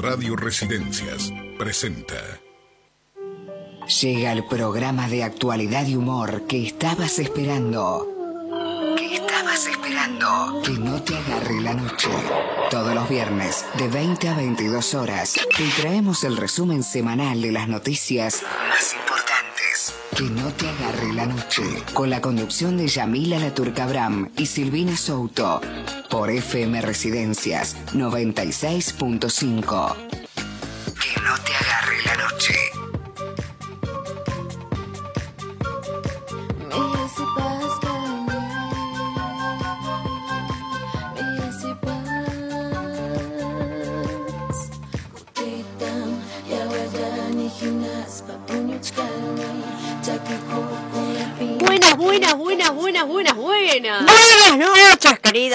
Radio Residencias presenta. Llega el programa de actualidad y humor que estabas esperando. Que estabas esperando. Que no te agarre la noche. Todos los viernes, de 20 a 22 horas, te traemos el resumen semanal de las noticias más importantes. Que no te agarre la noche. Con la conducción de Yamila Laturcabram y Silvina Souto. Por FM Residencias 96.5.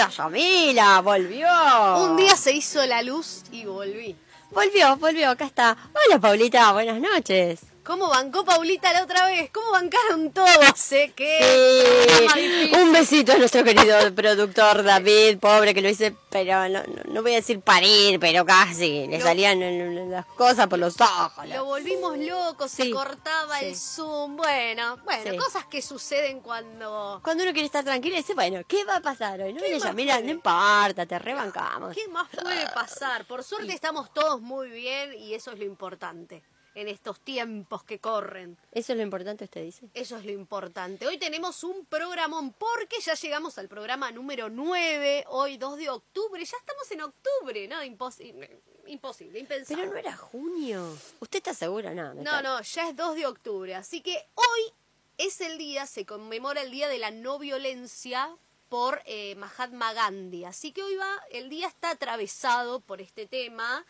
querida Yamila, volvió. Un día se hizo la luz y volví. Volvió, volvió, acá está. Hola, Paulita, buenas noches. ¿Cómo bancó Paulita la otra vez? ¿Cómo bancaron todos? Sé que Sí. Un besito a nuestro querido productor David, pobre que lo hice, pero no, no, no voy a decir parir, pero casi. Le Lo- salían eh, las cosas por los ojos. Lo volvimos loco, se Sí, cortaba el. Zoom. Bueno, bueno, cosas que suceden cuando. Cuando uno quiere estar tranquilo, dice, bueno, ¿qué va a pasar hoy? No, ¿Qué Viene más Yamila, puede? no importa, te rebancamos. ¿Qué más puede pasar? Por suerte estamos todos muy bien y eso es lo importante en estos tiempos que corren. Eso es lo importante, usted dice. Eso es lo importante. Hoy tenemos un programón porque ya llegamos al programa número 9, hoy 2 de octubre. Ya estamos en octubre, ¿no? Imposible, imposible, impensable. Pero no era junio. ¿Usted está segura? No, No, está- no, ya es 2 de octubre. Así que hoy es el día, se conmemora el Día de la No Violencia por eh, Mahatma Gandhi. Así que hoy va, el día está atravesado por este tema.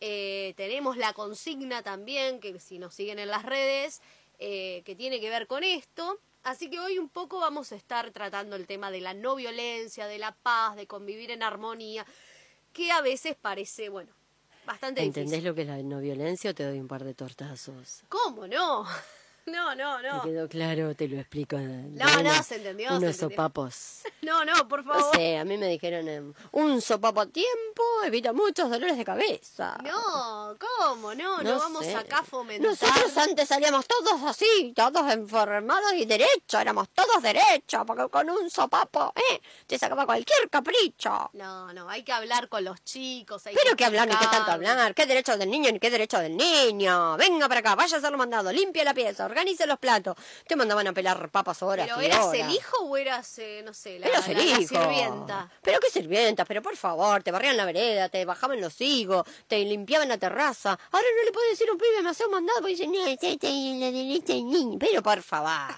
Eh, tenemos la consigna también, que si nos siguen en las redes, eh, que tiene que ver con esto. Así que hoy un poco vamos a estar tratando el tema de la no violencia, de la paz, de convivir en armonía, que a veces parece, bueno, bastante ¿Entendés difícil. lo que es la no violencia o te doy un par de tortazos? ¿Cómo no? No, no, no. ¿Te quedó claro? Te lo explico. No, no, se entendió, se Unos entendió. sopapos. No, no, por No favor. sé, a mí me dijeron, em, un sopapo a tiempo evita muchos dolores de cabeza. No, ¿cómo? No, no, vamos sé. acá a fomentar. Nosotros antes salíamos todos así, todos enfermados y derechos, éramos todos derechos, porque con un sopapo, ¿eh? Te sacaba cualquier capricho. No, no, hay que hablar con los chicos. Hay Pero que hablar, ni qué tanto hablar. ¿Qué derecho del niño ni qué derecho del niño? Venga para acá, vaya a hacerlo mandado, limpia la pieza, organice los platos. Te mandaban a pelar papas horas ¿Pero y eras horas. el hijo o eras, eh, no sé, la, Eras el la hijo. sirvienta? Pero qué sirvienta, pero por favor, te barrían la vereda, te bajaban los higos, te limpiaban la terraza. Ahora no le puedo decir a un pibe, me hace un mandado, porque dice, no, esta es la derecha del niño. Pero por favor,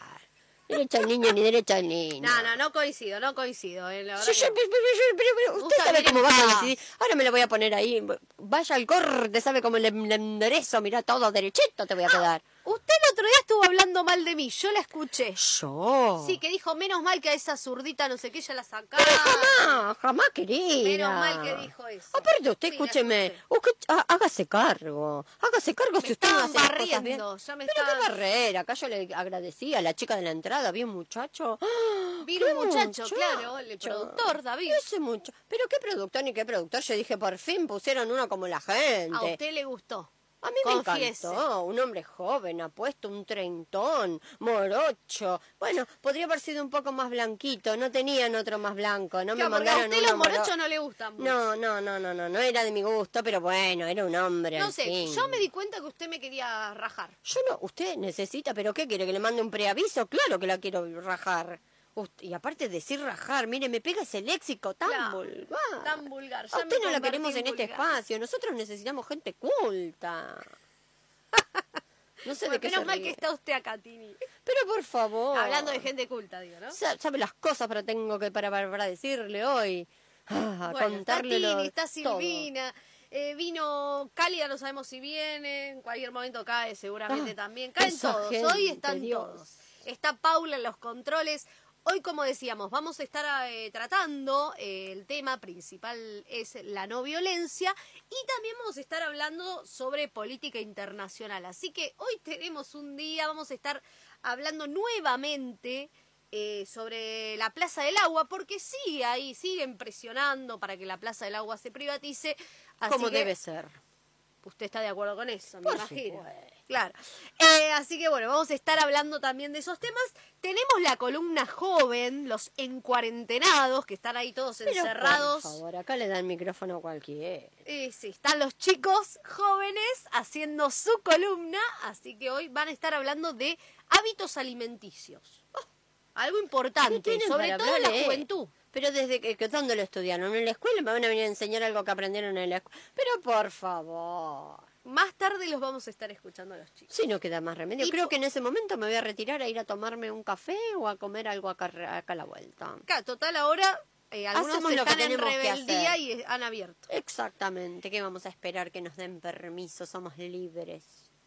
derecha del niño ni derecha del niño. No, no, no coincido, no coincido. eh, la Sí, que- pero, pero- pero- usted sabe cómo va el CD. Ahora me lo voy a poner ahí. Vaya al corte, sabe cómo le, le enderezo. Mira, todo derechito te voy a quedar. Usted el otro día estuvo hablando mal de mí, yo la escuché. Yo. Sí, que dijo, menos mal que a esa zurdita no sé qué, ya la sacaba. Pero jamás, jamás querida. Menos mal que dijo eso. Aparte, usted Sí, la escúcheme, usted, há- hágase cargo, hágase cargo Me si usted no hace las cosas bien. barriendo, ya me Pero qué barrera, acá yo le agradecía a la chica de la entrada, vi un muchacho. ¡Ah! Vino ¡Qué un muchacho, claro, el productor, David. Ese muchacho. Pero qué productor ni qué productor, yo dije, por fin pusieron uno como la gente. A usted le gustó. A mí me encantó, un hombre joven, apuesto, un treintón, morocho. Bueno, podría haber sido un poco más blanquito, no tenían otro más blanco, no me porque a mandaron usted los morochos moro- no le gustan mucho. No, no, no, no, no, no era de mi gusto, pero bueno, era un hombre. No sé, fin. yo me di cuenta que usted me quería rajar. Yo no, usted necesita, pero ¿qué quiere? ¿Que le mande un preaviso? Claro que la quiero rajar. Y aparte de decir rajar, mire, me pega ese léxico tan Claro, vulgar. tan vulgar, ya A me usted no la queremos en este espacio. Nosotros necesitamos gente culta. No sé de qué menos se mal ríe. que está usted acá, Tini. Pero por favor. Hablando de gente culta, digo, ¿no? Sa- Sabe las cosas pero tengo que para, para, para decirle hoy. Ah, Bueno, está contarle Tini, está todo. Silvina. eh, vino Cálida, no sabemos si viene. En cualquier momento cae, seguramente Ah, también. Caen todos. gente, Hoy están Dios. todos. Está Paula en los controles. Hoy, como decíamos, vamos a estar eh, tratando, eh, el tema principal es la no violencia y también vamos a estar hablando sobre política internacional. Así que hoy tenemos un día, vamos a estar hablando nuevamente eh, sobre la Plaza del Agua, porque sigue ahí, siguen presionando para que la Plaza del Agua se privatice. Así Como que debe ser. Usted está de acuerdo con eso, me Por imagino. supuesto. Claro. Eh, así que bueno, vamos a estar hablando también de esos temas. Tenemos la columna joven, los encuarentenados, que están ahí todos Pero, encerrados. Por favor, acá le dan micrófono a cualquiera. Y sí, están los chicos jóvenes haciendo su columna, así que hoy van a estar hablando de hábitos alimenticios. Oh, algo ¿Qué importante, sobre todo en la eh? juventud. Pero desde que, que ¿dónde lo estudiaron? ¿En la escuela? ¿Me van a venir a enseñar algo que aprendieron en la escuela? Pero por favor. Más tarde los vamos a estar escuchando a los chicos. Si no queda más remedio. Y Creo que en ese momento me voy a retirar a ir a tomarme un café o a comer algo acá, acá a la vuelta. Claro, total ahora eh, algunos Hacemos lo que están en que rebeldía hacer. y han abierto. Exactamente. ¿Qué vamos a esperar que nos den permiso? Somos libres.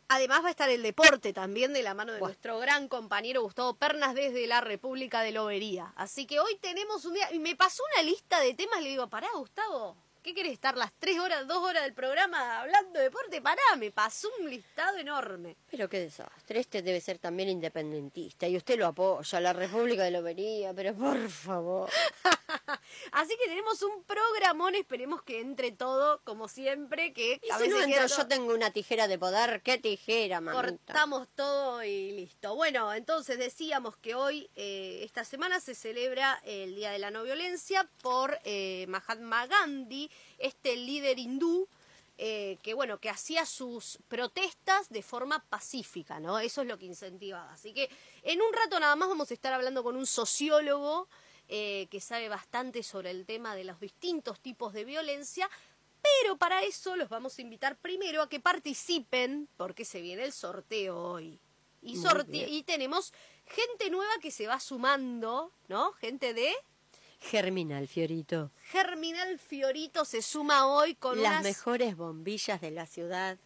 Además va a estar el deporte también de la mano de Bueno. nuestro gran compañero Gustavo Pernas desde la República de Lobería. Así que hoy tenemos un día... Y me pasó una lista de temas le digo, pará Gustavo, ¿qué querés estar las tres horas, dos horas del programa hablando de deporte? Pará, me pasó un listado enorme. Pero qué desastre. Este debe ser también independentista y usted lo apoya, la República de Lobería, pero por favor. Así que tenemos un programón, esperemos que entre todo, como siempre, que Y a si veces no entro, todo- yo tengo una tijera de poder. ¿Qué tijera, mamita? cortamos todo y listo. Bueno, entonces decíamos que hoy, eh, esta semana, se celebra el Día de la No Violencia por eh, Mahatma Gandhi, este líder hindú. eh, que bueno, que hacía sus protestas de forma pacífica, ¿no? Eso es lo que incentivaba. Así que en un rato nada más vamos a estar hablando con un sociólogo eh, que sabe bastante sobre el tema de los distintos tipos de violencia, pero para eso los vamos a invitar primero a que participen, porque se viene el sorteo hoy. Y, sorte- y tenemos gente nueva que se va sumando, ¿no? Gente de Germinal, Fiorito. Germinal Fiorito se suma hoy con Las unas... mejores bombillas de la ciudad.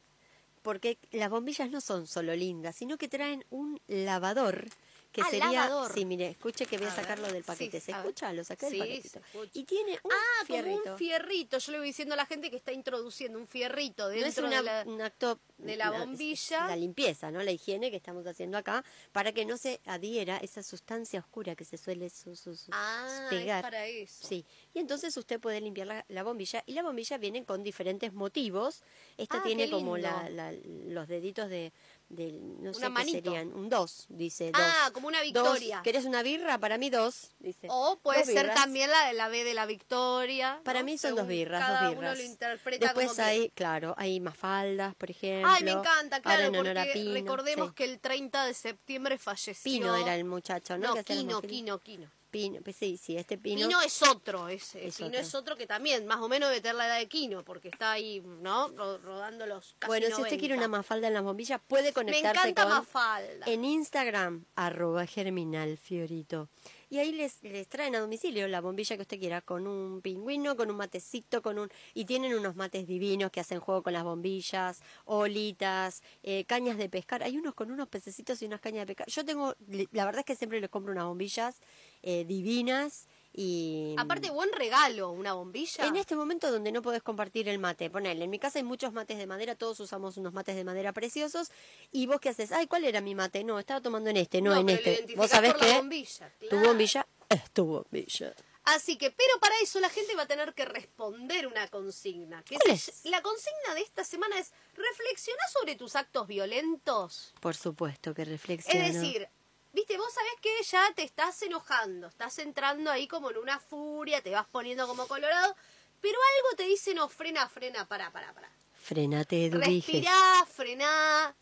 Porque las bombillas no son solo lindas, sino que traen un lavador. Que Ah, sería. lavador. Sí, mire, escuche que voy a, A ver, sacarlo del sí, paquete. ¿Se a ver. escucha? Lo saqué Sí, del paquetito. Y tiene un Ah, fierrito. como un fierrito. Yo le voy diciendo a la gente que está introduciendo un fierrito No dentro es una- de la... un acto de la una- bombilla. La limpieza, ¿no? La higiene que estamos haciendo acá para que no se adhiera esa sustancia oscura que se suele su, su- su- Ah, pegar. es para eso. Sí, y entonces usted puede limpiar la, la bombilla y la bombilla viene con diferentes motivos. Esta Ah, tiene como la, la- los deditos de, del- no sé Una qué manito. serían, un dos, dice dos. Ah, como una Dos. victoria. ¿Querés una birra? Para mí dos, dice. O puede Dos ser birras. también la, la B de la victoria. Para ¿no? mí son Según dos birras, cada dos birras. uno lo interpreta Después como hay, quiere. claro, hay mafaldas, por ejemplo. Ay, me encanta, claro, porque Pino, recordemos sí. que el 30 de septiembre falleció. Pino era el muchacho, ¿no? No, Que Quino. Quino, Quino. Pino, pues sí, sí, este Pino. Pino, es otro, es, eh, Es Pino otro. es otro que también, más o menos debe tener la edad de Quino, porque está ahí, ¿no? Ro- rodando los casi bueno, si usted 90. quiere una mafalda en las bombillas, puede Me conectarse encanta con Mafalda. en Instagram, arroba germinal fiorito. Y ahí les, les traen a domicilio la bombilla que usted quiera, con un pingüino, con un matecito, con un... Y tienen unos mates divinos que hacen juego con las bombillas, olitas, eh, cañas de pescar. Hay unos con unos pececitos y unas cañas de pescar. Yo tengo, la verdad es que siempre les compro unas bombillas eh, divinas y... Aparte, buen regalo, una bombilla. En este momento donde no podés compartir el mate, ponele, en mi casa hay muchos mates de madera, todos usamos unos mates de madera preciosos, y vos qué haces, ay, ¿cuál era mi mate? No, estaba tomando en este, no, en este. Vos sabés que bombilla, tu bombilla es tu bombilla. Así que, pero para eso la gente va a tener que responder una consigna. Que ¿Cuál se- es? La consigna de esta semana es, reflexiona sobre tus actos violentos. Por supuesto que reflexiono. Es decir, viste, vos sabés que ya te estás enojando, estás entrando ahí como en una furia, te vas poniendo como colorado, pero algo te dice, no, frena, frena, pará, pará, pará. Frenate. Respirá, frená,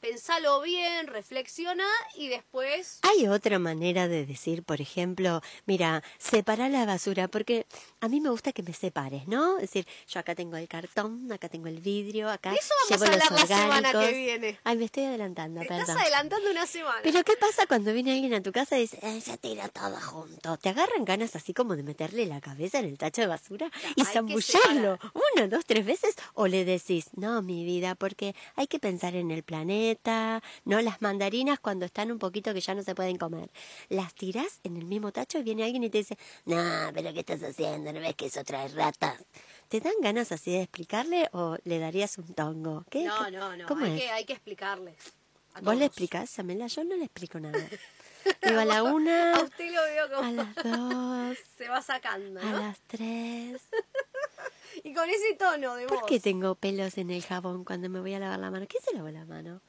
pensalo bien, reflexiona y después... Hay otra manera de decir, por ejemplo, mira, separa la basura, porque a mí me gusta que me separes, ¿no? Es decir, yo acá tengo el cartón, acá tengo el vidrio, acá eso vamos llevo a los hablar la semana que viene. Ay, me estoy adelantando, Te perdón. estás adelantando una semana. Pero ¿qué pasa cuando viene alguien a tu casa y dice, "Eh, ya tira todo junto? ¿Te agarran ganas así como de meterle la cabeza en el tacho de basura y que zambullarlo una, dos, tres veces? ¿O le decís, no, mi vida, porque hay que pensar en el planeta, no las mandarinas cuando están un poquito que ya no se pueden comer? Las tirás en el mismo tacho y viene alguien y te dice, no, pero ¿qué estás haciendo? ¿No ves que eso trae ratas? ¿Te dan ganas así de explicarle o le darías un tongo? ¿Qué? No, ¿Qué- no, no, ¿Cómo hay es? que, hay que explicarles. a ¿Vos le explicás, Amela? Yo no le explico nada. Digo, a la una, A usted lo veo como a las dos, se va sacando, a ¿no? las tres. Y con ese tono de voz. ¿Por qué tengo pelos en el jabón cuando me voy a lavar la mano? ¿Quién se lavó la mano?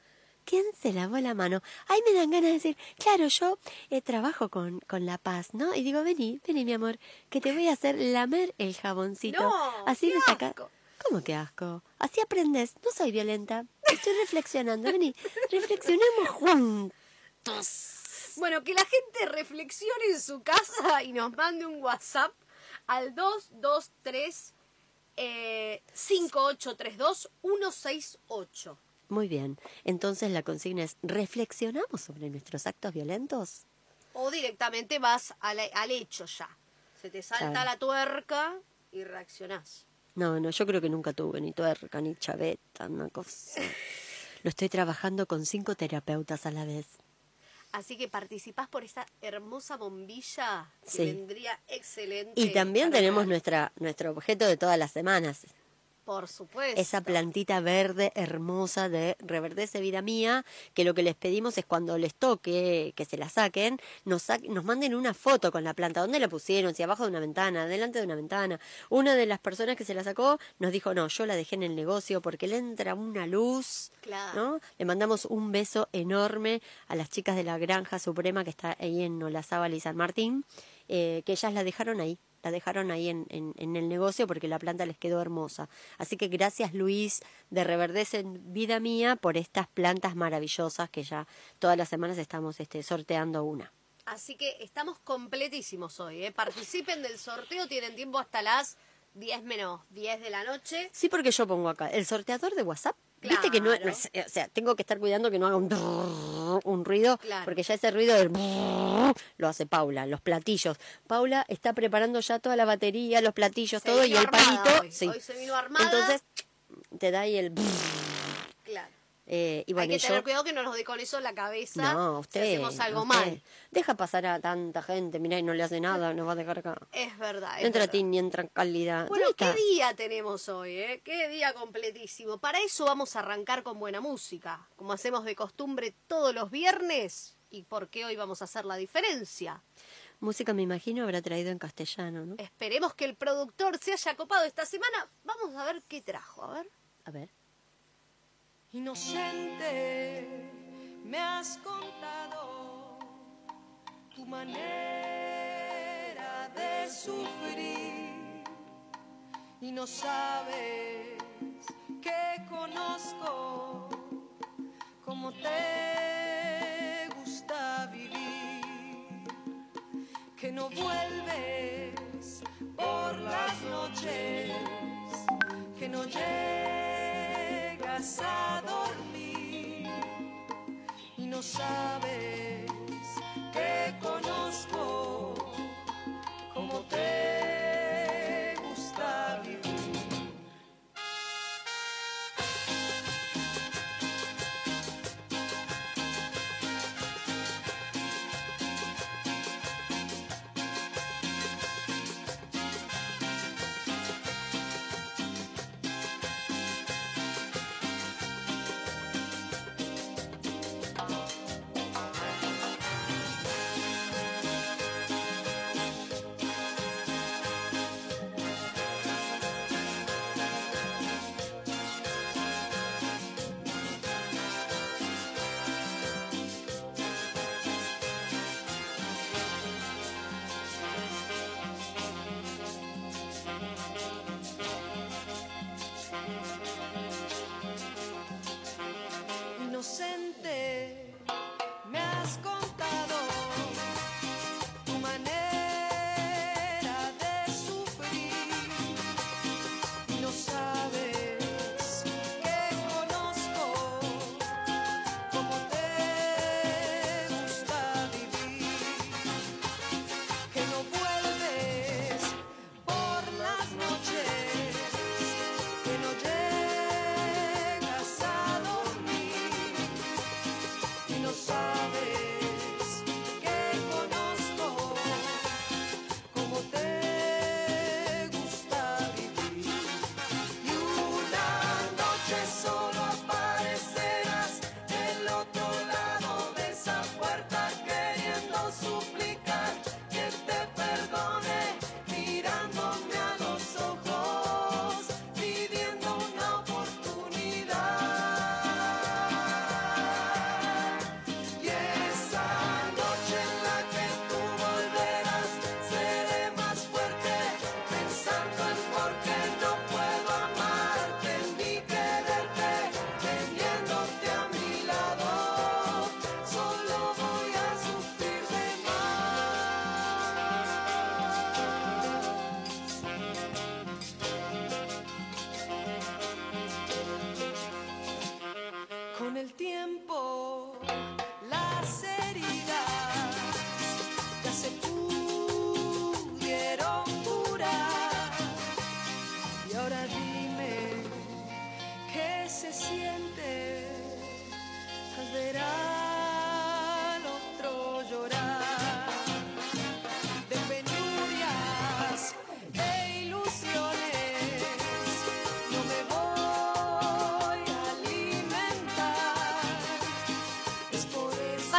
¿Quién se lavó la mano? Ay, me dan ganas de decir, claro, yo eh, trabajo con, con La Paz, ¿no? Y digo, vení, vení, mi amor, que te voy a hacer lamer el jaboncito. No, Así qué me saca. asco. ¿Cómo que asco? Así aprendes. No soy violenta. Estoy reflexionando. Vení, reflexionemos juntos. Bueno, que la gente reflexione en su casa y nos mande un WhatsApp al 223 eh, 5832 168. Muy bien. Entonces la consigna es, ¿reflexionamos sobre nuestros actos violentos? O directamente vas al, al hecho ya. Se te salta Claro. la tuerca y reaccionás. No, no, yo creo que nunca tuve ni tuerca, ni chaveta, una cosa. Lo estoy trabajando con cinco terapeutas a la vez. Así que participás por esta hermosa bombilla que Sí. vendría excelente. Y también tenemos nuestra, nuestro objeto de todas las semanas, Por supuesto. esa plantita verde hermosa de Reverdece Vida Mía, que lo que les pedimos es cuando les toque que se la saquen, nos, sa- nos manden una foto con la planta. ¿Dónde la pusieron? Si abajo de una ventana, delante de una ventana. Una de las personas que se la sacó nos dijo, no, yo la dejé en el negocio porque le entra una luz. Claro. ¿no? Le mandamos un beso enorme a las chicas de la Granja Suprema que está ahí en Olazábal y San Martín, eh, que ellas la dejaron ahí, la dejaron ahí en, en, en el negocio porque la planta les quedó hermosa. Así que gracias Luis de Reverdece en Vida Mía por estas plantas maravillosas que ya todas las semanas estamos este, sorteando una. Así que estamos completísimos hoy. ¿eh? Participen del sorteo, tienen tiempo hasta las 10 menos 10 de la noche. Sí, porque yo pongo acá el sorteador de WhatsApp. Viste que no, Claro. no es- o sea, tengo que estar cuidando que no haga un, un ruido, Claro. porque ya ese ruido del brrr lo hace Paula, los platillos. Paula está preparando ya toda la batería, los platillos, Se todo y el palito. hoy. sí. Hoy se vino armada. Entonces te da ahí el brrr. Eh, y bueno, Hay que tener yo- cuidado que no nos dé con eso la cabeza. no, usted, Si hacemos algo usted. mal. Deja pasar a tanta gente, mirá, y no le hace nada, nos va a dejar acá. Es verdad. No entra verdad. ti ni entra calidad. Bueno, ¿Dónde ¿qué día tenemos hoy? Eh? ¿Qué día completísimo? Para eso vamos a arrancar con buena música, como hacemos de costumbre todos los viernes. ¿Y por qué hoy vamos a hacer la diferencia? Música, me imagino, habrá traído en castellano, ¿no? Esperemos que el productor se haya copado esta semana. Vamos a ver qué trajo. A ver. A ver. Inocente, me has contado tu manera de sufrir y no sabes que conozco cómo te gusta vivir, que no vuelves por las noches, que no llegas a dormir y no sabes que conozco cómo te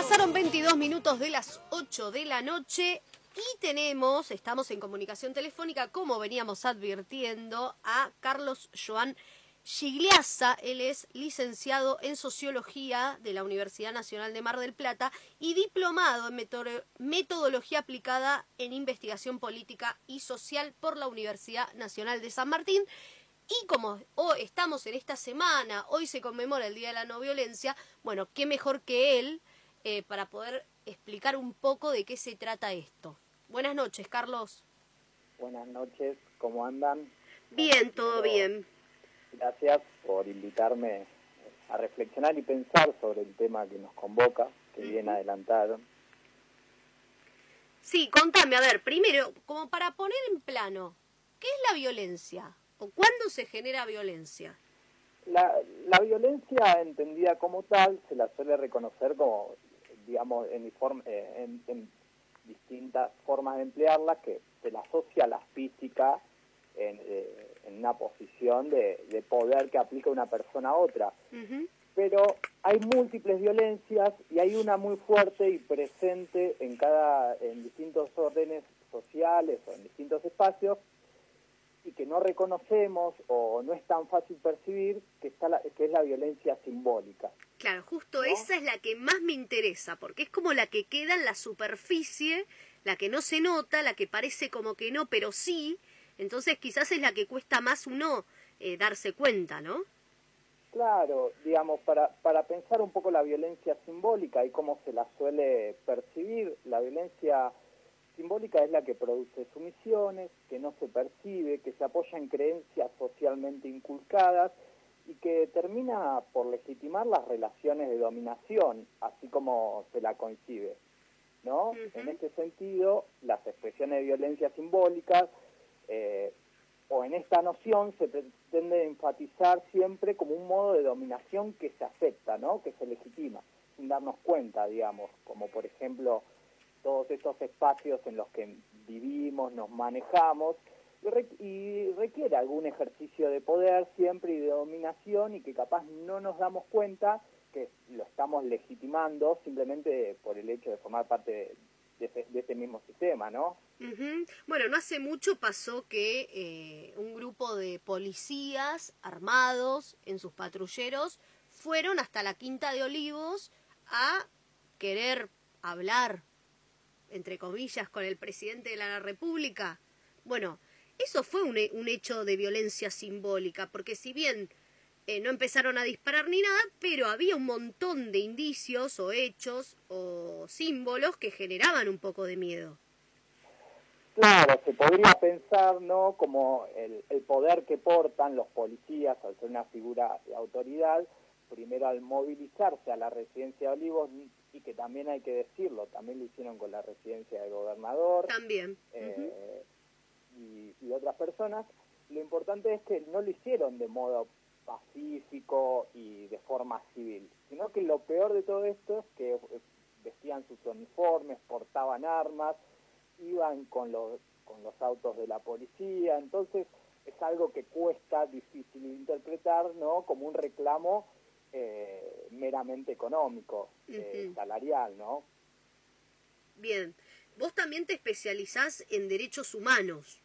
Pasaron 22 minutos de las 8 de la noche y tenemos, estamos en comunicación telefónica, como veníamos advirtiendo, a Carlos Joan Gigliasa. Él es licenciado en Sociología de la Universidad Nacional de Mar del Plata y diplomado en meto- Metodología Aplicada en Investigación Política y Social por la Universidad Nacional de San Martín. Y como hoy estamos en esta semana, hoy se conmemora el Día de la No Violencia, bueno, qué mejor que él eh, para poder explicar un poco de qué se trata esto. Buenas noches, Carlos. Buenas noches, ¿cómo andan? Bien, todo bien. Gracias por invitarme a reflexionar y pensar sobre el tema que nos convoca, que bien adelantaron. Sí, contame, a ver, primero, como para poner en plano, ¿qué es la violencia? ¿O cuándo se genera violencia? La, la violencia entendida como tal se la suele reconocer como, digamos, en, eh, en- en distintas formas de emplearla, que se la asocia a la física en, eh, en una posición de, de poder que aplica una persona a otra. Pero hay múltiples violencias y hay una muy fuerte y presente en cada en distintos órdenes sociales o en distintos espacios y que no reconocemos o no es tan fácil percibir que está la- que es la violencia simbólica. Claro, justo ¿No? esa es la que más me interesa, porque es como la que queda en la superficie, la que no se nota, la que parece como que no, pero sí. Entonces quizás es la que cuesta más uno eh, darse cuenta, ¿no? Claro, digamos, para, para pensar un poco la violencia simbólica y cómo se la suele percibir, la violencia simbólica es la que produce sumisiones, que no se percibe, que se apoya en creencias socialmente inculcadas y que termina por legitimar las relaciones de dominación, así como se la coincide. ¿no? En este sentido, las expresiones de violencia simbólicas eh, o en esta noción se pretende enfatizar siempre como un modo de dominación que se acepta, ¿no? que se legitima, sin darnos cuenta, digamos, como por ejemplo todos estos espacios en los que vivimos, nos manejamos, y, re- y requiere algún ejercicio de poder siempre y de dominación y que capaz no nos damos cuenta que lo estamos legitimando simplemente por el hecho de formar parte de, de mismo sistema, ¿no? Ujú. Bueno, no hace mucho pasó que eh, un grupo de policías armados en sus patrulleros fueron hasta la Quinta de Olivos a querer hablar, entre comillas, con el presidente de la República. Bueno, eso fue un, un hecho de violencia simbólica, porque si bien eh, no empezaron a disparar ni nada, pero había un montón de indicios o hechos o símbolos que generaban un poco de miedo. Claro, se podría pensar, ¿no?, como el, el poder que portan los policías al ser una figura de autoridad, primero al movilizarse a la residencia de Olivos, y que también hay que decirlo, también lo hicieron con la residencia del gobernador También. eh, y, y otras personas, lo importante es que no lo hicieron de modo pacífico y de forma civil, sino que lo peor de todo esto es que eh, vestían sus uniformes, portaban armas, iban con los, con los autos de la policía, entonces es algo que cuesta difícil de interpretar, ¿no? Como un reclamo eh, meramente económico, eh, Ujú. salarial, ¿no? Bien. Vos también te especializás en derechos humanos.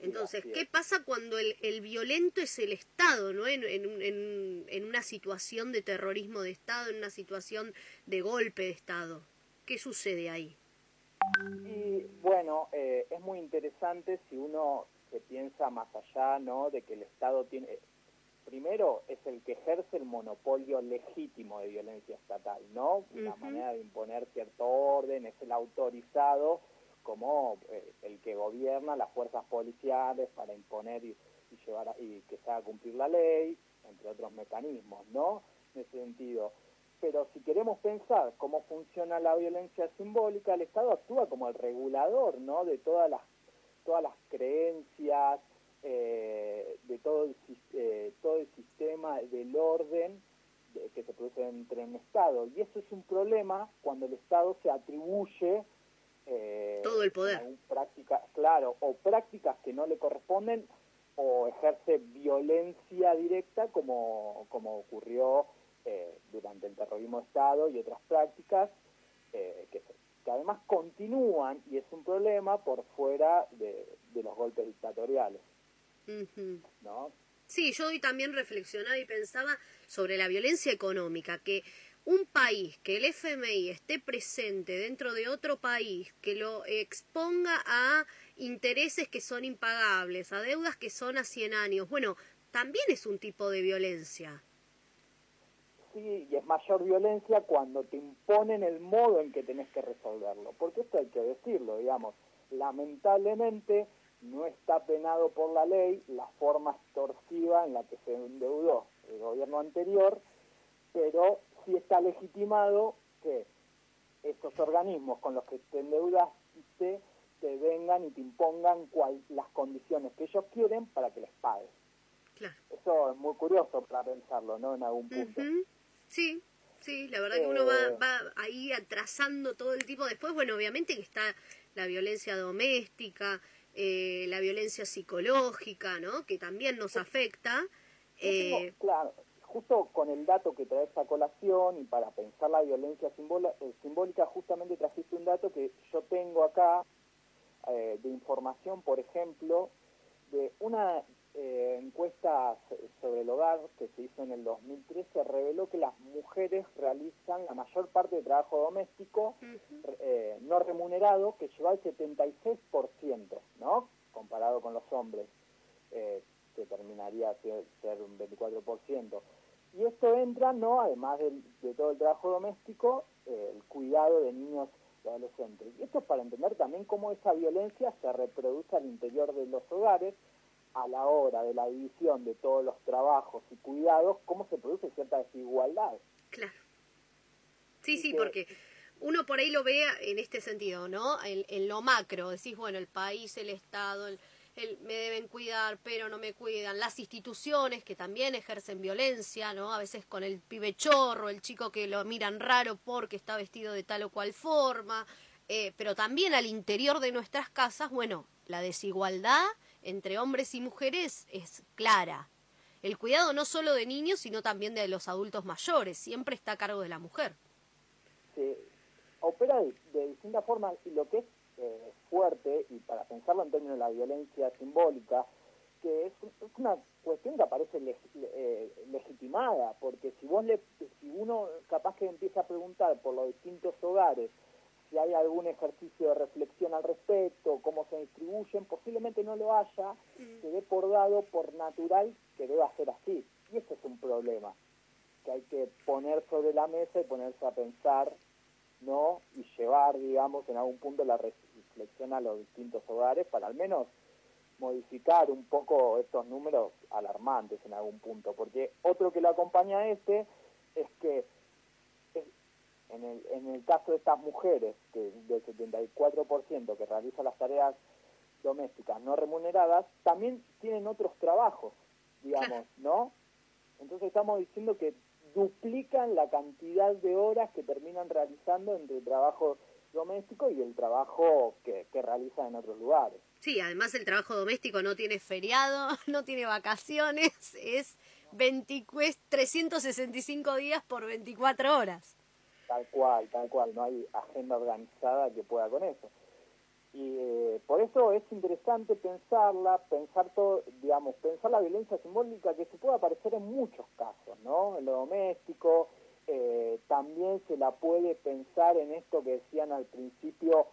Entonces, ¿qué pasa cuando el, el violento es el Estado, ¿no? En, en, en- en una situación de terrorismo de Estado, en una situación de golpe de Estado. ¿Qué sucede ahí? Y bueno, eh, es muy interesante si uno se piensa más allá, ¿no? De que el Estado tiene, eh, primero es el que ejerce el monopolio legítimo de violencia estatal, ¿no? Ujú. manera de imponer cierto orden, es el autorizado como eh, el que gobierna las fuerzas policiales para imponer y, llevar a- y que se haga cumplir la ley, entre otros mecanismos, ¿no? En ese sentido. Pero si queremos pensar cómo funciona la violencia simbólica, el Estado actúa como el regulador, ¿no? De todas las todas las creencias, eh, de todo el, eh, todo el sistema tema del orden de- que se produce entre un Estado. Y eso es un problema cuando el Estado se atribuye eh, Todo el poder. práctica, claro, o prácticas que no le corresponden o ejerce violencia directa como, como ocurrió eh, durante el terrorismo de Estado y otras prácticas eh, que, que además continúan y es un problema por fuera de, de los golpes dictatoriales. ¿no? Sí, yo hoy también reflexionaba y pensaba sobre la violencia económica, que un país, que el FMI esté presente dentro de otro país, que lo exponga a intereses que son impagables, a deudas que son a 100 años, bueno, también es un tipo de violencia. Sí, y es mayor violencia cuando te imponen el modo en que tenés que resolverlo, porque esto hay que decirlo, digamos, lamentablemente no está penado por la ley la forma extorsiva en la que se endeudó el gobierno anterior, pero sí está legitimado que estos organismos con los que te endeudaste te vengan y te impongan cual- las condiciones que ellos quieren para que les pagues. Claro. Eso es muy curioso para pensarlo, ¿no? En algún punto. Sí, sí, la verdad que uno va, Eh. va ahí atrasando todo el tipo. Después, bueno, obviamente que está la violencia doméstica, eh, la violencia psicológica, ¿no? Que también nos afecta. Tengo- Eh, claro, justo con el dato que traes a colación y para pensar la violencia eh, simbólica, justamente trajiste un dato que yo tengo acá eh, de información, por ejemplo, de una eh, encuesta sobre el hogar que se hizo en el 2013, reveló que las mujeres realizan la mayor parte de trabajo doméstico eh, no remunerado, que lleva al 76%, ¿no? Comparado con los hombres, eh, que terminaría ser, ser un 24%. Y esto entra, ¿no? Además del- de, todo el trabajo doméstico, eh, el cuidado de niños y adolescentes. Y esto es para entender también cómo esa violencia se reproduce al interior de los hogares a la hora de la división de todos los trabajos y cuidados, cómo se produce cierta desigualdad. Claro. Sí, sí, que- porque uno por ahí lo ve en este sentido, ¿no? En, en lo macro, decís, bueno, el país, el Estado, el, el- me deben cuidar, pero no me cuidan. Las instituciones que también ejercen violencia, ¿no? A veces con el pibe chorro, el chico que lo miran raro porque está vestido de tal o cual forma. eh, pero también al interior de nuestras casas, bueno, la desigualdad entre hombres y mujeres es clara. El cuidado no solo de niños, sino también de los adultos mayores, siempre está a cargo de la mujer. se opera de, de distintas formas lo que es eh, fuerte, y para pensarlo en términos de la violencia simbólica, que es, es una cuestión que aparece leg- eh, legitimada, porque si vos le, si uno capaz que empieza a preguntar por los distintos hogares si hay algún ejercicio de reflexión al respecto, cómo se distribuyen, posiblemente no lo haya, se dé por dado, por natural, que deba ser así. Y ese es un problema que hay que poner sobre la mesa y ponerse a pensar, ¿no? Y llevar, digamos, en algún punto la reflexión a los distintos hogares para al menos modificar un poco estos números alarmantes en algún punto. Porque otro que lo acompaña a este es que es- en el, en el caso de estas mujeres, que del 74% que realizan las tareas domésticas no remuneradas, también tienen otros trabajos, digamos, ¿no? Entonces estamos diciendo que duplican la cantidad de horas que terminan realizando entre el trabajo doméstico y el trabajo que, que realizan en otros lugares. Sí, además el trabajo doméstico no tiene feriado, no tiene vacaciones, es 20 365 días por 24 horas. Tal cual, tal cual, no hay agenda organizada que pueda con eso. Y eh, por eso es interesante pensarla, pensar todo, digamos, pensar la violencia simbólica que se puede aparecer en muchos casos, ¿no? En lo doméstico, eh, también se la puede pensar en esto que decían al principio,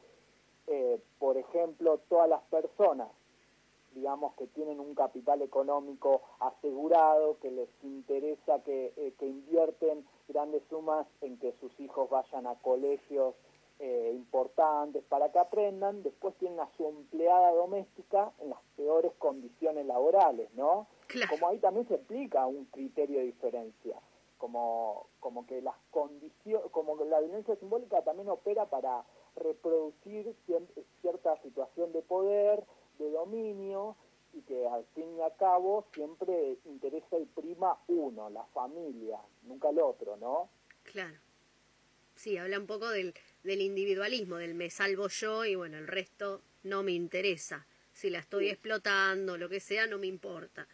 eh, por ejemplo, todas las personas, digamos, que tienen un capital económico asegurado, que les interesa que, eh, que invierten grandes sumas en que sus hijos vayan a colegios eh, importantes para que aprendan, después tienen a su empleada doméstica en las peores condiciones laborales, ¿no? Claro. Como ahí también se aplica un criterio de diferencia, como, como que las condiciones, como que la violencia simbólica también opera para reproducir cierta situación de poder, de dominio, y que al fin y al cabo siempre interesa y prima uno, la familia, nunca el otro, ¿no? Claro. Sí, habla un poco del, del individualismo, del me salvo yo y bueno, el resto no me interesa. Si la estoy explotando, lo que sea, no me importa.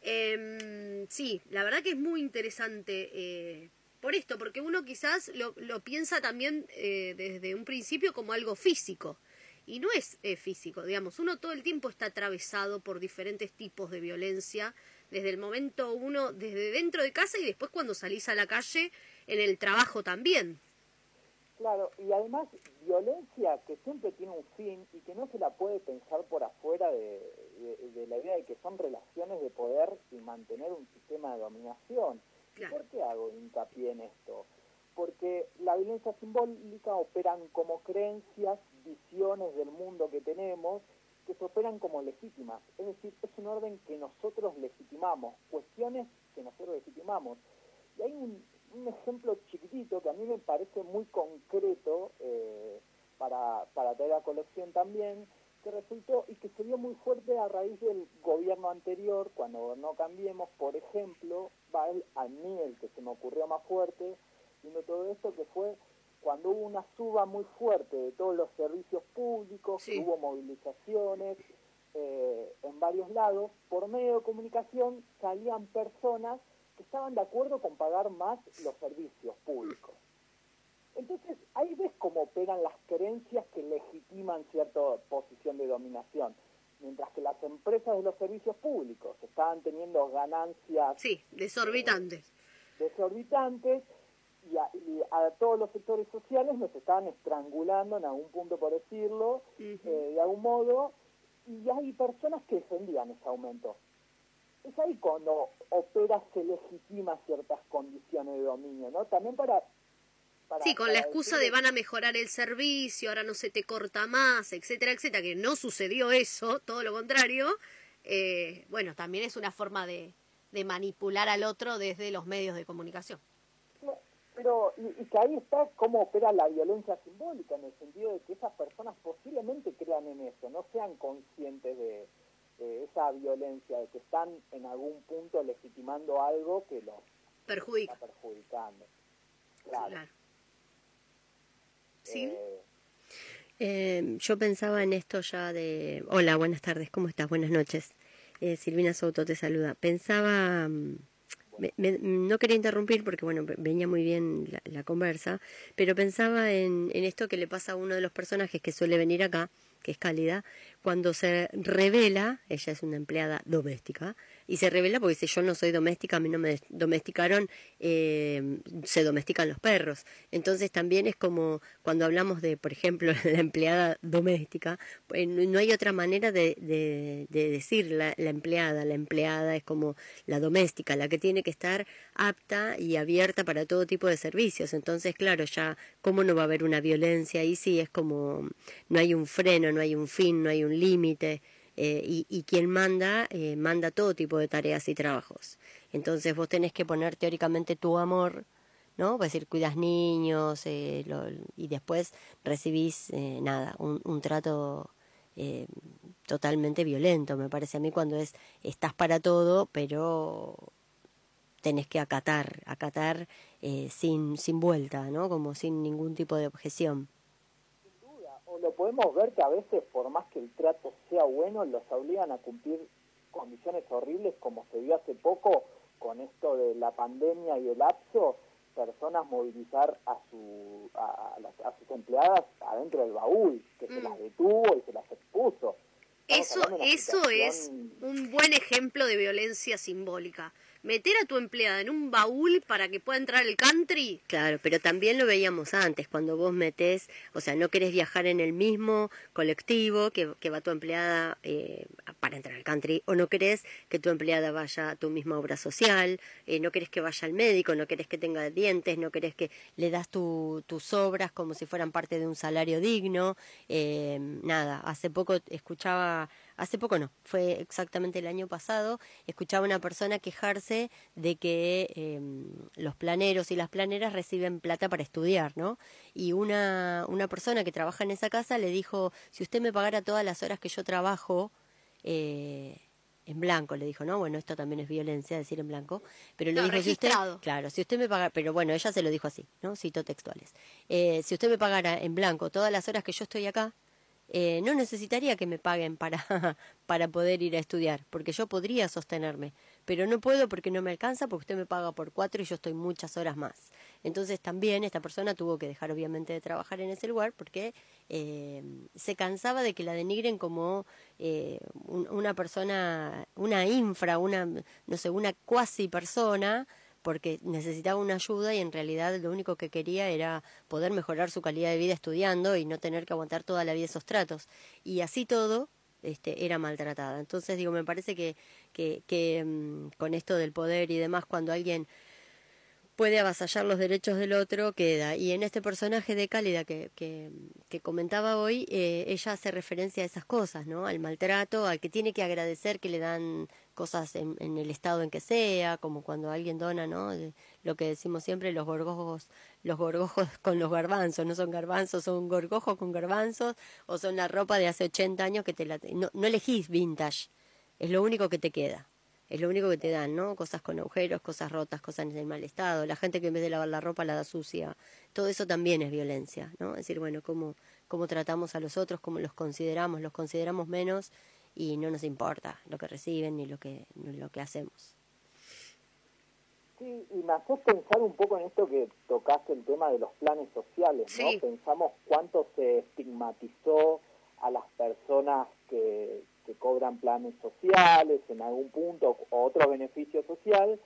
Em, sí, la verdad que es muy interesante eh, por esto, porque uno quizás lo, lo piensa también eh, desde un principio como algo físico. Y no es eh, físico, digamos, uno todo el tiempo está atravesado por diferentes tipos de violencia, desde el momento uno, desde dentro de casa y después cuando salís a la calle, en el trabajo también. Claro, y además violencia que siempre tiene un fin y que no se la puede pensar por afuera de, de- de la idea de que son relaciones de poder y mantener un sistema de dominación. ¿Y Claro. ¿Por qué hago hincapié en esto? Porque la violencia simbólica operan como creencias, visiones del mundo que tenemos, que se operan como legítimas. Es decir, es un orden que nosotros legitimamos, cuestiones que nosotros legitimamos. Y hay un, un ejemplo chiquitito que a mí me parece muy concreto eh, para, para traer a colección también, que resultó y que se vio muy fuerte a raíz del gobierno anterior, cuando gobernó Cambiemos, por ejemplo, va el- a mí el que se me ocurrió más fuerte, viendo todo esto, que fue cuando hubo una suba muy fuerte de todos los servicios públicos, Sí. que hubo movilizaciones eh, en varios lados, por medio de comunicación salían personas que estaban de acuerdo con pagar más los servicios públicos. Entonces, ahí ves cómo operan las creencias que legitiman cierta posición de dominación. Mientras que las empresas de los servicios públicos estaban teniendo ganancias Sí, desorbitantes. desorbitantes y a, y a todos los sectores sociales nos estaban estrangulando en algún punto, por decirlo, eh, de algún modo, y hay personas que defendían ese aumento. Es ahí cuando opera, se legitima ciertas condiciones de dominio, ¿no? También para... para- Sí, con la excusa de van a mejorar el servicio, ahora no se te corta más, etcétera, etcétera, que no sucedió eso, todo lo contrario. eh, bueno, también es una forma de, de manipular al otro desde los medios de comunicación. Pero, y, y que ahí está cómo opera la violencia simbólica, en el sentido de que esas personas posiblemente crean en eso, no sean conscientes de, de esa violencia, de que están en algún punto legitimando algo que los Perjudica. está perjudicando. Claro. Claro. Sí. Eh, Eh, yo pensaba en esto ya de... Hola, buenas tardes, ¿cómo estás? Buenas noches. Eh, Silvina Souto te saluda. Pensaba... mm, me- me- no quería interrumpir porque, bueno, ve- venía muy bien la, la conversa, pero pensaba en, en esto que le pasa a uno de los personajes que suele venir acá, que es Cálida, cuando se revela, ella es una empleada doméstica, y se revela porque dice, yo no soy doméstica, a mí no me domesticaron, eh, se domestican los perros. Entonces también es como cuando hablamos de, por ejemplo, la empleada doméstica, pues, no hay otra manera de, de- de decir la, la empleada. La empleada es como la doméstica, la que tiene que estar apta y abierta para todo tipo de servicios. Entonces, claro, ya, ¿cómo no va a haber una violencia? Ahí sí es como, no hay un freno, no hay un fin, no hay un límite. Eh, y, y quien manda, eh, manda todo tipo de tareas y trabajos. Entonces vos tenés que poner teóricamente tu amor, ¿no? Es decir, cuidas niños eh, y después recibís, eh, nada, un, un trato totalmente violento, me parece a mí, cuando es, estás para todo, pero tenés que acatar, acatar sin, sin vuelta, ¿no? Como sin ningún tipo de objeción. Lo podemos ver que a veces, por más que el trato sea bueno, los obligan a cumplir condiciones horribles, como se vio hace poco con esto de la pandemia y el lapso, personas movilizar a, su, a, a a sus empleadas adentro del baúl, que se Mm. las detuvo y se las expuso. Estamos Eso, eso es un buen ejemplo de violencia simbólica. Meter a tu empleada en un baúl para que pueda entrar el country. Claro, pero también lo veíamos antes, cuando vos metés, o sea, no querés viajar en el mismo colectivo que, que va tu empleada eh, para entrar al country, o no querés que tu empleada vaya a tu misma obra social, eh, no querés que vaya al médico, no querés que tenga dientes, no querés que le das tu- tus obras como si fueran parte de un salario digno. eh, nada, hace poco escuchaba hace poco no, fue exactamente el año pasado, escuchaba una persona quejarse de que eh, los planeros y las planeras reciben plata para estudiar, ¿no? Y una, una persona que trabaja en esa casa le dijo, si usted me pagara todas las horas que yo trabajo, eh, en blanco, le dijo, no, bueno, esto también es violencia, decir en blanco, pero le No, dijo, si usted, claro, si usted me paga, pero bueno, ella se lo dijo así, ¿no? Cito textuales. Eh, si usted me pagara en blanco todas las horas que yo estoy acá, eh, no necesitaría que me paguen para, para poder ir a estudiar, porque yo podría sostenerme, pero no puedo porque no me alcanza, porque usted me paga por cuatro y yo estoy muchas horas más. Entonces también esta persona tuvo que dejar obviamente de trabajar en ese lugar porque eh, se cansaba de que la denigren como eh, un- una persona, una infra, una, no sé, una cuasi persona, porque necesitaba una ayuda y en realidad lo único que quería era poder mejorar su calidad de vida estudiando y no tener que aguantar toda la vida esos tratos. Y así todo, este, era maltratada. Entonces, digo, me parece que, que, que mm, con esto del poder y demás, cuando alguien puede avasallar los derechos del otro, queda. Y en este personaje de Cálida que, que, comentaba hoy, eh, ella hace referencia a esas cosas, ¿no? Al maltrato, al que tiene que agradecer que le dan cosas en, en el estado en que sea, como cuando alguien dona, ¿no? Lo que decimos siempre, los gorgojos, los gorgojos con los garbanzos, no son garbanzos, son gorgojos con garbanzos, o son la ropa de hace 80 años que te la... No, no elegís vintage, es lo único que te queda. Es lo único que te dan, ¿no? Cosas con agujeros, cosas rotas, cosas en mal estado. La gente que en vez de lavar la ropa la da sucia. Todo eso también es violencia, ¿no? Es decir, bueno, cómo, cómo tratamos a los otros, cómo los consideramos, los consideramos menos y no nos importa lo que reciben ni lo que, ni lo que hacemos. Sí, y me haces pensar un poco en esto que tocaste el tema de los planes sociales, ¿no? Pensamos cuánto se estigmatizó a las personas que, que cobran planes sociales en algún punto o otro beneficio social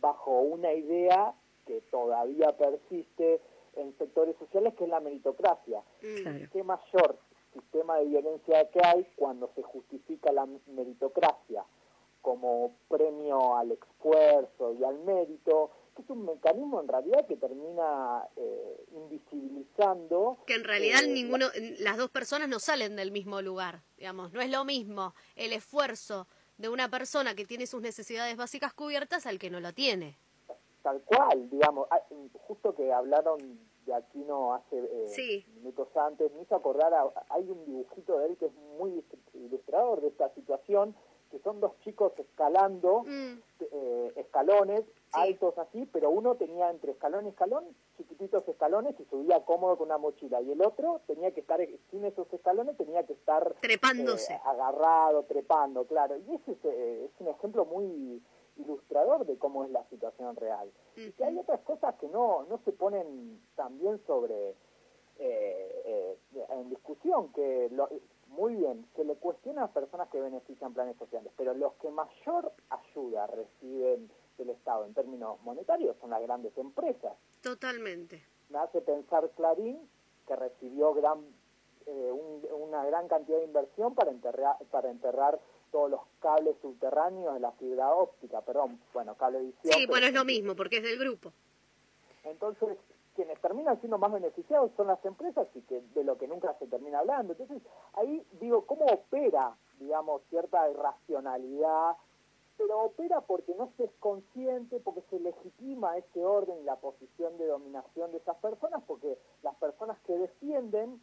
bajo una idea que todavía persiste en sectores sociales que es la meritocracia. Claro. ¿Qué mayor sistema de violencia que hay cuando se justifica la meritocracia como premio al esfuerzo y al mérito, es un mecanismo en realidad que termina eh, invisibilizando. Que en realidad eh, ninguno, las dos personas no salen del mismo lugar, digamos, no es lo mismo el esfuerzo de una persona que tiene sus necesidades básicas cubiertas al que no lo tiene. Tal cual, digamos, ah, justo que hablaron de Aquino hace eh, Sí. minutos antes, me hizo acordar, a- hay un dibujito de él que es muy ilustrador de esta situación, que son dos chicos escalando Mm, eh, escalones altos así, pero uno tenía entre escalón y escalón chiquititos escalones y subía cómodo con una mochila, y el otro tenía que estar sin esos escalones, tenía que estar Trepándose. eh, agarrado, trepando, claro. Y ese es, eh, es un ejemplo muy ilustrador de cómo es la situación real. Y que hay otras cosas que no, no se ponen también sobre eh, eh, en discusión, que lo- muy bien, se le cuestiona a personas que benefician planes sociales, pero los que mayor ayuda reciben del Estado en términos monetarios son las grandes empresas totalmente. me hace pensar Clarín, que recibió gran, eh, un- una gran cantidad de inversión para enterrar, para enterrar todos los cables subterráneos de la fibra óptica, perdón, bueno, cablevisión. Sí, bueno, es lo mismo, porque es del grupo. Entonces, quienes terminan siendo más beneficiados son las empresas y que de lo que nunca se termina hablando. Entonces, ahí digo, ¿cómo opera, digamos, cierta irracionalidad? Pero opera porque no se es consciente, porque se legitima ese orden y la posición de dominación de esas personas, porque las personas que defienden,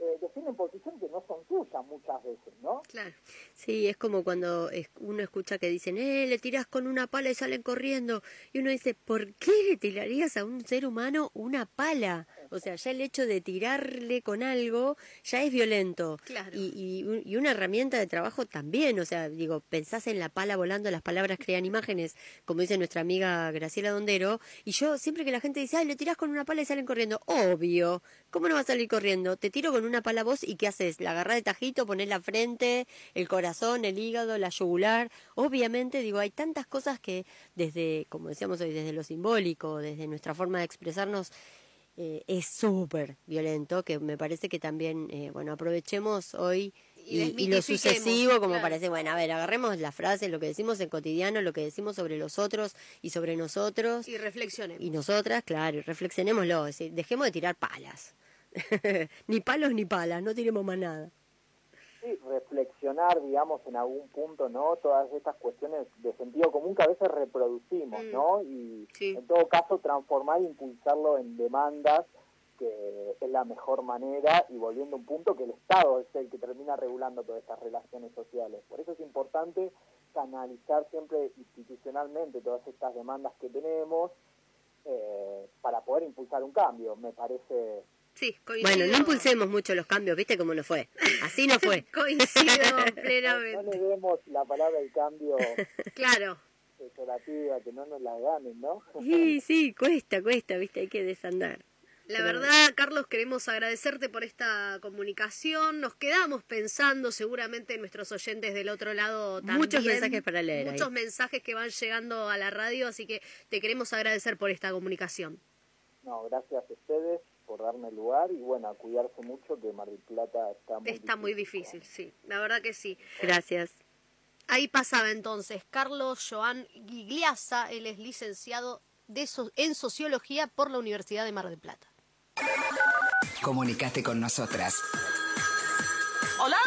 eh, defienden posiciones que no son suyas muchas veces, ¿no? Claro. Sí, es como cuando uno escucha que dicen, eh, le tiras con una pala y salen corriendo. Y uno dice, ¿por qué le tirarías a un ser humano una pala? O sea, ya el hecho de tirarle con algo ya es violento. Claro. Y, y, y una herramienta de trabajo también. O sea, digo, pensás en la pala volando, las palabras crean imágenes, como dice nuestra amiga Graciela Dondero. Y yo, siempre que la gente dice, ay, le tirás con una pala y salen corriendo. Obvio. ¿Cómo no va a salir corriendo? Te tiro con una pala vos y ¿qué haces? La agarrás de tajito, ponés la frente, el corazón, el hígado, la yugular. Obviamente, digo, hay tantas cosas que desde, como decíamos hoy, desde lo simbólico, desde nuestra forma de expresarnos, eh, es súper violento, que me parece que también, eh, bueno, aprovechemos hoy Y y, y lo sucesivo, como claro. parece, bueno, a ver, agarremos la frase, lo que decimos en cotidiano, lo que decimos sobre los otros y sobre nosotros Y reflexionemos. y nosotras, claro, y reflexionémoslo, es decir, dejemos de tirar palas. ni palos ni palas, no tiremos más nada. Sí, reflexionar, digamos, en algún punto, ¿no? Todas estas cuestiones de sentido común que a veces reproducimos, Mm. ¿no? Y Sí. en todo caso transformar e impulsarlo en demandas que es la mejor manera y volviendo a un punto que el Estado es el que termina regulando todas estas relaciones sociales. Por eso es importante canalizar siempre institucionalmente todas estas demandas que tenemos eh, para poder impulsar un cambio. Me parece Sí, coincido. Bueno, no impulsemos mucho los cambios, ¿viste cómo no fue? Así no fue. Coincido no, no plenamente. le demos la palabra del cambio Claro. peyorativa, que no nos la ganen, ¿no? Sí, sí, cuesta, cuesta, ¿viste? Hay que desandar. La verdad, Carlos, queremos agradecerte por esta comunicación. Nos quedamos pensando, seguramente nuestros oyentes del otro lado también. Muchos mensajes para leer Muchos ahí. mensajes que van llegando a la radio, así que te queremos agradecer por esta comunicación. No, gracias a ustedes por darme el lugar y bueno, a cuidarse mucho que Mar del Plata está muy Está muy difícil, sí. La verdad que sí. Gracias. Ahí pasaba entonces Carlos Joan Gigliasa, él es licenciado de so- en Sociología por la Universidad de Mar del Plata. Comunicate con nosotras. Hola.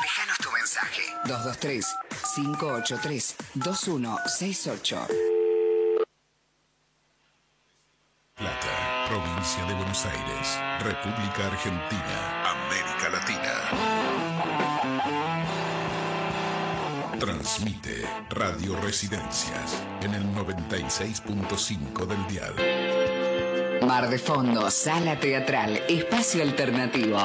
Déjanos tu mensaje. 223-583-2168. Plata, provincia de Buenos Aires, República Argentina, América Latina. Transmite Radio Residencias en el 96.5 del dial. Mar de Fondo, Sala Teatral, Espacio Alternativo.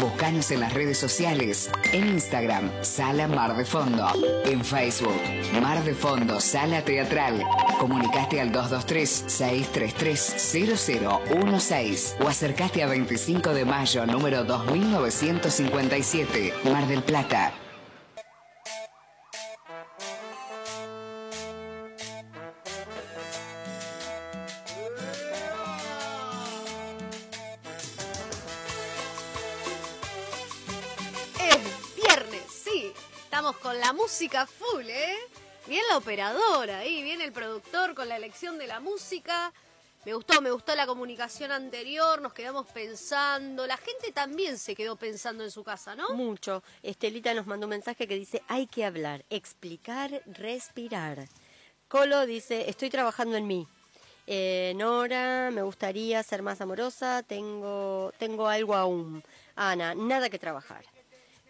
Búscanos en las redes sociales, en Instagram, Sala Mar de Fondo, en Facebook, Mar de Fondo, Sala Teatral. Comunicaste al 223-633-0016 o acercaste a 25 de mayo, número 2957, Mar del Plata. Música full, ¿eh? Bien la operadora ahí, bien el productor con la elección de la música. Me gustó, me gustó la comunicación anterior, nos quedamos pensando. La gente también se quedó pensando en su casa, ¿no? Mucho. Estelita nos mandó un mensaje que dice, hay que hablar, explicar, respirar. Colo dice, estoy trabajando en mí. Eh, Nora, me gustaría ser más amorosa, tengo, tengo algo aún. Ana, nada que trabajar.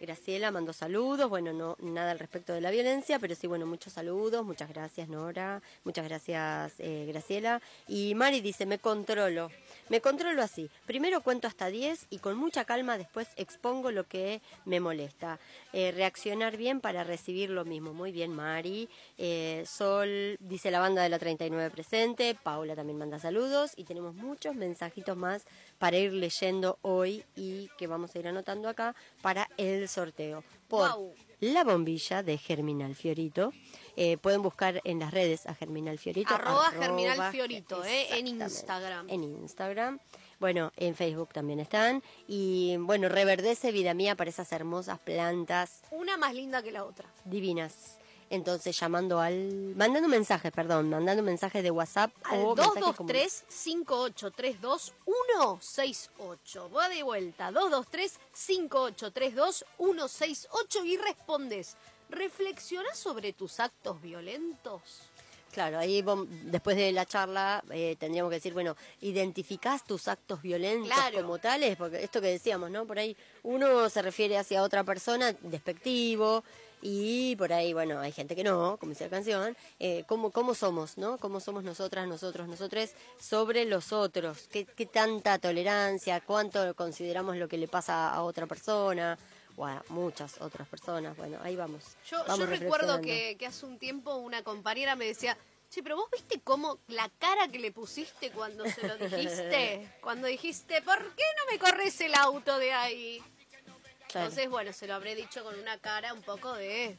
Graciela mandó saludos, bueno, no nada al respecto de la violencia, pero sí, bueno, muchos saludos, muchas gracias Nora, muchas gracias eh, Graciela. Y Mari dice, me controlo, me controlo así, primero cuento hasta 10 y con mucha calma después expongo lo que me molesta. Eh, reaccionar bien para recibir lo mismo, muy bien Mari. Eh, Sol dice la banda de la 39 presente, Paula también manda saludos y tenemos muchos mensajitos más para ir leyendo hoy y que vamos a ir anotando acá para el sorteo. Por la bombilla de Germinal Fiorito. Eh, pueden buscar en las redes a Germinal Fiorito. Arroba Germinal Fiorito, eh, en Instagram. En Instagram. Bueno, en Facebook también están. Y bueno, reverdece vida mía para esas hermosas plantas Una más linda que la otra. divinas. Entonces, llamando al. Mandando mensajes, perdón, mandando mensajes de WhatsApp Al o mensajes como- 223-5832-168. Va de vuelta. 223-5832-168 y respondes. ¿Reflexionás sobre tus actos violentos? Claro, ahí después de la charla eh, tendríamos que decir, bueno, identificás tus actos violentos Claro. como tales, porque esto que decíamos, ¿no? Por ahí uno se refiere hacia otra persona despectivo y por ahí, bueno, hay gente que no, como dice la canción, eh, ¿cómo, ¿cómo somos, no? ¿Cómo somos nosotras, nosotros, nosotres sobre los otros? ¿Qué, qué tanta tolerancia? ¿Cuánto consideramos lo que le pasa a otra persona? O a muchas otras personas. Bueno, ahí vamos. Yo, vamos yo recuerdo que, que hace un tiempo una compañera me decía, che, pero vos viste cómo la cara que le pusiste cuando se lo dijiste, cuando dijiste, ¿por qué no me corres el auto de ahí? Claro. Entonces, bueno, se lo habré dicho con una cara un poco de...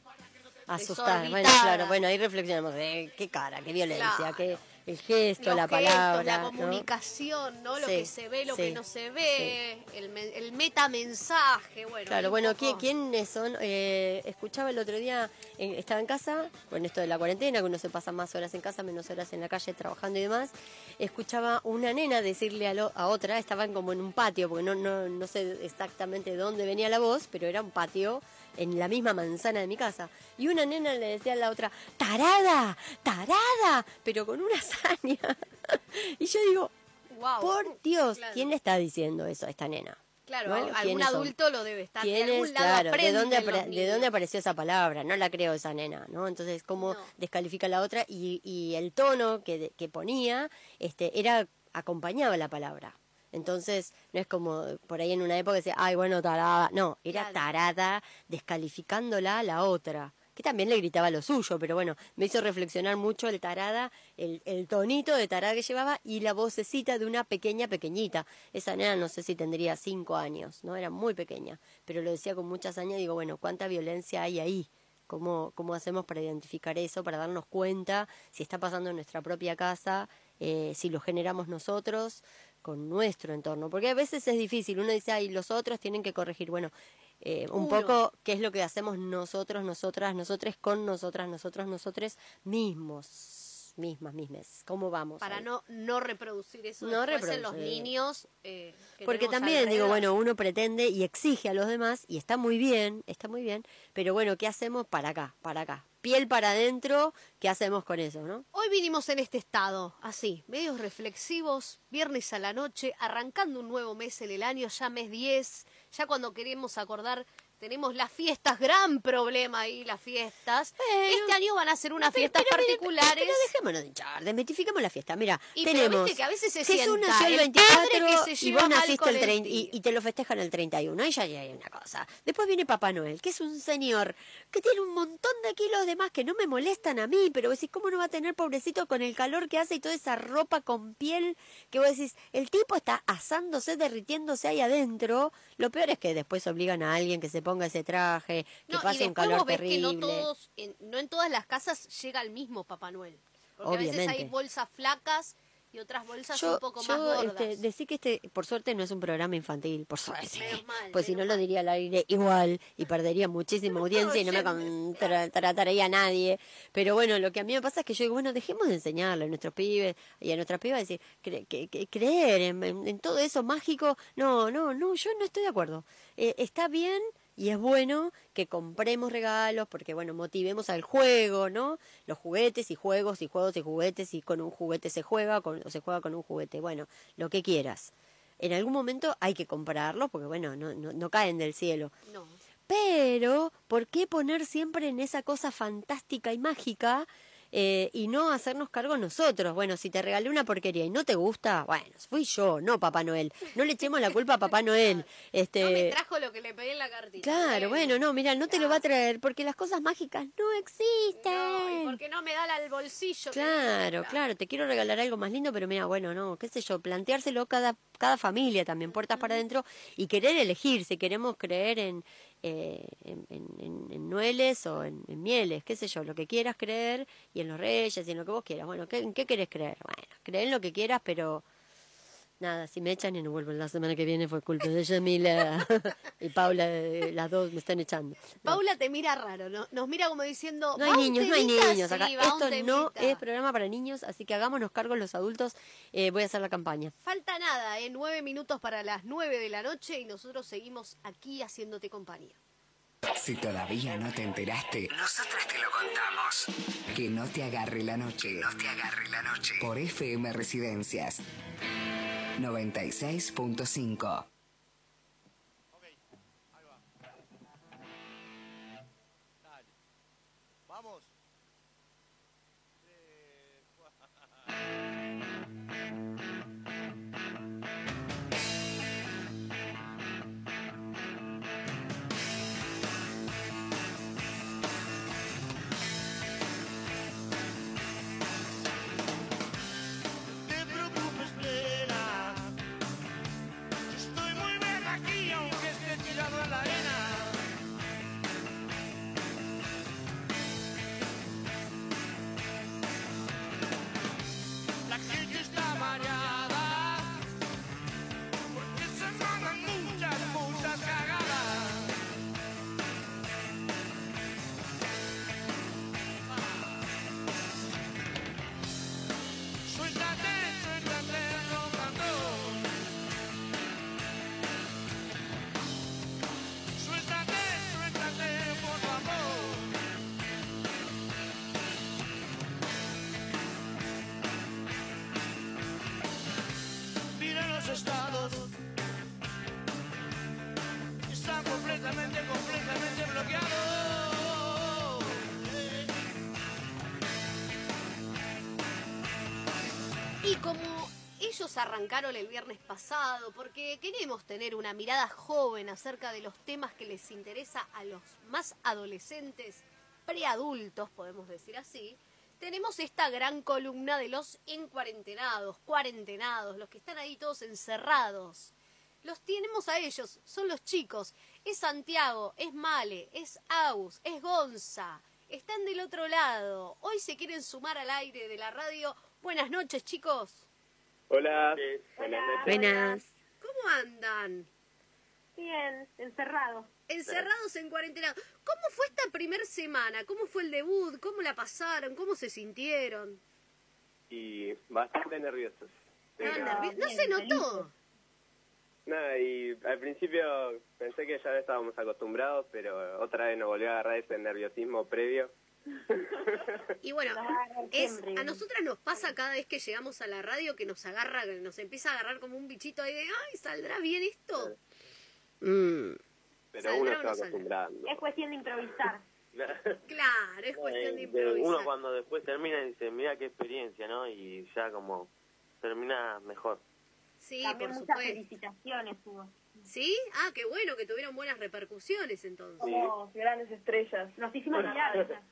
asustar. Bueno, claro, bueno, ahí reflexionamos. eh, qué cara, qué violencia, Claro. qué el gesto, los la gestos, palabra. la comunicación, ¿no? Lo Sí, que se ve, lo que no se ve, el, me- el metamensaje, bueno. Claro, bueno, poco- ¿qui- ¿quiénes son? Eh, escuchaba el otro día, eh, estaba en casa, con esto de la cuarentena, que uno se pasa más horas en casa, menos horas en la calle trabajando y demás. Escuchaba una nena decirle a, lo- a otra, estaban como en un patio, porque no, no, no sé exactamente de dónde venía la voz, pero era un patio en la misma manzana de mi casa. Y una nena le decía a la otra, tarada, tarada, pero con una hazaña. y yo digo, por Dios, Claro. ¿quién le está diciendo eso a esta nena? Claro, ¿no? al- algún adulto lo debe estar. de ¿Quién algún es? lado Claro, ¿de dónde, ¿de dónde apareció esa palabra? No la creo esa nena, ¿no? Entonces, ¿cómo No. descalifica la otra? Y, y el tono que, que ponía este, era acompañaba la palabra. Entonces, no es como por ahí en una época decía, ay, bueno, tarada. No, era tarada, descalificándola a la otra. Que también le gritaba lo suyo, pero bueno, me hizo reflexionar mucho el tarada, el, el tonito de tarada que llevaba y la vocecita de una pequeña pequeñita. Esa nena no sé si tendría cinco años, ¿no? Era muy pequeña, pero lo decía con muchas años. Digo, bueno, ¿cuánta violencia hay ahí? ¿Cómo, ¿Cómo hacemos para identificar eso, para darnos cuenta si está pasando en nuestra propia casa, eh, si lo generamos nosotros con nuestro entorno? Porque a veces es difícil, uno dice, ay, los otros tienen que corregir. Bueno, eh, un Uno. poco qué es lo que hacemos nosotros, nosotras, nosotres con nosotras, nosotros, nosotres mismos, mismas, mismas. ¿Cómo vamos? Para ahí? no, no reproducir eso No después en los reproducir. niños. eh, que Porque también digo, bueno, uno pretende y exige a los demás y está muy bien, está muy bien, pero bueno, ¿qué hacemos para acá, para acá? Piel para adentro, ¿qué hacemos con eso, no? Hoy vinimos en este estado, así, medios reflexivos, viernes a la noche, arrancando un nuevo mes en el año, ya mes 10, ya cuando queremos acordar, tenemos las fiestas, gran problema ahí, las fiestas. Este año van a ser unas Pero- fiestas pero particulares. Pero dejémonos de hinchar, desmitifiquemos la fiesta. Mira, Y tenemos. que a veces se Jesús sienta nació el el 24 padre que se y vos naciste el el 30 y, tío. y te lo festejan el 31. Ahí ya ya hay una cosa. Después viene Papá Noel, que es un señor que tiene un montón de kilos de más que no me molestan a mí, pero vos decís, ¿cómo no va a tener pobrecito con el calor que hace y toda esa ropa con piel? Que vos decís, el tipo está asándose, derritiéndose ahí adentro. Lo peor es que después obligan a alguien que se ponga ese traje, que No, y pase un después calor vos ves terrible. que no todos, en, no en todas las casas llega el mismo Papá Noel. Porque a veces hay Obviamente. bolsas flacas y otras bolsas Yo, un poco yo, más gordas. este, decir que este, por suerte, no es un programa infantil, por suerte. Menos mal, pues si no lo diría al aire igual y perdería muchísima audiencia y no me trataría a nadie. Pero bueno, lo que a mí me pasa es que yo digo, bueno, dejemos de enseñarle a nuestros pibes y a nuestras pibas decir, cre- que- que- creer en, en- en todo eso mágico. No, no, no, yo no estoy de acuerdo. Eh, está bien y es bueno que compremos regalos porque, bueno, motivemos al juego, ¿no? Los juguetes y juegos y juegos y juguetes y con un juguete se juega con, o se juega con un juguete. Bueno, lo que quieras. En algún momento hay que comprarlos porque, bueno, no, no, no caen del cielo. No. Pero, ¿por qué poner siempre en esa cosa fantástica y mágica eh, y no hacernos cargo nosotros? Bueno, si te regalé una porquería y no te gusta, bueno, fui yo, no Papá Noel. No le echemos la culpa a Papá Noel. Este, No me trajo lo que le pedí en la cartita. Claro, bueno, no, mira, no te lo va a traer porque las cosas mágicas no existen. No, y porque no me da la- el bolsillo. Claro, claro, te quiero regalar algo más lindo, pero mira, bueno, no, qué sé yo, planteárselo cada, cada familia también, puertas para adentro, y querer elegir, si queremos creer en, eh, en, en- en- nueles o en, en mieles, qué sé yo, lo que quieras creer, y en los reyes, y en lo que vos quieras. Bueno, ¿qué, ¿en qué querés creer? Bueno, cree en lo que quieras, pero nada, si me echan y no vuelvo la semana que viene fue culpa de Yamila y Paula, eh, las dos me están echando. No. Paula te mira raro, ¿no? nos mira como diciendo. No "Va hay niños, no hay temita", niños acá. sí, Esto no es programa para niños, así que hagámonos cargo los adultos. Eh, voy a hacer la campaña. Falta nada, ¿eh? Nueve minutos para las nueve de la noche y nosotros seguimos aquí haciéndote compañía. Si todavía no te enteraste, nosotros te lo contamos. Que no te agarre la noche. No te agarre la noche. Por FM Residencias. 96.5. como ellos arrancaron el viernes pasado, porque queremos tener una mirada joven acerca de los temas que les interesa a los más adolescentes, preadultos, podemos decir así, tenemos esta gran columna de los encuarentenados, cuarentenados, los que están ahí todos encerrados. Los tenemos a ellos, son los chicos. Es Santiago, es Male, es Aus, es Gonza. Están del otro lado. Hoy se quieren sumar al aire de la radio. Buenas noches, chicos. Hola. Buenas noches. Buenas. ¿Cómo andan? Bien, encerrado. Encerrados en cuarentena. ¿Cómo fue esta primer semana? ¿Cómo fue el debut? ¿Cómo la pasaron? ¿Cómo se sintieron? Y bastante nerviosos. Ah, nervi- no bien, se notó. Nada, y al principio pensé que ya estábamos acostumbrados, pero otra vez nos volvió a agarrar ese nerviosismo previo. Y bueno, es, a nosotras nos pasa cada vez que llegamos a la radio que nos agarra, que nos empieza a agarrar como un bichito ahí de, ay, ¿saldrá bien esto? Mm. Pero ¿Saldrá uno se va acostumbrando. Es cuestión de improvisar. Claro, es cuestión de Eh, improvisar. Uno cuando después termina dice, mira qué experiencia, ¿no? Y ya como termina mejor. Sí, También por muchas supuesto. felicitaciones hubo. ¿Sí? Ah, qué bueno, que tuvieron buenas repercusiones entonces. Como grandes estrellas. Nos hicimos mirar.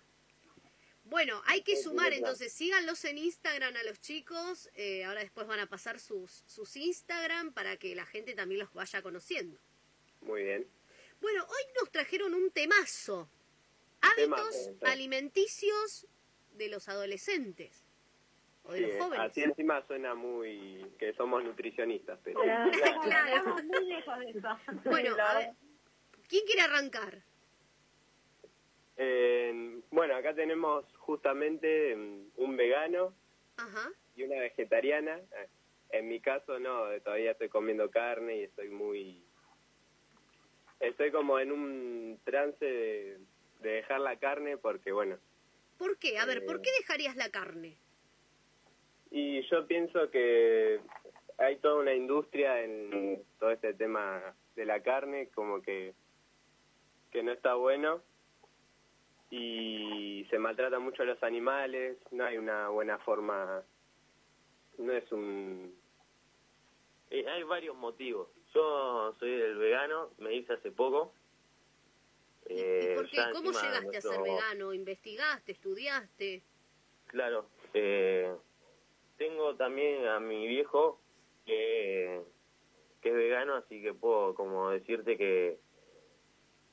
Bueno, hay que sumar entonces, síganlos en Instagram a los chicos, eh, ahora después van a pasar sus, sus Instagram para que la gente también los vaya conociendo. Muy bien. Bueno, hoy nos trajeron un temazo, hábitos Temazo, alimenticios de los adolescentes o de Sí, los jóvenes. así encima suena muy que somos nutricionistas, pero Claro. Estamos muy lejos de eso. Bueno, a ver, ¿quién quiere arrancar? Eh, bueno, acá tenemos justamente mm, un vegano Ajá. y una vegetariana. Eh, En mi caso no, todavía estoy comiendo carne y estoy muy... Estoy como en un trance de, de dejar la carne porque, bueno, ¿Por qué? A ver, ¿por Eh. qué dejarías la carne? y yo pienso que hay toda una industria en todo este tema de la carne, como que, que no está bueno y se maltrata mucho a los animales, no hay una buena forma, no es un... Eh, hay varios motivos. Yo soy del vegano, me hice hace poco. ¿Y- Eh, ¿Y por qué? ¿Cómo llegaste a ser vegano? ¿Investigaste? ¿Estudiaste? Claro. Eh, tengo también a mi viejo que, que es vegano, así que puedo como decirte que,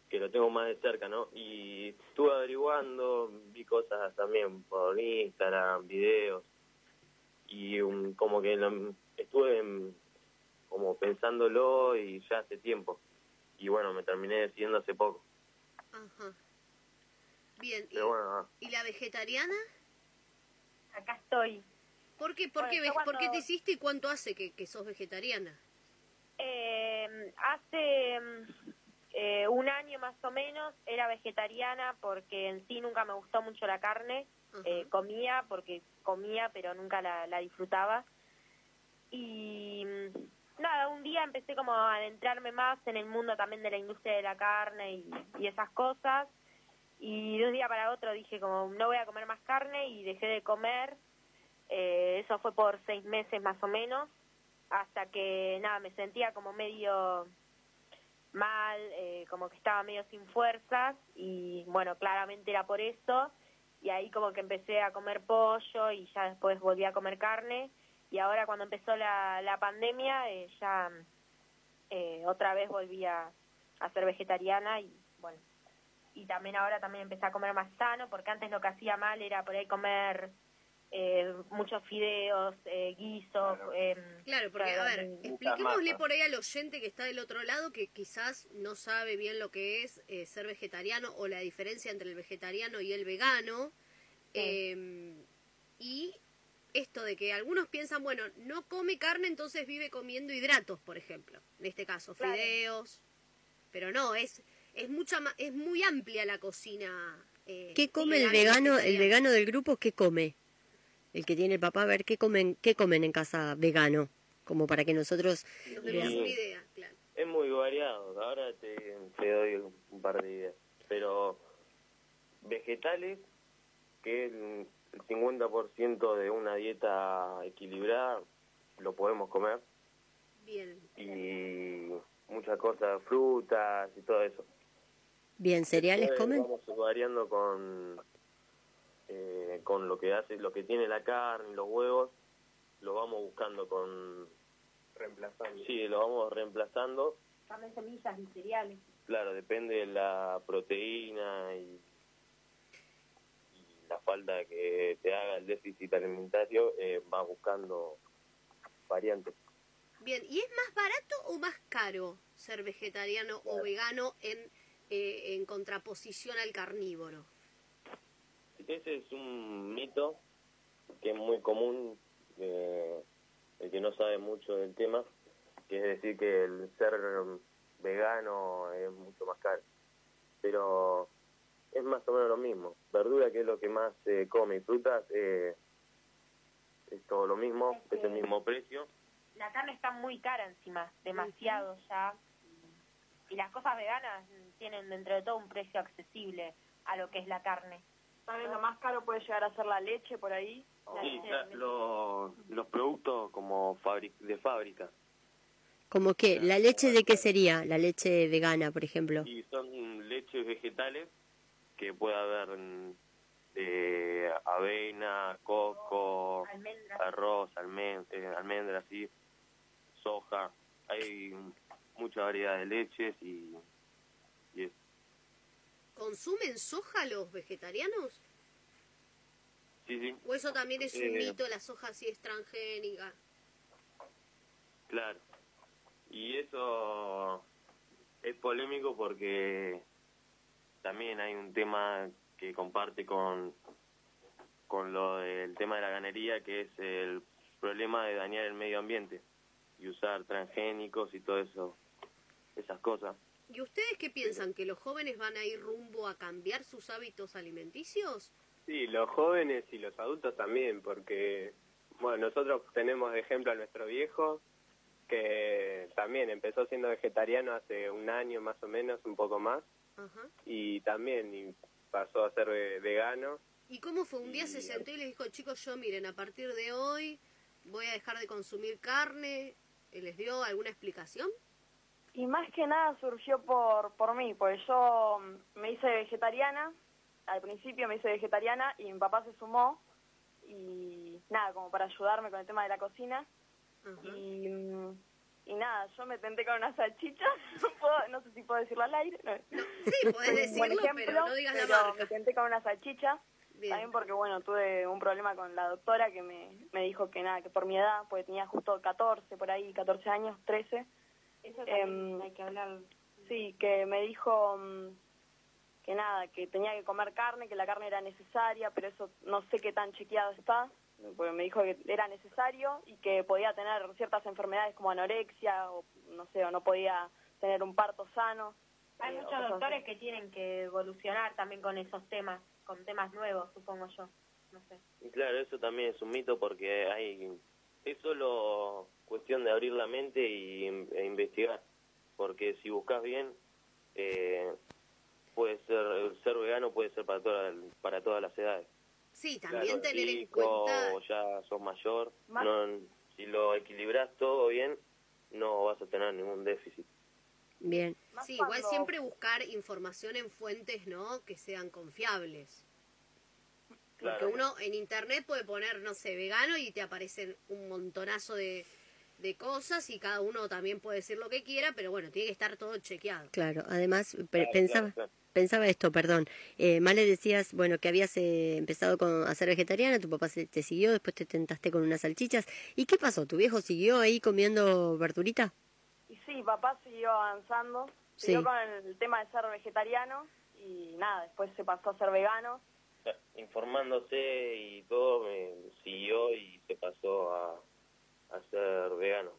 que lo tengo más de cerca, ¿no? Y estuve averiguando, vi cosas también por Instagram, videos, y um, como que lo- estuve como pensándolo y ya hace tiempo. Y bueno, me terminé decidiendo hace poco. Ajá. Bien, ¿y, Pero bueno, ah. y la vegetariana? Acá estoy. ¿Por qué, por Bueno, qué, por qué te hiciste y cuánto hace que, que sos vegetariana? Eh, hace eh, un año más o menos era vegetariana porque en sí nunca me gustó mucho la carne. Eh, comía porque comía pero nunca la, la disfrutaba. Y mm, nada, un día empecé como a adentrarme más en el mundo también de la industria de la carne y, y esas cosas. Y de un día para otro dije como no voy a comer más carne y dejé de comer. Eh, eso fue por seis meses más o menos hasta que nada me sentía como medio mal eh, como que estaba medio sin fuerzas y bueno claramente era por eso. Y ahí como que empecé a comer pollo y ya después volví a comer carne. Y ahora cuando empezó la, la pandemia eh, ya eh, otra vez volví a, a ser vegetariana y bueno. Y también ahora también empecé a comer más sano porque antes lo que hacía mal era por ahí comer eh, muchos fideos, eh, guisos. em, Claro, porque, a ver, expliquémosle por ahí al oyente que está del otro lado que quizás no sabe bien lo que es eh, ser vegetariano o la diferencia entre el vegetariano y el vegano. Eh, y esto de que algunos piensan, bueno, no come carne, entonces vive comiendo hidratos, por ejemplo. En este caso, Claro. fideos. Pero no, es es mucha ma- es muy amplia la cocina. eh, ¿Qué come el vegano, el vegano del grupo? ¿Qué come? El que tiene el papá, a ver, ¿qué comen, qué comen en casa vegano? Como para que nosotros... Nos demos Sí. una idea, claro. Es muy variado, ahora te, te doy un par de ideas. Pero vegetales, que el 50% de una dieta equilibrada lo podemos comer Bien. y muchas cosas, frutas y todo eso. Bien, ¿cereales Después comen? Vamos variando con eh, con lo que hace, lo que tiene la carne y los huevos, lo vamos buscando con Reemplazando. sí, lo vamos reemplazando. También semillas y cereales. Claro, depende de la proteína y, y la falta que te haga el déficit alimentario, eh, vas buscando variantes. Bien, ¿y es más barato o más caro ser vegetariano o vegano en, eh, en contraposición al carnívoro? Ese es un mito que es muy común, eh, el que no sabe mucho del tema, que es decir que el ser vegano es mucho más caro. Pero es más o menos lo mismo. Verdura, que es lo que más se come, y frutas, eh, es todo lo mismo, es el mismo precio. La carne está muy cara encima, demasiado ya. Y las cosas veganas tienen dentro de todo un precio accesible a lo que es la carne. También lo más caro puede llegar a ser la leche por ahí. o- Sí, la- lo- los productos como fabri- de fábrica. ¿Como qué? ¿La leche de qué sería? La leche vegana, por ejemplo. Y son leches vegetales que puede haber de avena, coco, Almendras. arroz, almen- eh, almendras, sí, soja. Hay mucha variedad de leches y, y es- ¿Consumen soja los vegetarianos? sí, sí, ¿O eso también es un Eh. mito, la soja así es transgénica? claro. Y eso es polémico porque también hay un tema que comparte con con lo del tema de la ganería, que es el problema de dañar el medio ambiente y usar transgénicos y todo eso, esas cosas. ¿Y ustedes qué piensan? ¿Que los jóvenes van a ir rumbo a cambiar sus hábitos alimenticios? Sí, los jóvenes y los adultos también, porque, bueno, nosotros tenemos de ejemplo a nuestro viejo, que también empezó siendo vegetariano hace un año más o menos, un poco más, Ajá. y también y pasó a ser ve- vegano. ¿Y cómo fue? Un día se sentó y les dijo, chicos, yo miren, a partir de hoy voy a dejar de consumir carne. ¿Les dio alguna explicación? Y más que nada surgió por, por mí, porque yo mm, me hice vegetariana, al principio me hice vegetariana y mi papá se sumó y nada, como para ayudarme con el tema de la cocina. Y, mm, y nada, yo me tenté con una salchicha, no, puedo- no sé si puedo decirlo al aire. no. Sí, podés Un decirlo, buen ejemplo, pero no digas la marca. me tenté con una salchicha. Bien. También porque, bueno, tuve un problema con la doctora que me, me dijo que nada, que por mi edad, porque tenía justo 14, por ahí, 14 años, 13. Eso Em, hay que hablar. Sí, que me dijo mm, que nada, que tenía que comer carne, que la carne era necesaria, pero eso no sé qué tan chequeado está, porque me dijo que era necesario y que podía tener ciertas enfermedades como anorexia o no sé, o no podía tener un parto sano. Hay eh, muchos doctores así. que tienen que evolucionar también con esos temas, con temas nuevos, supongo yo. No sé. Y claro, eso también es un mito porque hay es solo cuestión de abrir la mente y, e investigar, porque si buscas bien, eh, puede ser ser vegano puede ser para todas para todas las edades. Sí, también Claro, tener en cuenta... o ya sos mayor, Más- no, si lo equilibras todo bien, no vas a tener ningún déficit. Bien. Sí, igual siempre buscar información en fuentes, ¿no? Que sean confiables. Porque Claro. uno en internet puede poner, no sé, vegano y te aparecen un montonazo de, de cosas y cada uno también puede decir lo que quiera, pero bueno, tiene que estar todo chequeado. Claro, además Claro, pensaba claro, claro. pensaba esto, perdón. Eh, Male decías, bueno, que habías eh, empezado con, a ser vegetariana, tu papá se- te siguió, después te tentaste con unas salchichas. ¿Y qué pasó? ¿Tu viejo siguió ahí comiendo verdurita? Y sí, papá siguió avanzando, Sí. siguió con el tema de ser vegetariano y nada, después se pasó a ser vegano. Informándose y todo, me siguió y se pasó a, a ser vegano.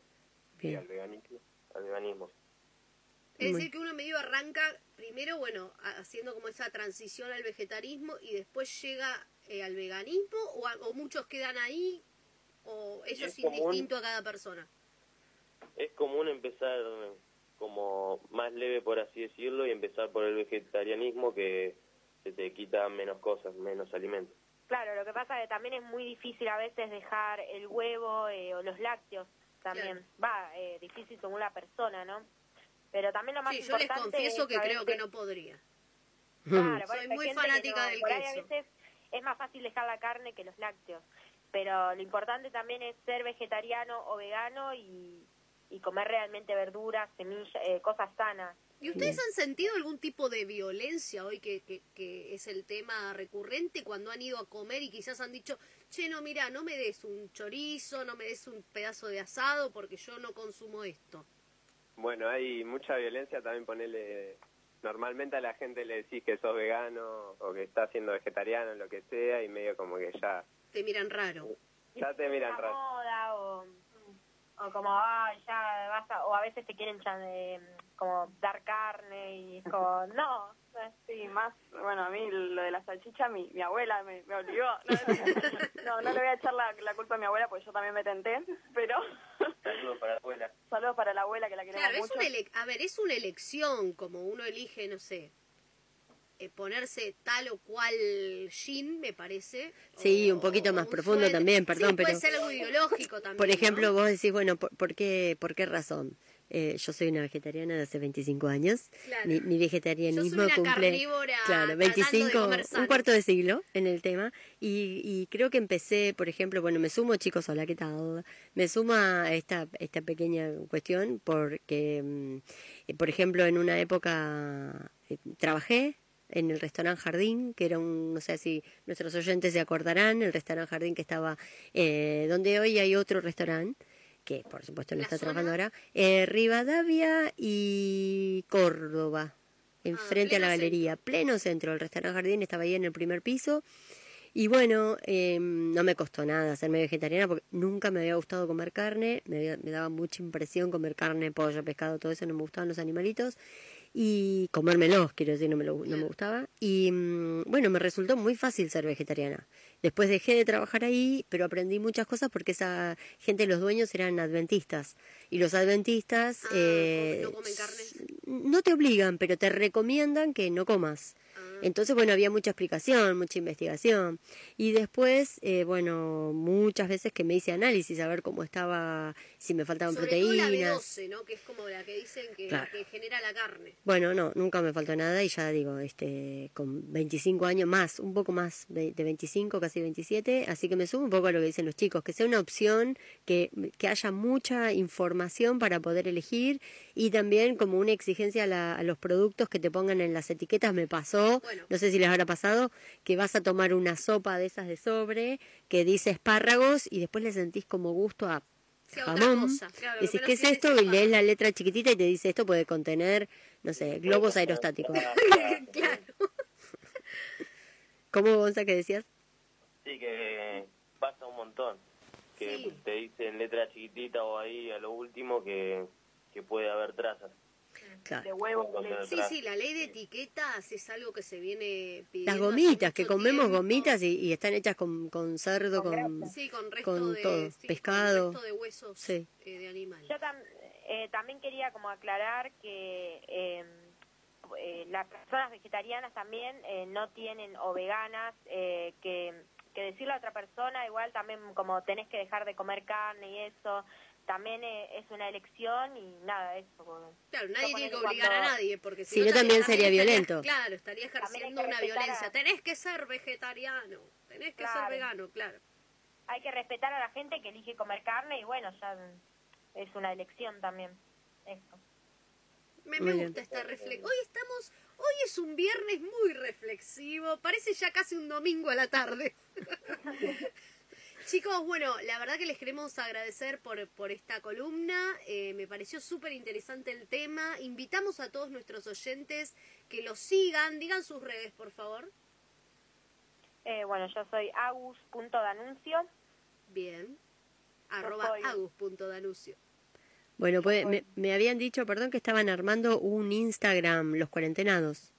Bien. Y al veganismo. Al veganismo. Es decir, que uno medio arranca primero, bueno, haciendo como esa transición al vegetarismo y después llega eh, al veganismo o, a- o muchos quedan ahí o eso Es es, común. indistinto a cada persona. Es común empezar como más leve, por así decirlo, y empezar por el vegetarianismo que se te quita menos cosas, menos alimentos. Claro, lo que pasa es que también es muy difícil a veces dejar el huevo eh, o los lácteos también. Va, eh, difícil según la persona, ¿no? Pero también lo más Sí, yo les importante confieso es que creo que no podría. Claro, Soy muy fanática no- del a queso. veces es más fácil dejar la carne que los lácteos. Pero lo importante también es ser vegetariano o vegano y, y comer realmente verduras, semillas, eh, cosas sanas. ¿Y ustedes han sentido algún tipo de violencia hoy que, que, que es el tema recurrente cuando han ido a comer y quizás han dicho, che, no, mira, no me des un chorizo, no me des un pedazo de asado porque yo no consumo esto? Bueno, hay mucha violencia también ponerle... Normalmente a la gente le decís que sos vegano o que estás siendo vegetariano, lo que sea, y medio como que ya, Te miran raro. ya te miran raro. moda o, o como, ah, ya basta, o a veces te quieren chan- eh, como dar carne y es como, no. Sí, más, bueno, a mí lo de la salchicha, mi, mi abuela me, me obligó. No, no, no le voy a echar la, la culpa a mi abuela porque yo también me tenté, pero Saludos para la abuela. saludos para la abuela que la queremos Claro, es mucho. una ele- a ver, es una elección, como uno elige, no sé, eh, ponerse tal o cual jean, me parece. Sí, o- un poquito más un profundo también, Sí, perdón, puede pero- ser algo ideológico también. Por ¿no? ejemplo, vos decís, bueno, ¿por, por qué, ¿por qué razón? Eh, yo soy una vegetariana de hace 25 años. Claro. Mi, mi vegetarianismo Yo soy una cumple claro, tratando de 25, comer sano. un cuarto de siglo en el tema. Y, y creo que empecé, por ejemplo, bueno, me sumo, chicos, hola, ¿qué tal? Me sumo a esta, esta pequeña cuestión porque, mm, por ejemplo, en una época eh, trabajé en el restaurante Jardín, que era un, no sé si nuestros oyentes se acordarán, el restaurante Jardín que estaba eh, donde hoy hay otro restaurante que por supuesto no ¿La está zona? trabajando ahora, eh, Rivadavia y Córdoba, enfrente a la Ah, galería, pleno centro, el restaurante Jardín estaba ahí en el primer piso. Y bueno, eh, no me costó nada hacerme vegetariana porque nunca me había gustado comer carne, me, había- me daba mucha impresión comer carne, pollo, pescado, todo eso, no me gustaban los animalitos y comérmelos, quiero decir, no me, lo- no me gustaba. Y mm, bueno, me resultó muy fácil ser vegetariana. Después dejé de trabajar ahí, pero aprendí muchas cosas porque esa gente, los dueños eran adventistas. Y los adventistas Ah, eh, ¿no comen carne? no te obligan, pero te recomiendan que no comas. Entonces, bueno, había mucha explicación, mucha investigación. Y después, eh, bueno, muchas veces que me hice análisis a ver cómo estaba, si me faltaban Sobre todo la proteínas. B12, ¿no? Que es como la que dicen que, Claro. que genera la carne. Bueno, no, nunca me faltó nada y ya digo, este, con 25 años más, un poco más de, de 25, casi 27, así que me sumo un poco a lo que dicen los chicos, que sea una opción, que, que haya mucha información para poder elegir y también como una exigencia a, la- a los productos que te pongan en las etiquetas. Me pasó, Bueno. No sé si les habrá pasado, que vas a tomar una sopa de esas de sobre que dice espárragos y después le sentís como gusto a Sí, jamón. claro, Decís, ¿qué es esto? Y lees la letra chiquitita y te dice, esto puede contener, no sé, globos aerostáticos. claro. ¿Cómo, Gonza, que decías? Sí, que pasa un montón. Que Sí. te dicen letra chiquitita o ahí a lo último que, que puede haber trazas. Claro. de huevo, de. Sí, sí, la ley de etiquetas es algo que se viene pidiendo. Las gomitas, que comemos tiempo. gomitas y, y están hechas con, con cerdo, con... Sí, con resto con de todo, sí, pescado. Con resto de huesos Sí. eh, de animal. Yo tam- eh, también quería como aclarar que eh, eh, las personas vegetarianas también eh, no tienen o veganas eh, que, que decirle a otra persona igual también como tenés que dejar de comer carne y eso también es una elección y nada eso Claro, nadie tiene que obligar a nadie, porque si Si no, también sería estaría- violento. Claro, estaría ejerciendo una a- violencia. Tenés que ser vegetariano, tenés que ser vegano, claro. hay que respetar a la gente que elige comer carne y bueno ya es una elección también eso Me, me gusta esta reflexión. Hoy estamos, hoy es un viernes muy reflexivo, parece ya casi un domingo a la tarde. Chicos, bueno, la verdad que les queremos agradecer por, por esta columna, eh, me pareció súper interesante el tema, invitamos a todos nuestros oyentes que lo sigan, digan sus redes, por favor. Eh, bueno yo soy agus.danuncio Bien. Arroba soy- agus.danucio. Bueno, pues me, me habían dicho, perdón, que estaban armando un Instagram, los cuarentenados.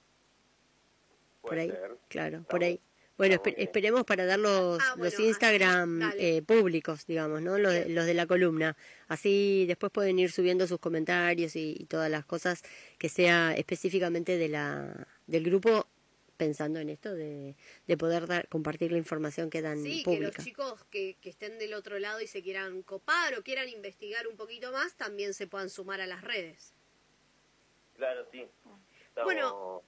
Por ahí, ser. claro, por ahí. Bueno, esperemos para dar los, Ah, bueno, los Instagram dale. eh, públicos, digamos, ¿no? Los de, los de la columna. Así después pueden ir subiendo sus comentarios y, y todas las cosas que sea específicamente de la, del grupo pensando en esto de, de poder dar, compartir la información que dan Sí, que los pública. chicos que, que estén del otro lado y se quieran copar o quieran investigar un poquito más, también se puedan sumar a las redes. Claro, sí. Estamos Bueno.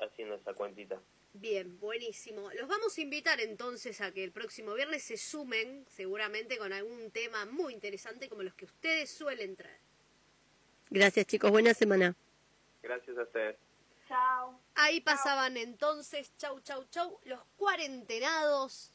haciendo esa cuentita. Bien, buenísimo. Los vamos a invitar entonces a que el próximo viernes se sumen, seguramente con algún tema muy interesante como los que ustedes suelen traer. Gracias chicos, buena semana. Gracias a ustedes. Chao. Ahí pasaban entonces, chau, chau, chau, los cuarentenados.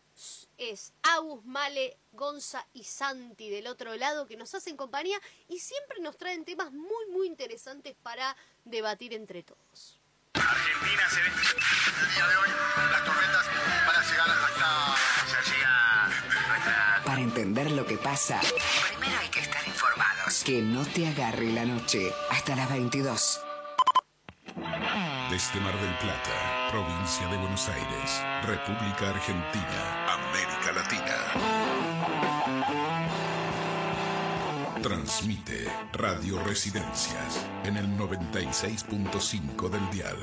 Es Agus, Male, Gonza y Santi del otro lado que nos hacen compañía y siempre nos traen temas muy, muy interesantes para debatir entre todos. Argentina se ve el día de hoy las tormentas van a llegar hasta ya llega nuestra Para entender lo que pasa, primero hay que estar informados. Que no te agarre la noche hasta las 22. Desde Mar del Plata, provincia de Buenos Aires, República Argentina, América Latina. Transmite Radio Residencias en el 96.5 del dial.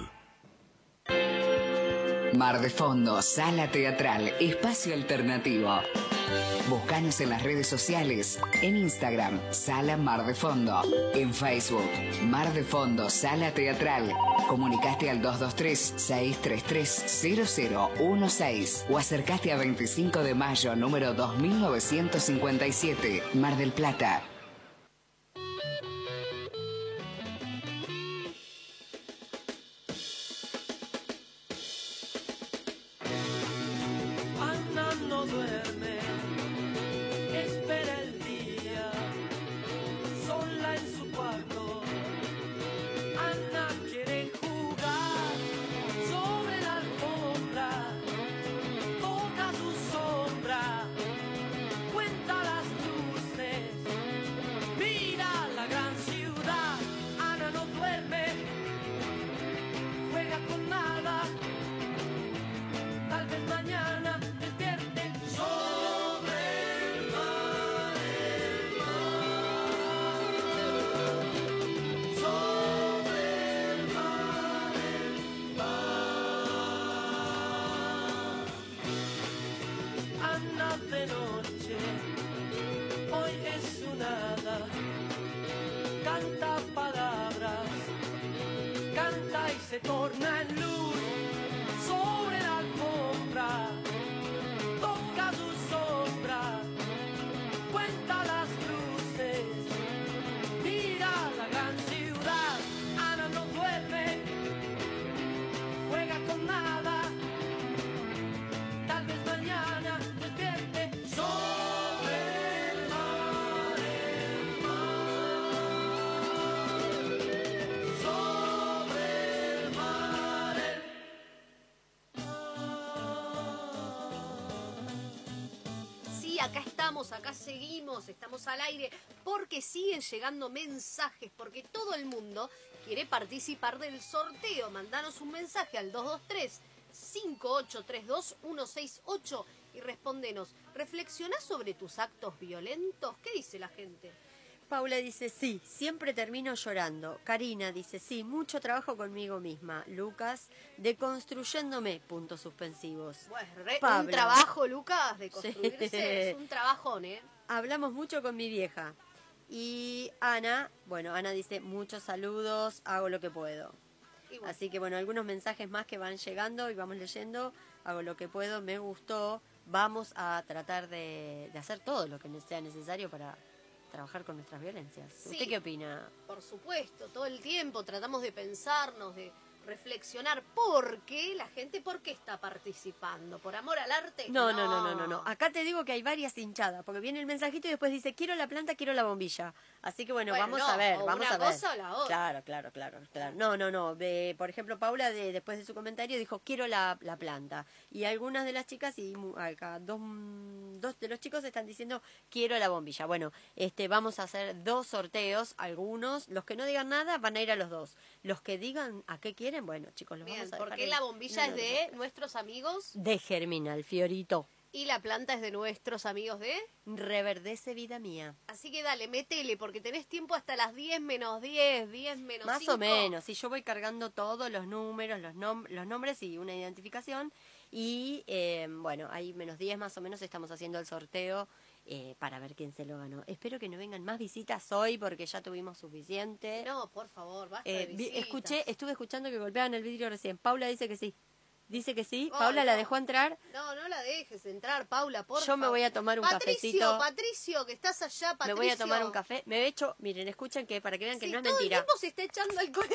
Mar de Fondo, Sala Teatral, Espacio Alternativo. Búscanos en las redes sociales, en Instagram, Sala Mar de Fondo, en Facebook, Mar de Fondo, Sala Teatral. Comunicaste al 223-633-0016 o acercaste a 25 de mayo, número 2957, Mar del Plata. Se torna luz seguimos, estamos al aire, porque siguen llegando mensajes, porque todo el mundo quiere participar del sorteo. Mandanos un mensaje al 223-5832-168 y respóndenos. ¿Reflexionás sobre tus actos violentos? ¿Qué dice la gente? Paula dice, sí, siempre termino llorando. Karina dice, sí, mucho trabajo conmigo misma. Lucas, deconstruyéndome, puntos suspensivos. Bueno, re- un trabajo, Lucas, de Sí. construirse. Es un trabajón, ¿eh? Hablamos mucho con mi vieja. Y Ana, bueno, Ana dice, muchos saludos, hago lo que puedo. Bueno, Así que bueno, algunos mensajes más que van llegando y vamos leyendo. Hago lo que puedo, me gustó. Vamos a tratar de, de hacer todo lo que sea necesario para trabajar con nuestras violencias. Sí. ¿Usted qué opina? por supuesto, todo el tiempo tratamos de pensarnos, de reflexionar por qué la gente, por qué está participando, por amor al arte. No, no, no, no, no, no. Acá te digo que hay varias hinchadas, porque viene el mensajito y después dice, quiero la planta, quiero la bombilla. Así que bueno, Bueno, vamos no, a ver, o vamos una a ver. cosa o la otra. Claro, claro, claro, claro. No, no, no. De- por ejemplo, Paula, de, después de su comentario, dijo, quiero la, la planta. Y algunas de las chicas, y acá dos, dos de los chicos están diciendo, quiero la bombilla. Bueno, este vamos a hacer dos sorteos, algunos, los que no digan nada van a ir a los dos. Los que digan a qué quieren, bueno, chicos, los Bien, vamos a dejar porque la bombilla es de nuestros amigos De Germinal, Fiorito. Y la planta es de nuestros amigos de... Reverdece vida mía. Así que dale, métele, porque tenés tiempo hasta las 10 menos 10, 10 menos Más 5. o menos, si yo voy cargando todos los números, los, nom- los nombres y una identificación. Y eh, bueno, ahí menos 10 más o menos estamos haciendo el sorteo eh, para ver quién se lo ganó. Espero que no vengan más visitas hoy porque ya tuvimos suficiente. No, por favor, basta Eh, de vi- visitas. escuché, estuve escuchando que golpeaban el vidrio recién. Paula dice que sí. Dice que sí. Paula la dejó entrar. No, no la dejes entrar, Paula, por Yo me voy a tomar un Patricio, cafecito. Patricio, que estás allá, Me Patricio. voy a tomar un café. Me he hecho, miren, escuchen que para que vean que no es todo mentira. el tiempo se está echando alcohol.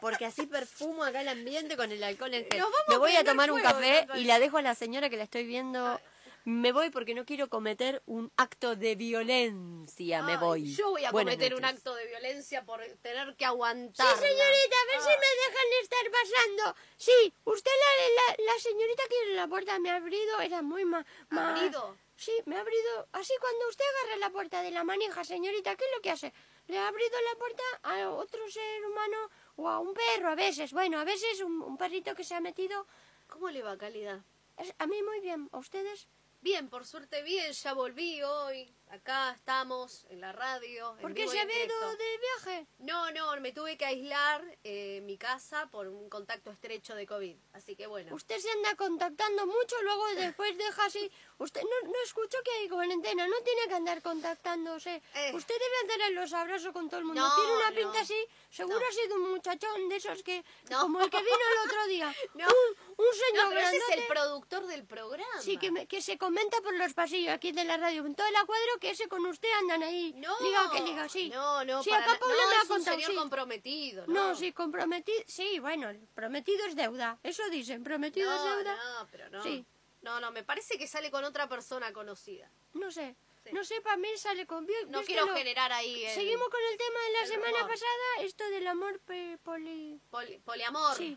Porque así perfumo acá el ambiente con el alcohol en gel. Nos vamos Me voy a tomar un café y la dejo a la señora que la estoy viendo. Me voy porque no quiero cometer un acto de violencia. me Ay, voy. Yo voy a Buenas cometer un acto de violencia por tener que aguantar. Sí, señorita, a ver si me dejan estar pasando. Sí, usted, la, la, la señorita que en la puerta me ha abrido, era muy ma, ma- ¿Abrido? Sí, me ha abrido. Así cuando usted agarra la puerta de la manija, señorita, ¿qué es lo que hace? Le ha abrido la puerta a otro ser humano o a un perro a veces. Bueno, a veces un, un perrito que se ha metido. ¿Cómo le va, calidad? Es- a mí muy bien. ¿A ustedes? Bien, por suerte bien, ya volví hoy. Acá estamos en la radio. en ¿Por qué directo. de viaje? No, no, me tuve que aislar eh, mi casa por un contacto estrecho de COVID. Así que bueno. Usted se anda contactando mucho, luego después deja así. Usted no, no escuchó que hay cuarentena, no tiene que andar contactándose. Eh. Usted debe andar en los abrazos con todo el mundo. No, tiene una no. pinta así, seguro ha sido un muchachón de esos que, No. como el que vino el otro día. Un, un señor pero ese es el grandote. productor del programa. Sí, que, me- que se comenta por los pasillos aquí de la radio. En todo el cuadro que ese con usted andan ahí. No, Liga que liga, sí. No, no, Sí, para acá Paula no, me ha contado, sí. comprometido, ¿no? No, sí, comprometido. Sí, bueno, prometido es deuda. Eso dicen, prometido es deuda. no, pero no. Sí. No, no, me parece que sale con otra persona conocida. No sé. Sí. No sé, para mí sale con... No quiero generar ahí el Seguimos con el tema de la el semana rumor. pasada, esto del amor poli... poli- poliamor. Sí.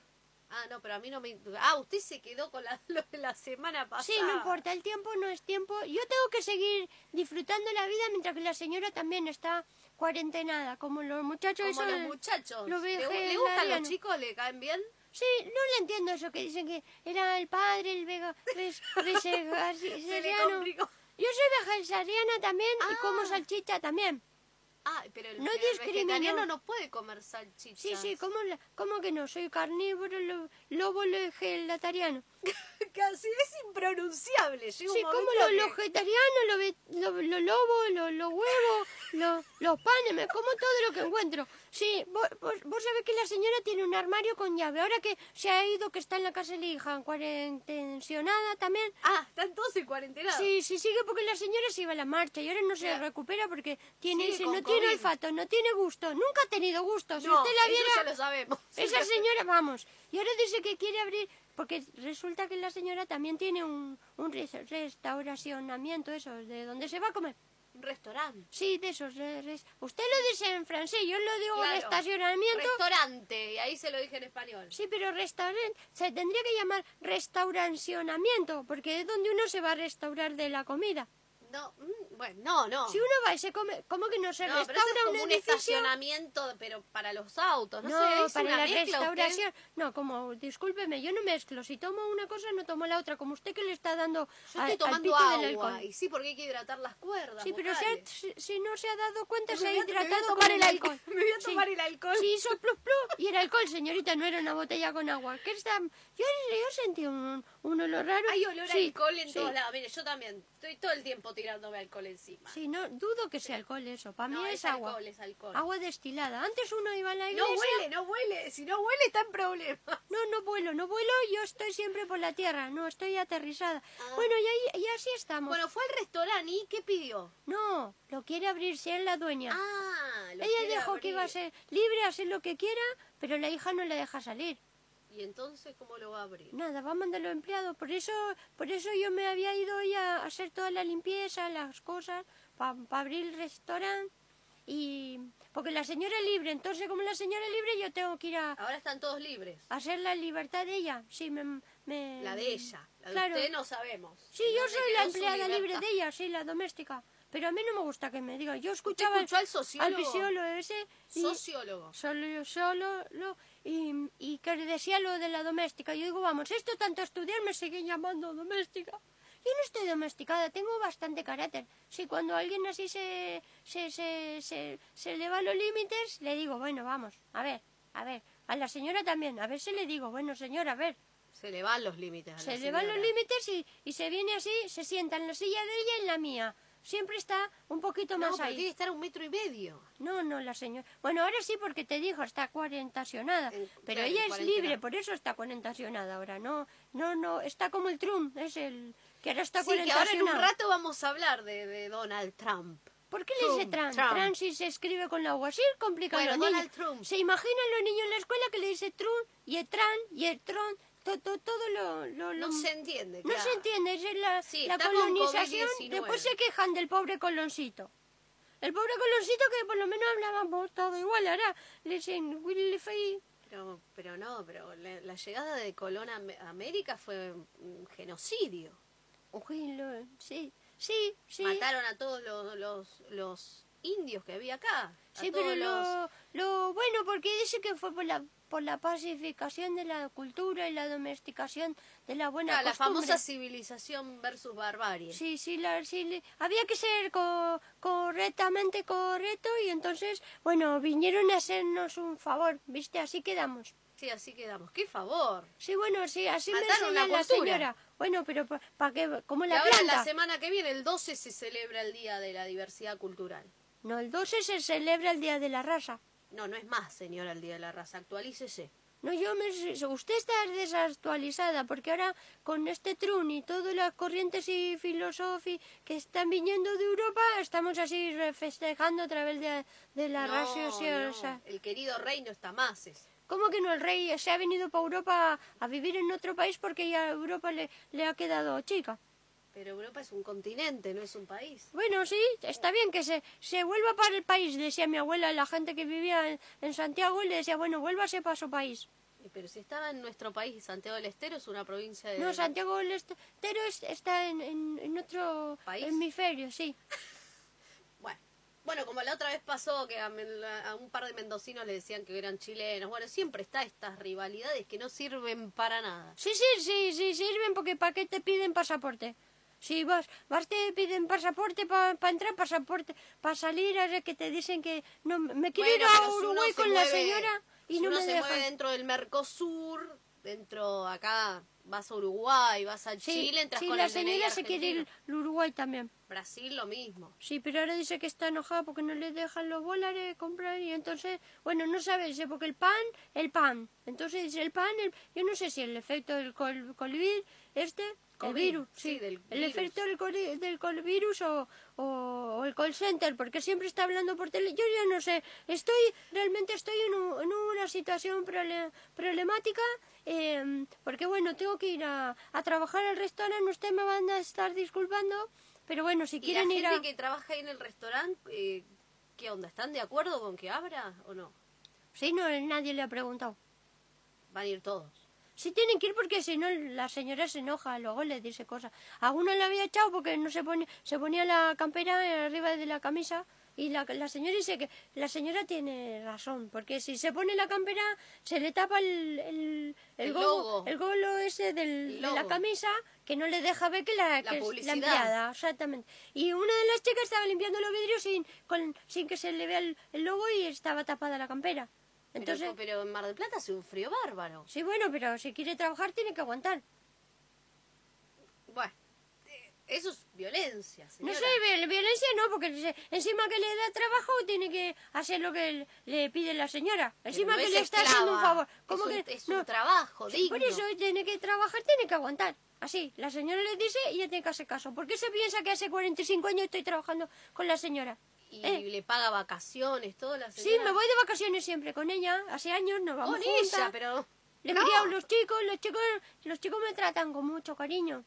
Ah, no, pero a mí no me... Ah, usted se quedó con la, lo de la semana pasada. Sí, no importa, el tiempo no es tiempo. Yo tengo que seguir disfrutando la vida mientras que la señora también está cuarentenada, como los muchachos... Como los muchachos. ¿Le, le gustan los chicos? ¿Le caen bien? Sí, no le entiendo eso que dicen que era el padre, el vega... ves- vegetariano. complicó. Yo soy vegetariana también y Ah. como salchicha también. Ah, pero el, No el discrimino. vegetariano no puede comer salchichas. Sí, sí, ¿cómo, la- cómo que no? Soy carnívoro, lo- lobo vegetariano. Casi es impronunciable. Llega un Sí, como momento lo, que- lo vegetariano, lo, ve- lo, huevos, lo- los panes, me como todo lo que encuentro. Sí, vos, vos, vos sabés que la señora tiene un armario con llave. Ahora que se ha ido, que está en la casa de la hija, cuarentencionada también. Ah, están todos en cuarentena. Sí, sí, sigue porque la señora se iba a la marcha y ahora no se recupera porque tiene, con no tiene olfato, no tiene gusto, nunca ha tenido gusto. Si No, usted la eso viera, ya lo sabemos. esa señora, vamos, y ahora dice que quiere abrir, porque resulta que la señora también tiene un, un res- restauracionamiento, eso, de donde se va a comer. Un restaurante. Sí, de esos. usted lo dice en francés, yo lo digo Claro. restacionamiento. Restaurante. Y ahí se lo dije en español. Sí, pero restaurante se tendría que llamar restauracionamiento, porque es donde uno se va a restaurar de la comida. No, mm, bueno, no, no. Si uno va y se come, ¿cómo que no se no, pero eso restaura es un como un edificio? estacionamiento, pero para los autos. No, No, sé, ¿es para una la mezcla usted? restauración. No, como, discúlpeme, yo no mezclo. Si tomo una cosa, no tomo la otra. Como usted que le está dando Yo al- estoy al tomando pito del agua. alcohol. Y sí, porque hay que hidratar las cuerdas. Sí, pero ha- si, si no se ha dado cuenta, Me se ha me hidratado tomar con el alcohol. Me voy a Sí. tomar el alcohol. Sí, hizo plus plus y era alcohol, señorita, no era una botella con agua. ¿Qué está? Yo, yo sentí un, un olor raro. Hay olor a Sí, alcohol en sí. todos lados. Mire, yo también estoy todo el tiempo tirándome alcohol encima. Sí, no, dudo que sea alcohol eso. Para mí No, es, es agua. alcohol, es alcohol. Agua destilada. Antes uno iba a la iglesia. No huele, no huele. Si no huele, está en problemas. No, no vuelo, no vuelo, yo estoy siempre por la tierra, no, estoy aterrizada. Ah. Bueno, y, ahí, y así estamos. Bueno, fue al restaurante y ¿qué pidió? No, lo quiere abrir, si es la dueña. Ah, lo Ella quiere dijo que iba a abrir. ser libre, a hacer lo que quiera, pero la hija no la deja salir. ¿Y entonces cómo lo va a abrir? Nada, va a mandar los empleados. Por eso, por eso yo me había ido hoy a hacer toda la limpieza, las cosas, para abrir el restaurante. Y porque la señora es libre, entonces como la señora es libre, yo tengo que ir a, Ahora están todos libres. a hacer la libertad de ella. Sí, me, me- La de ella. La de Claro. usted no sabemos. Sí, ¿En yo soy la empleada libre de ella, sí, la doméstica. Pero a mí no me gusta que me diga. Yo ¿Usted escuchaba escuchó al sociólogo? al visiólogo ese y Sociólogo. solo, solo lo, y, y que decía lo de la doméstica. Yo digo, vamos, esto tanto estudiar me siguen llamando doméstica. Yo no estoy domesticada, tengo bastante carácter. Si cuando alguien así se, se, se, se, se le va los límites, le digo, bueno, vamos, a ver, a ver. A la señora también, a ver si le digo, bueno, señora, a ver. Se le van los límites a la Se le van los límites y, y se viene así, se sienta en la silla de ella y en la mía. Siempre está un poquito No, más pero ahí. tiene que estar a un metro y medio. No, no, la señora. Bueno, ahora sí, porque te dijo, está cuarentacionada. En- Pero claro, ella es libre, por eso está cuarentacionada ahora. No, no, no, está como el Trump, es el que ahora está Sí, que ahora en un rato vamos a hablar de, de Donald Trump. ¿Por qué le dice Trump, Trump? Trump. Trump si se escribe con la U así, complica Bueno, Donald niños. Trump. ¿Se imaginan los niños en la escuela que le dice Trump y el Trump y el Trump? To- to- todo lo, lo- lo- No se entiende, No claro. se entiende, es la, Sí, la colonización. COVID-19. Después se quejan del pobre coloncito. El pobre coloncito que por lo menos hablábamos todo igual. Ahora le dicen Willy Fay. Pero, pero no, pero la, la llegada de Colón a Am- América fue un genocidio. Sí, sí, sí. Mataron a todos los, los, los indios que había acá. Sí, pero los- lo, lo bueno, porque dice que fue por la, por la pacificación de la cultura y la domesticación de la buena Ah, la costumbre. famosa civilización versus barbarie. Sí, sí, la, sí, había que ser co- correctamente correcto y entonces, bueno, vinieron a hacernos un favor, ¿viste? Así quedamos. Sí, así quedamos. ¡Qué favor! Sí, bueno, sí, así me Mataron enseña la la cultura. señora. Bueno, pero ¿para qué? ¿Cómo Y la ahora planta? la semana que viene, el 12, se celebra el Día de la Diversidad Cultural. No, el 12 se celebra el Día de la Raza. No, no es más, señora, el Día de la Raza. Actualícese. No, yo me... Usted está desactualizada porque ahora con este trun y todas las corrientes y filosofía que están viniendo de Europa, estamos así festejando a través de, de la no, raza. no, o sea, El querido rey no está más. es- ¿Cómo que no? El rey se ha venido para Europa a vivir en otro país porque ya a Europa le, le ha quedado chica. Pero Europa es un continente, no es un país. Bueno, sí, está bien que se, se vuelva para el país, decía mi abuela, la gente que vivía en, en Santiago, y le decía, bueno, vuélvase para su país. Eh, Pero si estaba en nuestro país, Santiago del Estero es una provincia de... No, Santiago del Estero es- está en, en, en otro ¿País? hemisferio, sí. Bueno, bueno, como la otra vez pasó que a un par de mendocinos le decían que eran chilenos. Bueno, siempre está estas rivalidades que no sirven para nada. Sí, sí, sí, sí, sirven porque ¿para qué te piden pasaporte? Si vas, vas te piden pasaporte para entrar, pasaporte para salir, ahora que te dicen que no me quiero Bueno, ir a Uruguay con la señora y si no uno me se dejan. mueve dentro del Mercosur, dentro acá vas a Uruguay, vas a Sí, Chile, entras sí, con la señora se quiere ir al Uruguay también. Brasil lo mismo. Sí, pero ahora dice que está enojada porque no le dejan los dólares comprar y entonces, bueno, no sabe, dice, porque el pan, el pan. Entonces dice el pan, el- yo no sé si el efecto del col, este, el virus, sí, del el virus. efecto del, del col- virus o, o, o el call center, porque siempre está hablando por tele. Yo ya no sé, estoy, realmente estoy en, un- en una situación prole- problemática. eh, porque bueno, tengo que ir a, a trabajar al restaurante, usted me van a estar disculpando, pero bueno, si ¿Y la quieren ir gente a... que trabaja ahí en el restaurante, eh, qué onda? ¿Están de acuerdo con que abra o no? Sí, no, nadie le ha preguntado. Van a ir todos. Sí tienen que ir porque si no la señora se enoja, luego le dice cosas. A uno le había echado porque no se ponía, se ponía la campera arriba de la camisa y la, la señora dice que la señora tiene razón, porque si se pone la campera se le tapa el, el, El logo. el golo ese del- El de la logo. camisa que no le deja ver que la, La que publicidad. la exactamente. Y una de las chicas estaba limpiando los vidrios sin, con, sin que se le vea el, el logo y estaba tapada la campera. Entonces, pero, pero en Mar del Plata hace un frío bárbaro. Sí, bueno, pero si quiere trabajar tiene que aguantar. Bueno, eh, eso es violencia, No sé, vi- violencia no, porque encima que le da trabajo tiene que hacer lo que le- pide la señora. Encima no que es le está haciendo un favor. es ¿Cómo un- que es un trabajo Sí, Por digno. eso tiene que trabajar, tiene que aguantar. Así, la señora le dice y ella tiene que hacer caso. ¿Por qué se piensa que hace 45 años estoy trabajando con la señora? Y Eh, le paga vacaciones, todo la Sí, señora. me voy de vacaciones siempre con ella. Hace años nos vamos Con juntas. ella, pero... Le he No. criado los chicos, los chicos, los chicos me tratan con mucho cariño.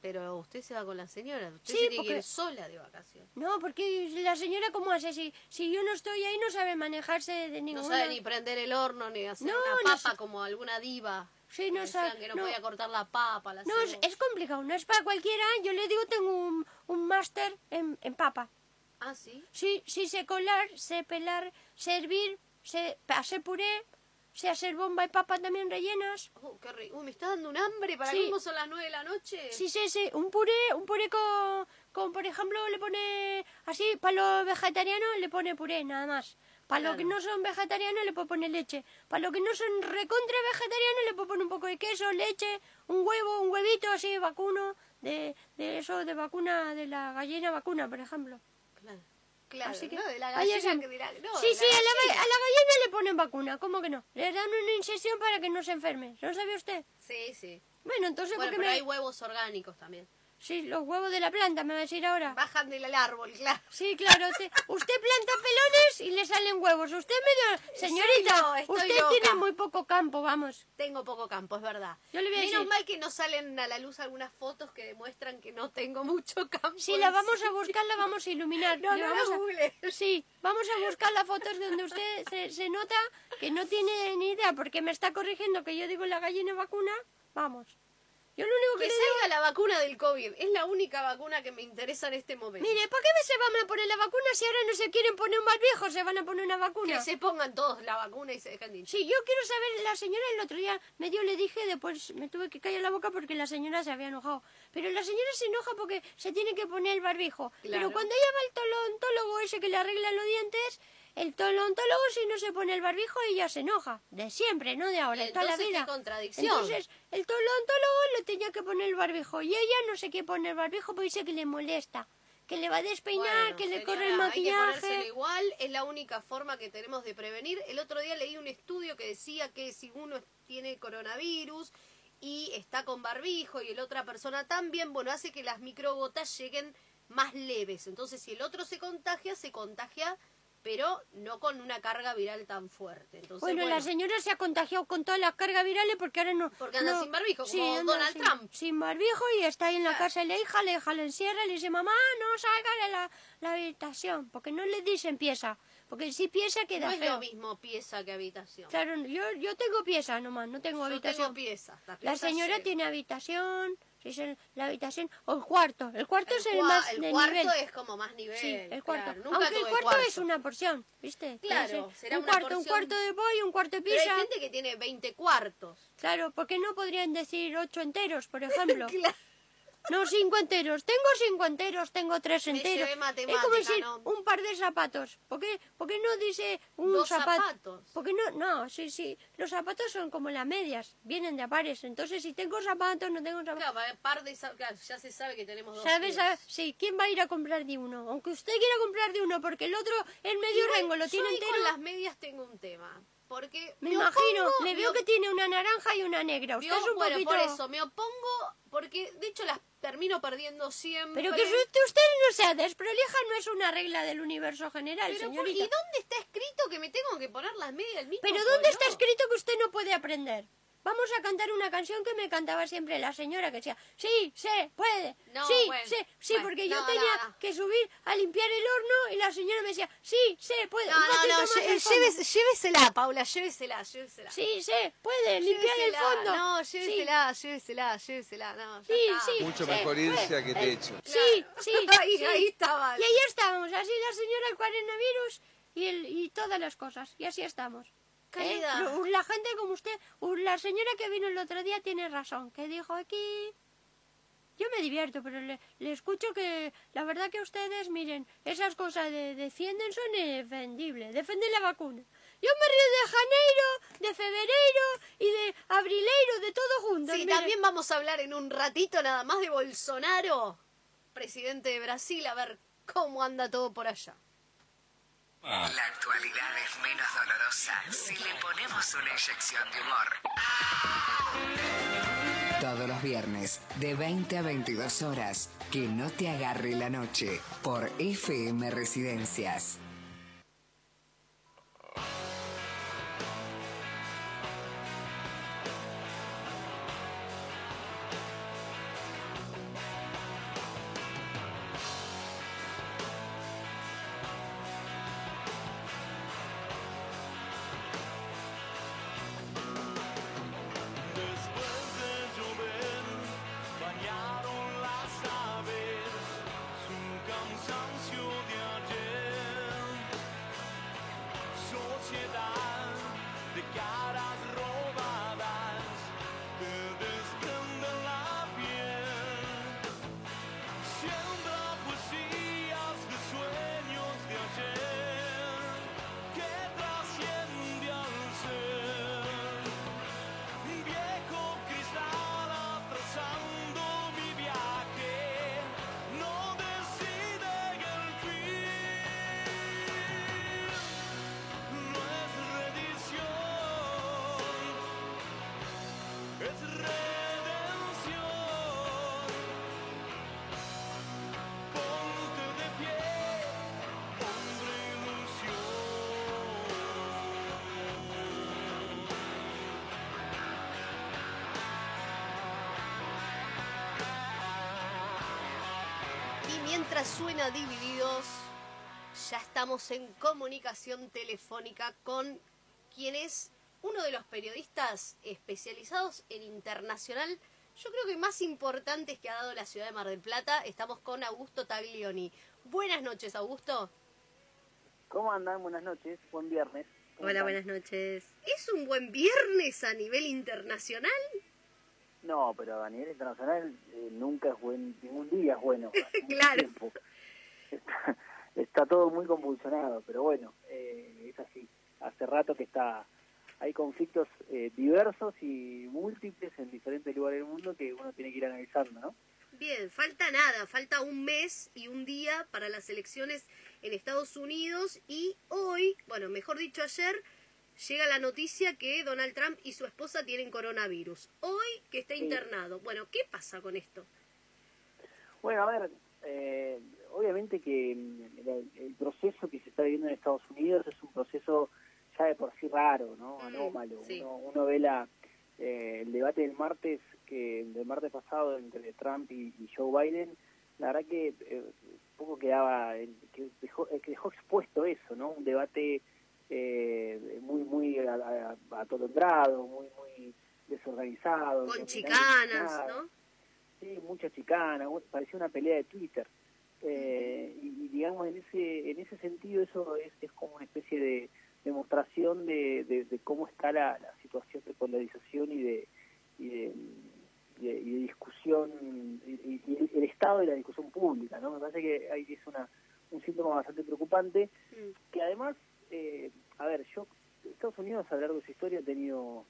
Pero usted se va con la señora. Usted Sí, se tiene que porque- ir sola de vacaciones. No, porque la señora, ¿cómo hace? Si, si yo no estoy ahí, no sabe manejarse de No ninguna... sabe ni prender el horno, ni hacer No, una no papa sé. como alguna diva. Sí, no sabe. que no, no. podía cortar la papa, la No, es, es complicado, no es para cualquiera. Yo le digo, tengo un, un máster en, en papa. Ah, ¿sí? Sí, sí sé colar, sé pelar, sé hervir, sé hacer puré, sé hacer bomba y papa también rellenas. Oh, qué rico. Uy, me está dando un hambre. ¿Para Sí. cómo son las nueve de la noche? Sí, sí, sí, un puré, un puré con, con, por ejemplo, le pone así, para los vegetarianos le pone puré, nada más. Para los Claro. que no son vegetarianos le puedo poner leche. Para los que no son recontra vegetarianos le puedo poner un poco de queso, leche, un huevo, un huevito así, vacuno, de, de eso, de vacuna, de la gallina vacuna, por ejemplo. Claro. Claro, Así que no, de la gallina que dirá- no, sí, sí, a la, a la gallina le ponen vacuna, ¿cómo que no? Le dan una incisión para que no se enferme. ¿No sabe usted? Sí, sí. Bueno, entonces, Bueno, ¿por qué pero me...? hay huevos orgánicos también. Sí, los huevos de la planta, me va a decir ahora. Bajan del árbol, claro. Sí, claro. Usted, usted planta pelones y le salen huevos. Usted medio... Señorita, usted loca. tiene muy poco campo, vamos. Tengo poco campo, es verdad. Yo le voy a Menos decir- mal que no salen a la luz algunas fotos que demuestran que no tengo mucho campo. Si la vamos a buscar, la vamos a iluminar. No, no, vamos no a-. Sí, vamos a buscar las fotos donde usted se, se nota que no tiene ni idea porque me está corrigiendo que yo digo la gallina vacuna. Vamos. Yo lo único que Que le digo... salga la vacuna del COVID. Es la única vacuna que me interesa en este momento. Mire, ¿para qué se van a poner la vacuna si ahora no se quieren poner un barbijo? Se van a poner una vacuna. Que se pongan todos la vacuna y se dejan de. Sí, yo quiero saber, la señora el otro día medio le dije, después me tuve que callar la boca porque la señora se había enojado. Pero la señora se enoja porque se tiene que poner el barbijo. Claro. Pero cuando ella va al tolontólogo ese que le arregla los dientes, el tolontólogo si no se pone el barbijo ella se enoja. De siempre, no de ahora, de toda la vida. ¿qué contradicción? Entonces, el tolontólogo le tenía que poner el barbijo y ella no se quiere poner el barbijo porque dice que le molesta. Que le va a despeinar, Bueno, que le corre el Hay que maquillaje. igual, es la única forma que tenemos de prevenir. El otro día leí un estudio que decía que si uno tiene coronavirus y está con barbijo y el otra persona también, bueno, hace que las microgotas lleguen más leves. Entonces, si el otro se contagia, se contagia, pero no con una carga viral tan fuerte. Entonces, Bueno, la señora se ha contagiado con todas las cargas virales porque ahora no... Porque anda no- sin barbijo, Sí, como Donald sin- Trump. Sin barbijo y está ahí en la casa de la hija, la hija le encierra y le dice, mamá, no salga de la, la habitación, porque no le dicen pieza, porque si pieza queda no es feo. lo mismo pieza que habitación. Claro, yo, yo tengo pieza nomás, no tengo Yo habitación. tengo pieza. La señora tiene habitación, es el- la habitación, o el cuarto. El cuarto es el cua- más el de cuarto nivel. es como más nivel. Sí, el cuarto. claro. Nunca Aunque el cuarto, cuarto. es una porción, ¿viste? Claro, ser será un una cuarto, un porción. cuarto de pollo, un cuarto de Pero hay pizza. gente que tiene 20 cuartos. Claro, porque no podrían decir ocho enteros, por ejemplo. Claro. No, cinco enteros. Tengo cinco enteros, tengo tres enteros. es como decir ¿no? un par de zapatos. ¿Por qué, por qué no dice un Dos zapato? zapatos. Porque no, no, sí, sí. Los zapatos son como las medias, vienen de a pares. Entonces, si tengo zapatos, no tengo zapatos. Claro, par de claro, ya se sabe que tenemos dos. ¿Sabes? pies. Sí, ¿quién va a ir a comprar de uno? Aunque usted quiera comprar de uno, porque el otro, el medio Igual, rengo, lo yo tiene entero. con las medias tengo un tema. Porque Me imagino, opongo- le veo que tiene una naranja y una negra. Usted es un bueno, poquito... por eso, me opongo porque de hecho las termino perdiendo siempre. Pero que usted, no sea desprolija no es una regla del universo general, Pero, ¿por- señorita. ¿Y dónde está escrito que me tengo que poner las medias del mismo Pero ¿dónde está escrito que usted no puede aprender? Vamos a cantar una canción que me cantaba siempre la señora que decía, sí, se puede, No, sí, bueno, se, sí, bueno, porque yo no, tenía no, no. que subir a limpiar el horno y la señora me decía, sí, se puede. No, no, no, fondo". llévese- llévesela, Paula, llévesela, llévesela. Sí, se puede, limpiar el Llévesela, fondo. No, Sí. llévesela, llévesela, llévesela, no, Sí. Mucho mejor irse a que te echen. Sí, sí, Ahí- sí. ahí estaba. Y ahí estábamos, así la señora el coronavirus y, el, y todas las cosas, y así estamos. ¿Eh? La gente como usted, la señora que vino el otro día tiene razón, que dijo aquí... Yo me divierto, pero le, le escucho que la verdad que ustedes, miren, esas cosas de defienden son indefendibles, defienden la vacuna. Yo me río de Janeiro, de Febrero y de Abrileiro, de todo junto. Sí, miren. también vamos a hablar en un ratito nada más de Bolsonaro, presidente de Brasil, a ver cómo anda todo por allá. La actualidad es menos dolorosa si le ponemos una inyección de humor. Todos los viernes, de 20 a 22 horas, que no te agarre la noche, por FM Residencias. Mientras suena Divididos, ya estamos en comunicación telefónica con quien es uno de los periodistas especializados en internacional, yo creo que más importantes que ha dado la ciudad de Mar del Plata. Estamos con Augusto Taglioni. Buenas noches, Augusto. ¿Cómo andan? Buenas noches, buen viernes. ¿Cómo Hola, están? buenas noches. ¿Es un buen viernes a nivel internacional? No, pero a nivel internacional eh, nunca es buen, ningún día es bueno. Claro. Está, está todo muy convulsionado, pero bueno, eh, es así. Hace rato que está, hay conflictos eh, diversos y múltiples en diferentes lugares del mundo que uno tiene que ir analizando, ¿no? Bien, falta nada, falta un mes y un día para las elecciones en Estados Unidos y hoy, bueno, mejor dicho ayer, llega la noticia que Donald Trump y su esposa tienen coronavirus. Hoy que está Sí. internado. Bueno, ¿qué pasa con esto? Bueno, a ver, eh, obviamente que mm, el, el proceso que se está viviendo en Estados Unidos es un proceso ya de por sí raro, ¿no? Mm, Anómalo. sí. Uno, uno ve la, eh, el debate del martes, que del martes pasado entre Trump y, y Joe Biden, la verdad que eh, poco quedaba, que dejó, que dejó expuesto eso, ¿no? Un debate eh, muy, muy atolondrado, muy, muy desorganizado. Con chicanas, nada. ¿no? Sí, mucha chicana, parecía una pelea de Twitter. Eh, y, y digamos, en ese en ese sentido eso es, es como una especie de demostración de, de, de cómo está la, la situación de polarización y de, y de, y de- y de discusión, y, y- y el, el estado de la discusión pública, ¿no? Me parece que ahí es una, un síntoma bastante preocupante, Mm. que además, eh, a ver, yo, Estados Unidos a lo largo de su historia ha tenido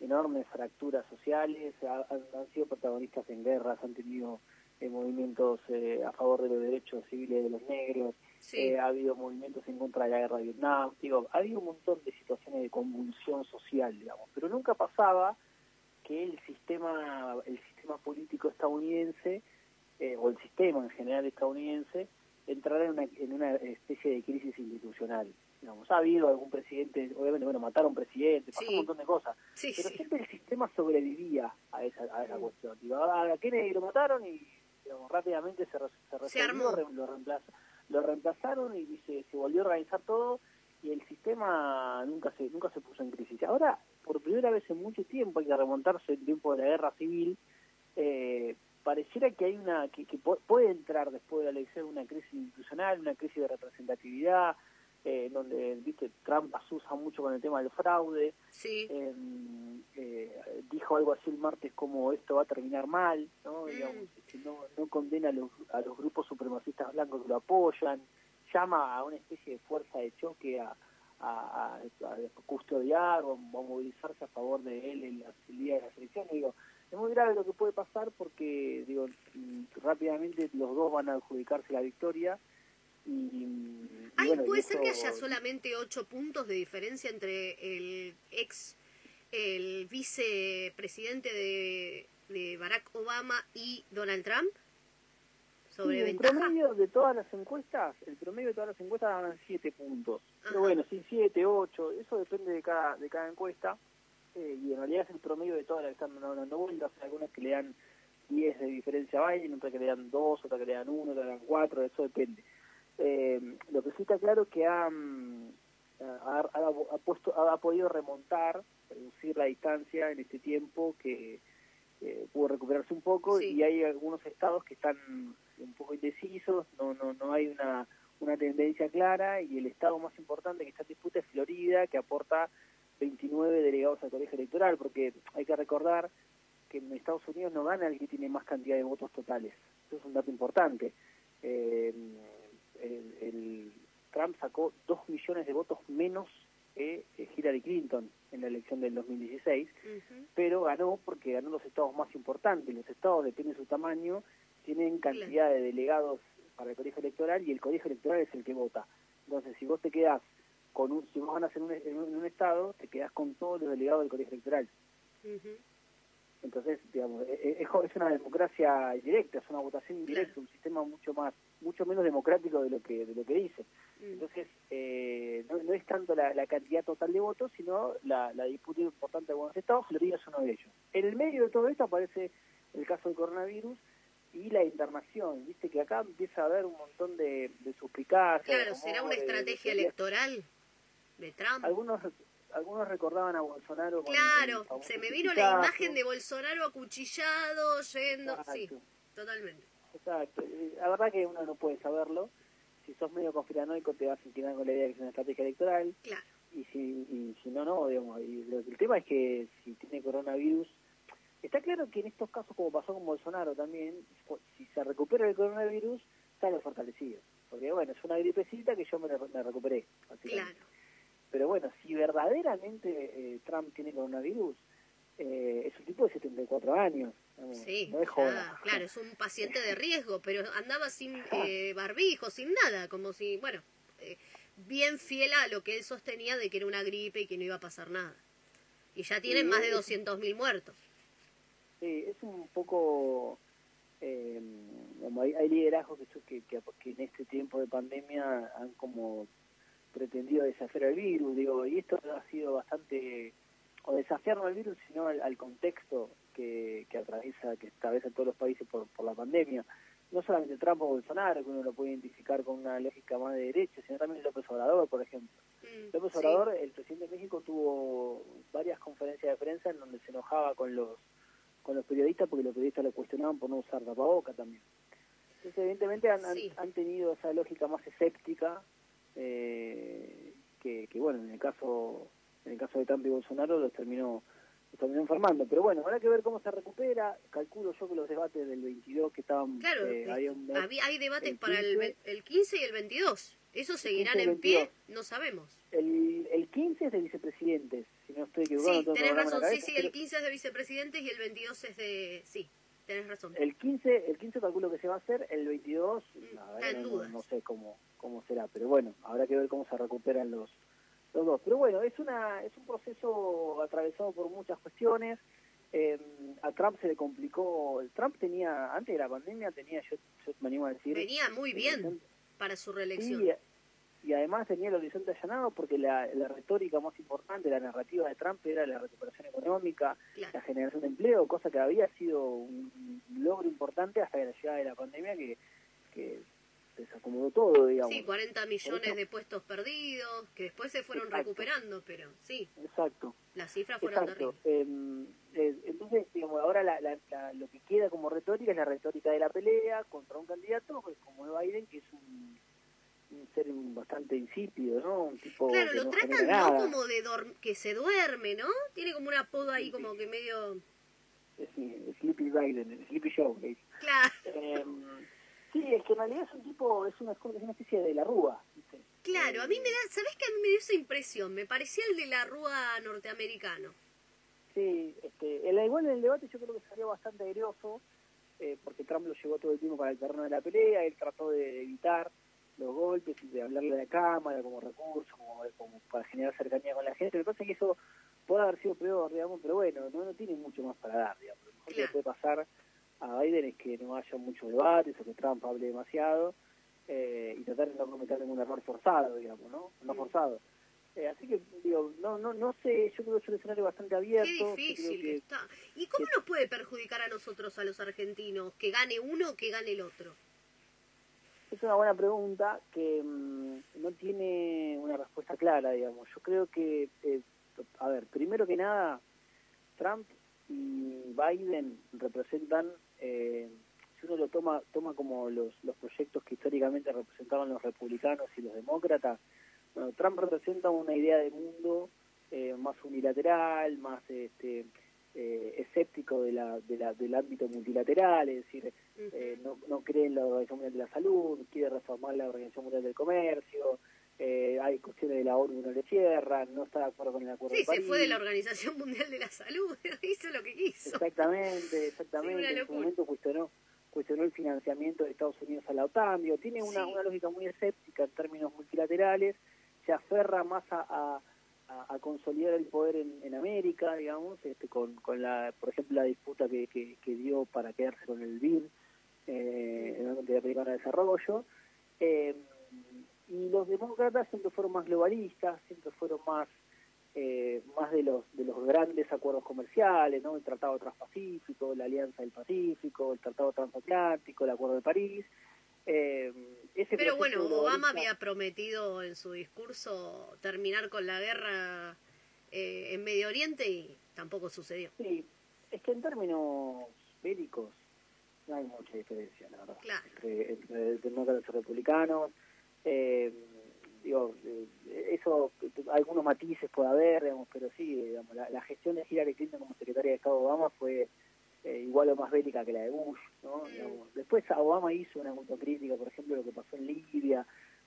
enormes fracturas sociales, ha- han, sido protagonistas en guerras, han tenido eh, movimientos eh, a favor de los derechos civiles de los negros, Sí. eh, ha habido movimientos en contra de la guerra de Vietnam, digo, ha habido un montón de situaciones de convulsión social, digamos, pero nunca pasaba que el sistema, el sistema político estadounidense, o el sistema en general estadounidense, entrara en una, en una especie de crisis institucional. Digamos, ha habido algún presidente, obviamente, bueno, mataron presidentes, pasó Sí. un montón de cosas, Sí, pero sí. siempre el sistema sobrevivía a esa, a esa Mm. cuestión. Digo, a Kennedy lo mataron y digamos, rápidamente se, re- se resolvió, lo, reemplaz- lo reemplazaron y se, se volvió a organizar todo y el sistema nunca se nunca se puso en crisis. Ahora, por primera vez en mucho tiempo, hay que remontarse el tiempo de la guerra civil, eh, pareciera que hay una que, que pu- puede entrar después de la elección una crisis institucional, una crisis de representatividad, eh, donde viste Trump asusa mucho con el tema del fraude, Sí. eh, eh, dijo algo así el martes como esto va a terminar mal, ¿no? Mm. Digamos, que no, no condena a los, a los grupos supremacistas blancos que lo apoyan, llama a una especie de fuerza de choque a, a, a- a custodiar o a movilizarse a favor de él en la el día de las elecciones. Digo, es muy grave lo que puede pasar porque digo mm, rápidamente los dos van a adjudicarse la victoria y, Ay, bueno, puede ser que haya solamente ocho puntos de diferencia entre el ex, el vicepresidente de, de Barack Obama y Donald Trump sobre Sí, el ventaja. promedio de todas las encuestas, el promedio de todas las encuestas daban siete puntos. Ajá. Pero bueno, sí, siete, ocho, eso depende de cada, de cada encuesta. eh, y en realidad es el promedio de todas las que están dando vueltas. Hay algunas que le dan 10 de diferencia a Biden, otras que le dan 2, otras que le dan 1, otras que le dan 4, eso depende. Eh, lo que sí está claro es que ha, mm, ha, ha- ha puesto, ha, podido remontar, reducir la distancia en este tiempo que eh, pudo recuperarse un poco Sí. y hay algunos estados que están un poco indecisos, no no no hay una una tendencia clara y el estado más importante que está en disputa es Florida, que aporta 29 delegados al colegio electoral, porque hay que recordar que en Estados Unidos no gana el que tiene más cantidad de votos totales. Eso es un dato importante. Eh, el, el Trump sacó 2 millones de votos menos que eh, Hillary Clinton en la elección del 2016, pero ganó porque ganó los estados más importantes. Los estados, depende de su tamaño, tienen cantidad de delegados para el colegio electoral y el colegio electoral es el que vota. Entonces, si vos te quedás con un, si vos ganas en un, en un, en un estado, te quedás con todos los delegados del colegio electoral. Entonces, digamos, e- e- es, es una democracia directa, es una votación indirecta, un sistema mucho más, mucho menos democrático de lo que de lo que dice. Entonces, eh, no, no es tanto la, la cantidad total de votos, sino la, la disputa importante de algunos estados, Florida es uno de ellos. En el medio de todo esto aparece el caso del coronavirus y la internación, viste que acá empieza a haber un montón de, de suspicacias. de Claro, ¿será una estrategia de- electoral de Trump? Algunos algunos recordaban a Bolsonaro Claro, se me vino la imagen de Bolsonaro acuchillado, yendo... Sí, totalmente. Exacto. La verdad que uno no puede saberlo. Si sos medio conspiranoico te vas a inclinar con la idea de que es una estrategia electoral. Claro. Y si, y si no, no, digamos. Y lo- el tema es que si tiene coronavirus... Está claro que en estos casos, como pasó con Bolsonaro también, si se recupera el coronavirus, sale fortalecido. Porque, bueno, es una gripecita que yo me, me recuperé. básicamente. Claro. Pero bueno, si verdaderamente eh, Trump tiene coronavirus, eh, es un tipo de 74 años. Digamos, Sí, claro, es un paciente de riesgo, pero andaba sin eh, barbijo, sin nada, como si, bueno, eh, bien fiel a lo que él sostenía de que era una gripe y que no iba a pasar nada. Y ya tienen Sí, más de es- 200.000 muertos. Sí, es un poco... Eh, como hay, hay liderazgos que, yo- que, que, que en este tiempo de pandemia han como pretendido desafiar al virus, digo, y esto ha sido bastante, o desafiar no al virus, sino al, al contexto que, que atraviesa, que atraviesa todos los países por, por la pandemia. No solamente Trump o Bolsonaro, que uno lo puede identificar con una lógica más de derecha, sino también López Obrador, por ejemplo. López sí. Obrador, el presidente de México, tuvo varias conferencias de prensa en donde se enojaba con los con los periodistas porque los periodistas lo cuestionaban por no usar tapaboca también. Entonces, evidentemente han, han- Sí. han tenido esa lógica más escéptica eh, que, que, bueno, en el caso en el caso de Trump y Bolsonaro los terminó terminó enfermando. Pero bueno, habrá que ver cómo se recupera. Calculo yo que los debates del 22 que estaban... Claro, eh, había un había- hay debates el para el, 15. ve- el 15 y el 22. ¿Esos seguirán 15 y en pie? 22. No sabemos. el, el 15 es de vicepresidentes, si no estoy equivocado. Sí, no tenés razón, sí, cabeza, sí, pero- el 15 es de vicepresidentes y el 22 es de... Sí, tenés razón. El 15, el 15 calculo que se va a hacer, el 22, la verdad está en que no, dudas. no sé cómo cómo será, pero bueno, habrá que ver cómo se recuperan los los dos. Pero bueno, es una es un proceso atravesado por muchas cuestiones. Eh, a Trump se le complicó, Trump tenía, antes de la pandemia tenía, yo, yo me animo a decir... Venía muy bien para su reelección. y, y además tenía el horizonte allanado porque la, la retórica más importante, la narrativa de Trump era la recuperación económica, la generación de empleo, cosa que había sido un logro importante hasta la llegada de la pandemia que, que desacomodó todo, digamos. Sí, 40 millones eso- de puestos perdidos, que después se fueron Exacto. recuperando, pero sí, Exacto. las cifras fueron Exacto. terribles. Eh, eh, entonces, digamos, ahora la, la- la- lo que queda como retórica es la retórica de la pelea contra un candidato pues, como Biden, que es un, un ser bastante insípido, ¿no? Un tipo Claro, lo no tratan no como de dorm- que se duerme, ¿no? Tiene como un apodo ahí como que medio... Sí, Sleepy Biden, Sleepy le dice. Claro, Eh, sí, es que en realidad es un tipo, es una, es una especie de la rúa. ¿viste? claro, a mí me da, ¿sabés que a mí me dio esa impresión? Me parecía el de la rúa norteamericano. Sí, este, el, igual en el debate yo creo que salió bastante agreoso, eh, porque Trump lo llevó todo el tiempo para el terreno de la pelea, él trató de evitar los golpes y de hablarle a la cámara como recurso, como, como para generar cercanía con la gente. Me parece que eso puede haber sido peor, digamos, pero bueno, no, no tiene mucho más para dar, digamos. Lo mejor que le puede pasar a Biden es que no haya muchos debates o que Trump hable demasiado eh, y tratar de no cometer ningún error forzado, digamos, ¿no? No forzado. Eh, así que, digo, no, no, no sé, yo creo que es un escenario bastante abierto. Qué difícil que- está. ¿Y cómo nos puede perjudicar a nosotros, a los argentinos, que gane uno o que gane el otro? Es una buena pregunta que mm, no tiene una respuesta clara, digamos. Yo creo que, eh, a ver, primero que nada, Trump y Biden representan, eh, si uno lo toma toma como los, los proyectos que históricamente representaban los republicanos y los demócratas, bueno, Trump representa una idea de mundo eh, más unilateral, más este, eh, escéptico de la, de la, del ámbito multilateral, es decir, eh, no, no cree en la Organización Mundial de la Salud, quiere reformar la Organización Mundial del Comercio, eh, hay cuestiones de la ONU que no le cierran, no está de acuerdo con el Acuerdo Sí, de se París. fue de la Organización Mundial de la Salud, hizo lo que quiso. Exactamente, exactamente. Sí, en su momento cuestionó, cuestionó el financiamiento de Estados Unidos a la OTAN. Digo, tiene una, Sí. una lógica muy escéptica en términos multilaterales, se aferra más a, a- consolidar el poder en, en América, digamos, este, con, con la, por ejemplo, la disputa que, que, que dio para quedarse con el BID, eh, Banco Interamericano de Desarrollo. Eh, y los demócratas siempre fueron más globalistas, siempre fueron más eh, más de los de los grandes acuerdos comerciales, ¿no? El Tratado Transpacífico, la Alianza del Pacífico, el Tratado Transatlántico, el Acuerdo de París. Eh, ese Pero bueno, Obama había prometido en su discurso terminar con la guerra eh, en Medio Oriente y tampoco sucedió. Sí, es que en términos bélicos no hay mucha diferencia, la verdad, Claro. entre, entre demócratas y republicanos. Eh, digo, eh, eso, algunos matices puede haber, digamos, pero sí, digamos, la, la gestión de Hillary Clinton como secretaria de Estado de Obama fue eh, igual o más bélica que la de Bush, ¿no? Digamos, Después Obama hizo una autocrítica, por ejemplo, lo que pasó en Libia,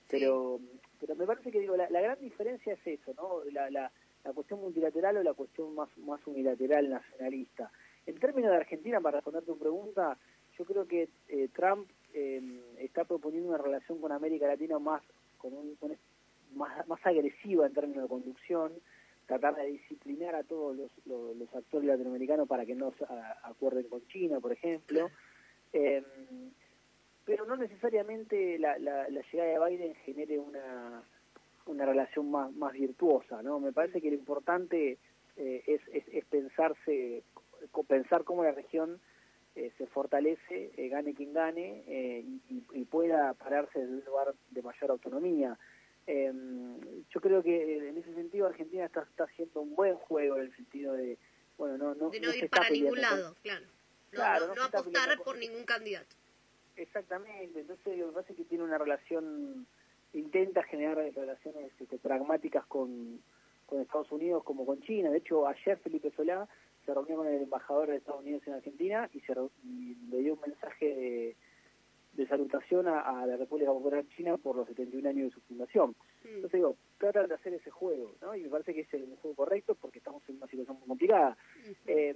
pero pero me parece que digo la, la gran diferencia es eso, ¿no? La, la, la cuestión multilateral o la cuestión más más unilateral nacionalista. En términos de Argentina, para responder tu pregunta, yo creo que eh, Trump eh, está proponiendo una relación con América Latina más con un, más, más agresiva en términos de conducción, tratar de disciplinar a todos los, actores latinoamericanos para que no se acuerden con China, por ejemplo. Eh, pero no necesariamente la, la, llegada de Biden genere una, una relación más, más virtuosa, ¿no? Me parece que lo importante eh, es, es, es pensarse, pensar cómo la región eh, se fortalece, eh, gane quien gane, eh, y, pueda pararse desde un lugar de mayor autonomía. Eh, yo creo que en ese sentido Argentina está, está haciendo un buen juego en el sentido de, bueno, no, no, De no ir está para ningún con- lado, claro. No, Claro, apostar por ningún candidato. Exactamente, entonces me parece que tiene una relación, intenta generar relaciones este, pragmáticas con, con Estados Unidos como con China. De hecho, ayer Felipe Solá se reunió con el embajador de Estados Unidos en Argentina y, se, y le dio un mensaje de, de salutación a, a la República Popular China por los 71 años de su fundación. Entonces digo, tratan de hacer ese juego, ¿no? Y me parece que es el juego correcto porque estamos en una situación muy complicada. Eh,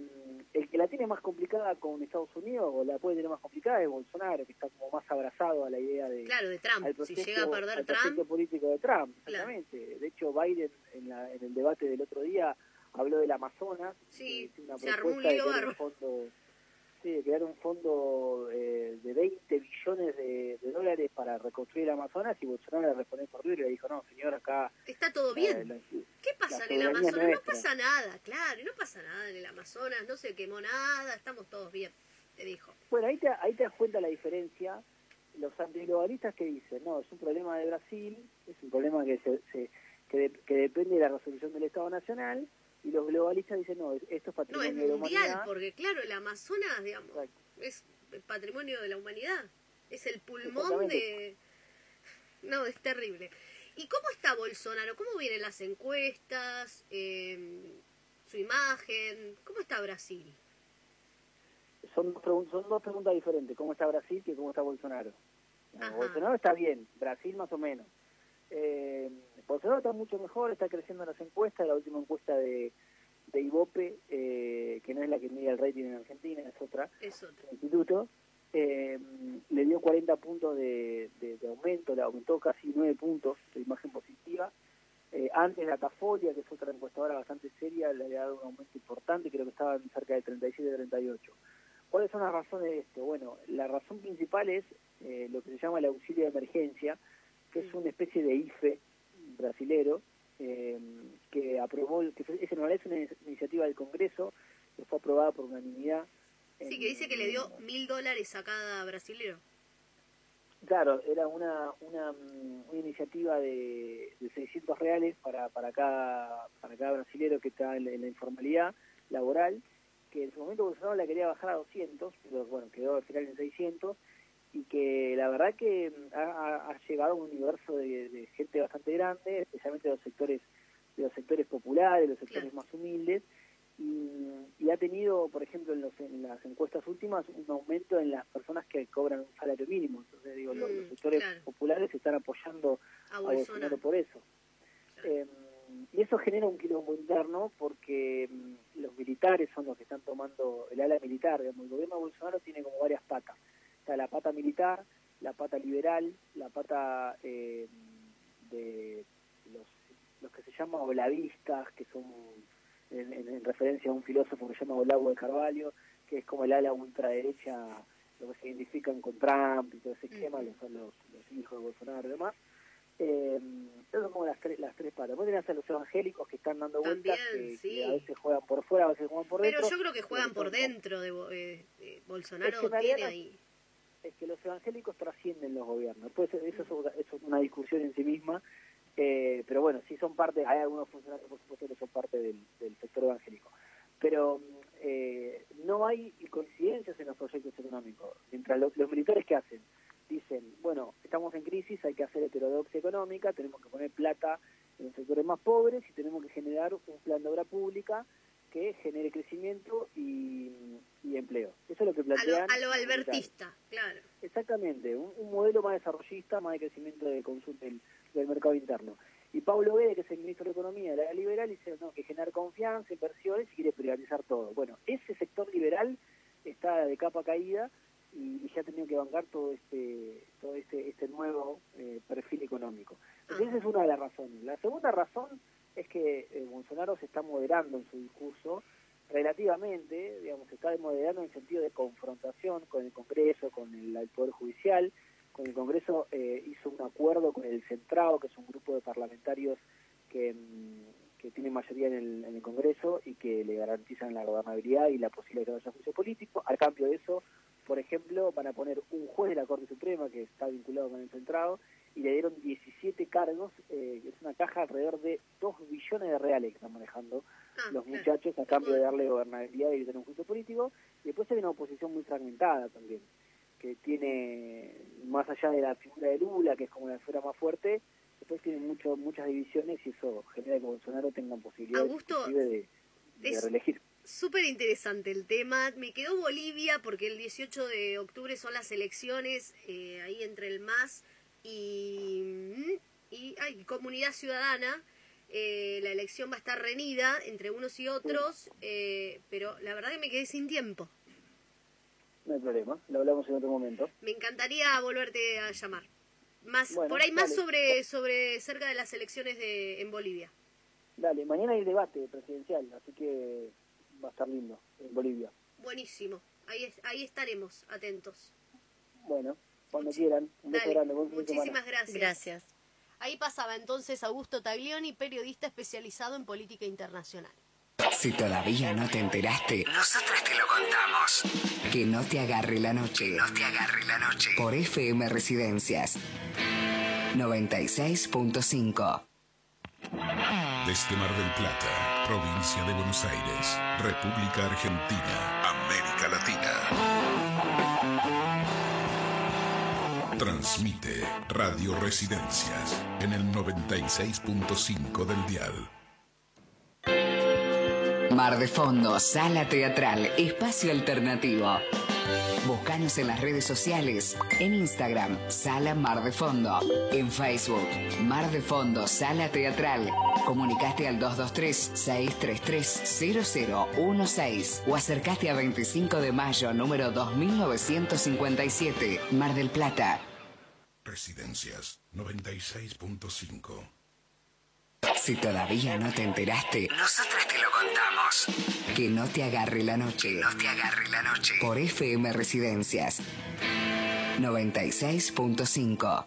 el que la tiene más complicada con Estados Unidos, o la puede tener más complicada, es Bolsonaro, que está como más abrazado a la idea de... Claro, de Trump. al Si llega a perder al Trump, político de Trump, exactamente. De hecho, Biden en, la- en el debate del otro día habló del Amazonas. Sí, tiene una se armó un propuesta de lío crear un fondo, sí, de crear un fondo eh, de 20 billones de, de dólares para reconstruir el Amazonas y Bolsonaro le respondió por Twitter y le dijo, no, señor, acá... está todo bien. la- ¿Qué pasa en el Amazonas? No pasa nada, claro, no pasa nada en el Amazonas, no se quemó nada, estamos todos bien, te dijo. Bueno, ahí te, ahí te das cuenta la diferencia. Los antiglobalistas que dicen, no, es un problema de Brasil, es un problema que, se, se- que, de- que depende de la resolución del Estado Nacional, y los globalistas dicen, no, esto es No, patrimonio es de la mundial, humanidad. porque claro, el Amazonas, digamos, es el patrimonio de la humanidad, es el pulmón de... No, es terrible. ¿Y cómo está Bolsonaro? ¿Cómo vienen las encuestas? Eh, su imagen. ¿Cómo está Brasil? Son, dos son dos preguntas diferentes, ¿cómo está Brasil y cómo está Bolsonaro? No, Bolsonaro está bien, Brasil más o menos. Eh, Bolsonaro está mucho mejor, está creciendo en las encuestas, la última encuesta de, de Ibope, eh, que no es la que mide el rating en Argentina, es otra, Es otro. instituto, eh, le dio 40 puntos de, de- de aumento, le aumentó casi 9 puntos de imagen positiva. Eh, antes la Tafolia, que es otra encuestadora bastante seria, le había dado un aumento importante, creo que estaban cerca de 37-38. ¿Cuáles son las razones de esto? Bueno, la razón principal es lo que se llama el auxilio de emergencia, es una especie de IFE brasilero, eh, que aprobó, que fue- es en realidad es una iniciativa del Congreso, que fue aprobada por unanimidad Sí, que dice que le dio mil dólares a cada brasilero. Claro, era una, una, mm, una iniciativa de, de 600 reales para, para, cada, para cada brasilero que está en, en la informalidad laboral, que en su momento Bolsonaro la quería bajar a 200, pero bueno, quedó al final en 600, y que la verdad que mm, ha, ha- llegado a un universo de, de gente bastante grande, especialmente los sectores de los sectores populares, los sectores más humildes, y, y ha tenido, por ejemplo, en, los, en las encuestas últimas, un aumento en las personas que cobran un salario mínimo. Entonces, digo, los, los Mm, sectores claro. populares están apoyando A a Bolsonaro. Por eso. Eh, y eso genera un quilombo interno porque mm, los militares son los que están tomando el ala militar. Digamos. El gobierno de Bolsonaro tiene como varias patas. Está la pata militar, la pata liberal, la pata eh, de los, los que se llaman olavistas, que son en, en- en referencia a un filósofo que se llama Olavo de Carvalho, que es como el ala ultraderecha, lo que se identifican con Trump y todo ese esquema, que son los, los hijos de Bolsonaro y demás. Eh, esas son como las tres, las tres patas. Vos tenés a los evangélicos que están dando vueltas, También, que, sí. que a veces juegan por fuera, a veces juegan por Pero dentro. yo creo que juegan por Pero dentro de, eh, Bolsonaro Es que tiene ahí. Es que los evangélicos trascienden los gobiernos. Pues eso es una, discusión en sí misma, eh, pero bueno, sí son parte, hay algunos funcionarios por supuesto que son parte del, sector evangélico. Pero eh, no hay coincidencias en los proyectos económicos. Mientras lo- los militares que hacen, dicen, bueno, estamos en crisis, hay que hacer heterodoxia económica, tenemos que poner plata en los sectores más pobres y tenemos que generar un plan de obra pública que genere crecimiento y, y empleo. Eso es lo que A lo, plantean. a lo albertista, claro. Exactamente, un, un modelo más desarrollista, más de crecimiento del consumo del, del mercado interno. Y Pablo Guede, que es el ministro de Economía de la era liberal, dice no, que generar confianza, inversiones y quiere privatizar todo. Bueno, ese sector liberal está de capa caída y, y ya ha tenido que bancar todo este todo este este nuevo eh, perfil económico. Entonces esa es una de las razones. La segunda razón es que eh, Bolsonaro se está moderando en su discurso relativamente, digamos, se está moderando en sentido de confrontación con el Congreso, con el, Poder Judicial. Con el Congreso eh, hizo un acuerdo con el Centrado, que es un grupo de parlamentarios que, mm, que tiene mayoría en el, Congreso y que le garantizan la gobernabilidad y la posibilidad de que no haya juicio político. Al cambio de eso, por ejemplo, van a poner un juez de la Corte Suprema que está vinculado con el Centrado y le dieron 17 cargos, eh, es una caja alrededor de 2 billones de reales que están manejando Ah, los muchachos a cambio de darle gobernabilidad y tener un juicio político. Y después hay una oposición muy fragmentada también, que tiene, más allá de la figura de Lula, que es como la esfera más fuerte, después tiene mucho, muchas divisiones y eso genera que Bolsonaro tenga posibilidades Augusto, de, de es- reelegir. Súper interesante el tema. Me quedó Bolivia porque el 18 de octubre son las elecciones eh, ahí entre el MAS y, y ay, Comunidad Ciudadana. Eh, la elección va a estar reñida entre unos y otros, eh, pero la verdad que me quedé sin tiempo. No hay problema, lo hablamos en otro momento. Me encantaría volverte a llamar. Más, Bueno, por ahí más sobre, sobre cerca de las elecciones de, en Bolivia. Dale, mañana hay debate presidencial, así que va a estar lindo en Bolivia. Buenísimo. Ahí, ahí estaremos atentos. Bueno, cuando quieran, un beso grande, buen fin de semana. Muchísimas gracias. Gracias. Ahí pasaba entonces Augusto Taglioni, periodista especializado en política internacional. Si todavía no te enteraste, nosotras te lo contamos. Que no te agarre la noche. no te agarre la noche. Por FM Residencias. 96.5. Desde Mar del Plata, provincia de Buenos Aires, República Argentina, América Latina. Transmite Radio Residencias en el 96.5 del dial. Mar de Fondo, Sala Teatral, Espacio Alternativo. Búscanos en las redes sociales, en Instagram, Sala Mar de Fondo, en Facebook, Mar de Fondo, Sala Teatral. Comunicaste al 223-633-0016 o acercaste a 25 de mayo, número 2957, Mar del Plata. Residencias 96.5. Si todavía no te enteraste, nosotras te lo contamos. Que no te agarre la noche. no te agarre la noche. Por FM Residencias. 96.5.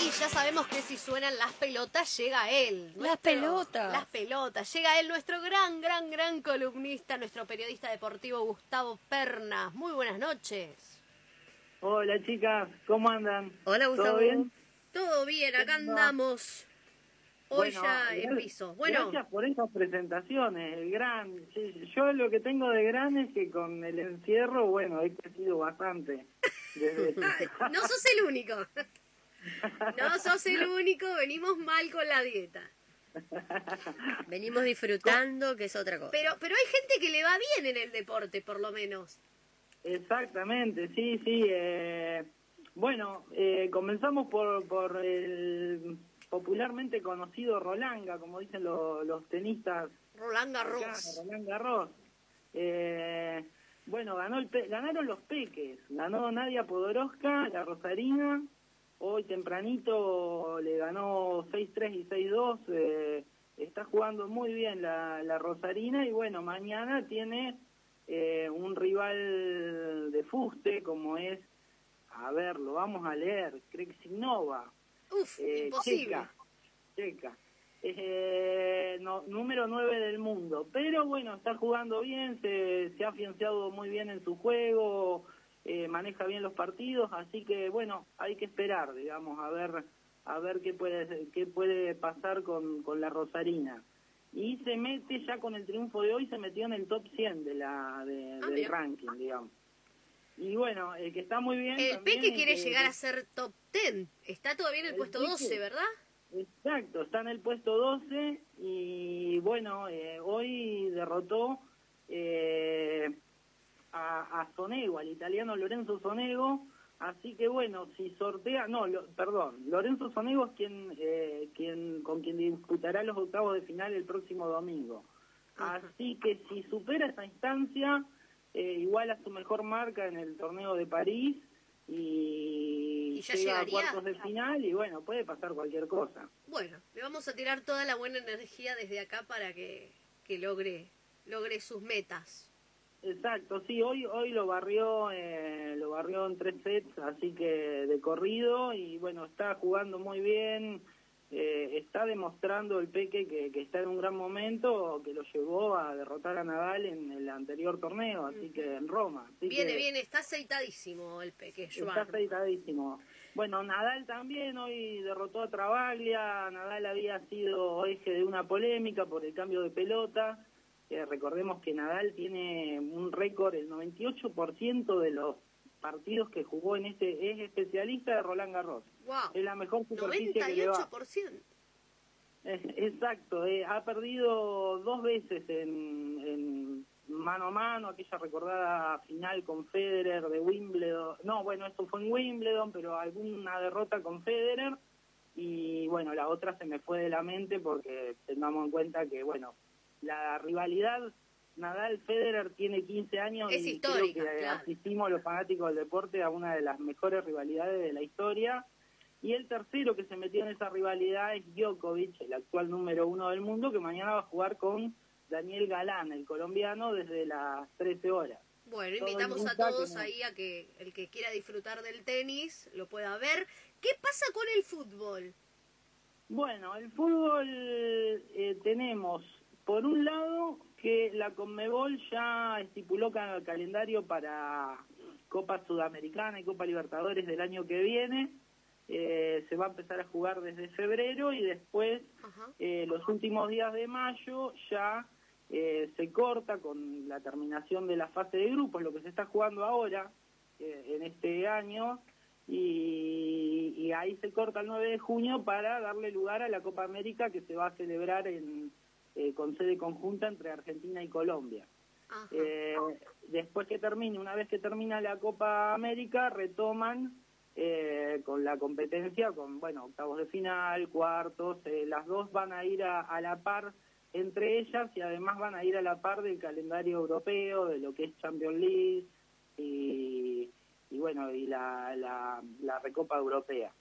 Y ya sabemos que si suenan las pelotas llega él. Las pelotas. Las pelotas. Llega él, nuestro gran, gran, gran columnista, nuestro periodista deportivo Gustavo Pernas. Muy buenas noches. Hola chicas, ¿cómo andan? Hola, ¿Todo Gustavo. bien? Todo bien, acá andamos. Hoy Bueno, ya en piso. Bueno, Gracias por esas presentaciones, el gran. Yo lo que tengo de gran es que con el encierro, bueno, he crecido bastante. Desde- No sos el único. No sos el único, venimos mal con la dieta. Venimos disfrutando, que es otra cosa. Pero, pero hay gente que le va bien en el deporte, por lo menos. Exactamente, sí, sí. eh, bueno, eh, comenzamos por, por el popularmente conocido Rolanga, como dicen lo- los tenistas. Roland acá, Garros. Roland Garros. Eh, bueno, ganó el pe- ganaron los peques. Ganó Nadia Podoroska, la Rosarina. Hoy tempranito le ganó 6-3 y 6-2. eh, está jugando muy bien la, la Rosarina y bueno, mañana tiene eh, un rival de fuste como es, a ver, lo vamos a leer, Krexinova. Uf, eh, imposible. checa, checa. Eh, no- número 9 del mundo. Pero bueno, está jugando bien, se, se ha afianzado muy bien en su juego, eh, maneja bien los partidos, así que bueno, hay que esperar, digamos, a ver a ver qué puede qué puede pasar con, con la Rosarina. Y se mete ya con el triunfo de hoy, se metió en el top 100 de la de- Ah, del ranking, digamos. Y bueno, el que está muy bien El Peque quiere que- llegar a ser top 10. Está todavía en el, El puesto Peque. 12, ¿verdad? Exacto, está en el puesto 12 y bueno, eh, hoy derrotó eh, a, a Sonego, al italiano Lorenzo Sonego, así que bueno, si sortea, no, lo- perdón, Lorenzo Sonego es quien, eh, quien con quien disputará los octavos de final el próximo domingo. Así que si supera esa instancia, eh, igual a su mejor marca en el torneo de París y, Y ya llega a cuartos de final y bueno, puede pasar cualquier cosa. Bueno, le vamos a tirar toda la buena energía desde acá para que, que logre, logre sus metas. Exacto, sí, hoy hoy lo barrió eh, lo barrió en tres sets, así que de corrido y bueno, está jugando muy bien, eh, está demostrando el Peque que, que está en un gran momento, que lo llevó a derrotar a Nadal en el anterior torneo, así que en Roma. Así Viene, que viene, está aceitadísimo el Peque, Está Joan. aceitadísimo. Bueno, Nadal también hoy derrotó a Travaglia, Nadal había sido eje de una polémica por el cambio de pelota. Eh, recordemos que Nadal tiene un récord, el 98% de los partidos que jugó en este es especialista de Roland Garros. Wow. Es la mejor superficie que le va. 98%. Eh, Exacto, eh, ha perdido dos veces en, en mano a mano, aquella recordada final con Federer de Wimbledon. No, bueno, esto fue en Wimbledon, pero alguna derrota con Federer. Y bueno, la otra se me fue de la mente porque tengamos en cuenta que, bueno, la rivalidad Nadal-Federer tiene 15 años Es y histórica, creo que claro. asistimos los fanáticos del deporte a una de las mejores rivalidades de la historia. Y el tercero que se metió en esa rivalidad es Djokovic, el actual número uno del mundo, que mañana va a jugar con Daniel Galán, el colombiano, desde las 13 horas. Bueno, Todo invitamos a que todos ahí a que el que quiera disfrutar del tenis lo pueda ver. ¿Qué pasa con el fútbol? Bueno, el fútbol eh, tenemos, por un lado, que la Conmebol ya estipuló ca- calendario para Copa Sudamericana y Copa Libertadores del año que viene. Eh, se va a empezar a jugar desde febrero y después, eh, los últimos días de mayo, ya eh, se corta con la terminación de la fase de grupos, lo que se está jugando ahora, en este año, y, y ahí se corta el 9 de junio para darle lugar a la Copa América que se va a celebrar en, eh, con sede conjunta entre Argentina y Colombia. Eh, después que termine, una vez que termina la Copa América, retoman eh, con la competencia, con bueno octavos de final, cuartos, eh, las dos van a ir a, a la par entre ellas y además van a ir a la par del calendario europeo, de lo que es Champions League y, y bueno, y la, la, la Recopa Europea.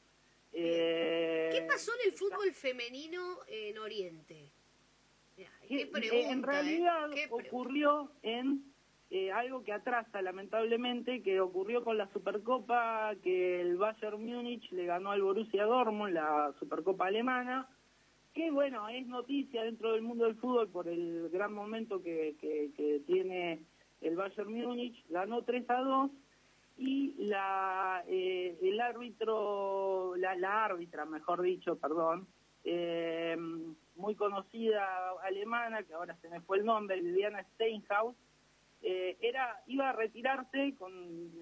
Eh, ¿Qué pasó en el fútbol femenino en Oriente? Qué Eh, pregunta, en ¿eh? realidad Qué ocurrió en eh, algo que atrasa lamentablemente, que ocurrió con la Supercopa, que el Bayern Múnich le ganó al Borussia Dortmund, la Supercopa alemana, que bueno, es noticia dentro del mundo del fútbol por el gran momento que, que, que tiene el Bayern Múnich, ganó 3 a 2 y la eh, el árbitro, la, la árbitra, mejor dicho, perdón, eh, muy conocida alemana, que ahora se me fue el nombre, Liliana Steinhaus, eh, era iba a retirarse con,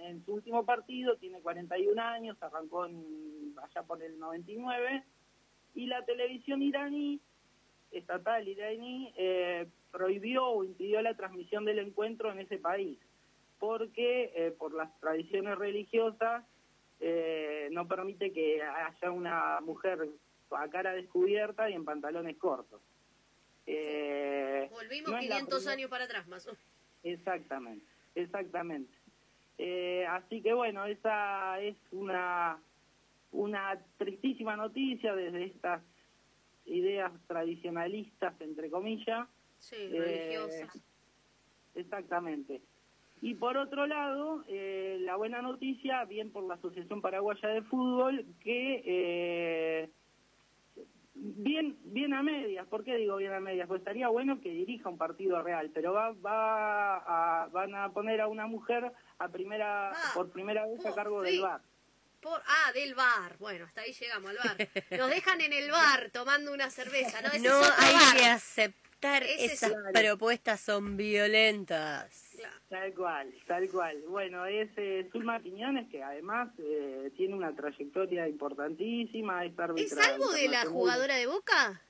en su último partido, tiene 41 años, arrancó en, allá por el 99, y la televisión iraní, estatal iraní, eh, prohibió o impidió la transmisión del encuentro en ese país, porque eh, por las tradiciones religiosas eh, no permite que haya una mujer a cara descubierta y en pantalones cortos. Eh, Volvimos no es la 500 primera- años para atrás, más o. Exactamente, exactamente. Eh, así que bueno, esa es una, una tristísima noticia desde estas ideas tradicionalistas, entre comillas. Sí, Eh, religiosas. Exactamente. Y por otro lado, eh, la buena noticia, bien por la Asociación Paraguaya de Fútbol, que eh, bien bien a medias. ¿Por qué digo bien a medias? Pues estaría bueno que dirija un partido real, pero va, va a- van a poner a una mujer a primera por primera vez a cargo del bar. Por, ah, del bar. Bueno, hasta ahí llegamos al bar. Nos dejan en el bar tomando una cerveza, ¿no? Hay bar. que aceptar Ese esas propuestas son violentas. Tal cual, tal cual. Bueno, es eh, Zulma Quiñones, que además eh, tiene una trayectoria importantísima, es ¿Es algo de la jugadora de Boca?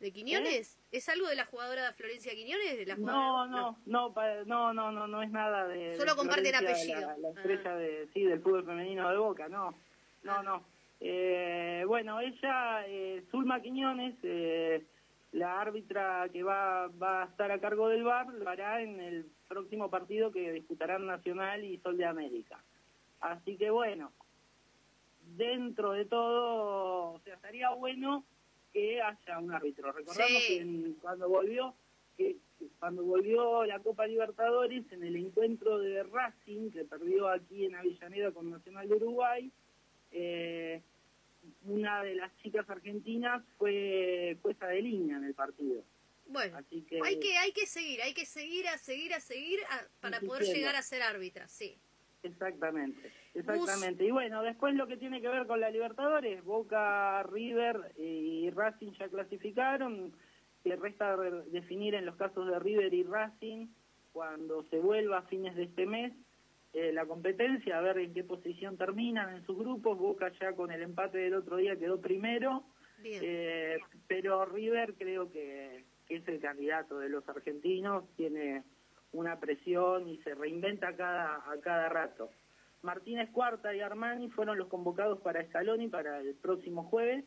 ¿De Quiñones? ¿Es algo de la jugadora Florencia Quiñones? De la No, jugadora? no, no, pa- no, no, no, no es nada de. de Solo comparten Florencia, apellido. La, la estrella de, sí, del fútbol femenino de Boca, no, no, no. Eh, bueno, ella, eh, Zulma Quiñones, eh, la árbitra que va, va a estar a cargo del VAR, lo hará en el próximo partido que disputarán Nacional y Sol de América. Así que bueno, dentro de todo, o sea, estaría bueno que haya un árbitro. Recordamos Sí. que en- cuando volvió que que cuando volvió la Copa Libertadores en el encuentro de Racing que perdió aquí en Avellaneda con Nacional de Uruguay, eh, una de las chicas argentinas fue jueza de línea en el partido. Bueno, Así que hay que, hay que seguir, hay que seguir, a seguir, a seguir a- para poder llegar a ser árbitra, sí. Exactamente, exactamente. Y bueno, después lo que tiene que ver con la Libertadores, Boca, River y Racing ya clasificaron. Le resta re- definir en los casos de River y Racing cuando se vuelva a fines de este mes eh, la competencia, a ver en qué posición terminan en sus grupos. Boca ya con el empate del otro día quedó primero, eh, pero River creo que, que es el candidato de los argentinos, tiene una presión y se reinventa cada, a cada rato. Martínez Cuarta y Armani fueron los convocados para Scaloni para el próximo jueves,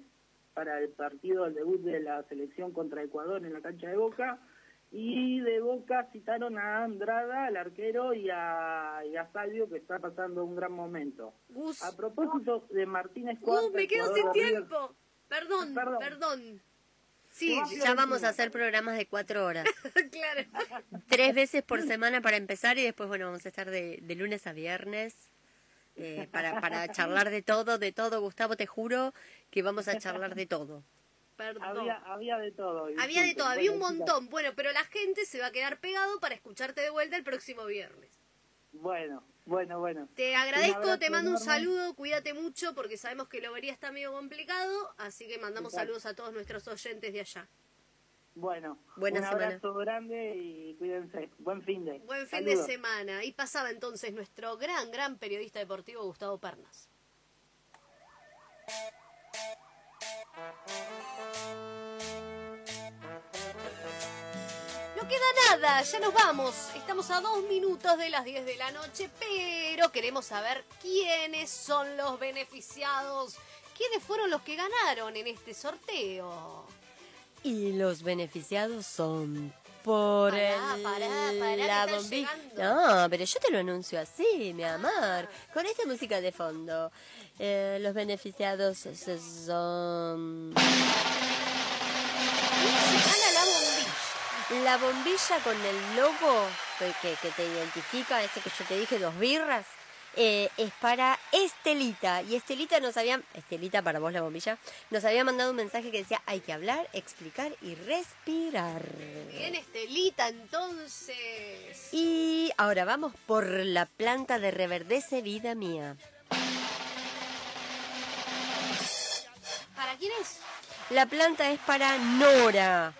para el partido del debut de la selección contra Ecuador en la cancha de Boca. Y de Boca citaron a Andrada, al arquero, y a, y a Salvio, que está pasando un gran momento. A propósito de Martínez Cuarta... Uh, me quedo sin tiempo. Perdón, perdón. Sí, Ya vamos a hacer programas de cuatro horas. claro. Tres veces por semana para empezar y después, bueno, vamos a estar de, de lunes a viernes eh, para, para charlar de todo, de todo. Gustavo, te juro que vamos a charlar de todo. Perdón. Había, había de todo. Había de todo, había un montón. Bueno, pero la gente se va a quedar pegado para escucharte de vuelta el próximo viernes. Bueno, bueno, bueno. Te agradezco, te mando un saludo, cuídate mucho porque sabemos que lo vería está medio complicado, así que mandamos Exacto. saludos a todos nuestros oyentes de allá. Bueno, Buena un semana. abrazo grande y cuídense. Buen fin de. Buen fin Saludos. de semana. Y pasaba entonces nuestro gran, gran periodista deportivo Gustavo Pernas. No queda nada, ya nos vamos. Estamos a dos minutos de las 10 de la noche, pero queremos saber quiénes son los beneficiados. ¿Quiénes fueron los que ganaron en este sorteo? Y los beneficiados son por Pará, el- pará, pará, que la bombilla. No, pero yo te lo anuncio así, mi amor, con esta música de fondo. Eh, los beneficiados son Gana la bombilla. la bombilla con el logo que, que- que te identifica, este que yo te dije, dos birras. Eh, es para Estelita y Estelita nos había Estelita para vos la bombilla nos había mandado un mensaje que decía hay que hablar explicar y respirar Bien, Estelita, entonces. Y ahora vamos por la planta de reverdece vida mía. ¿Para quién es? La planta es para Nora.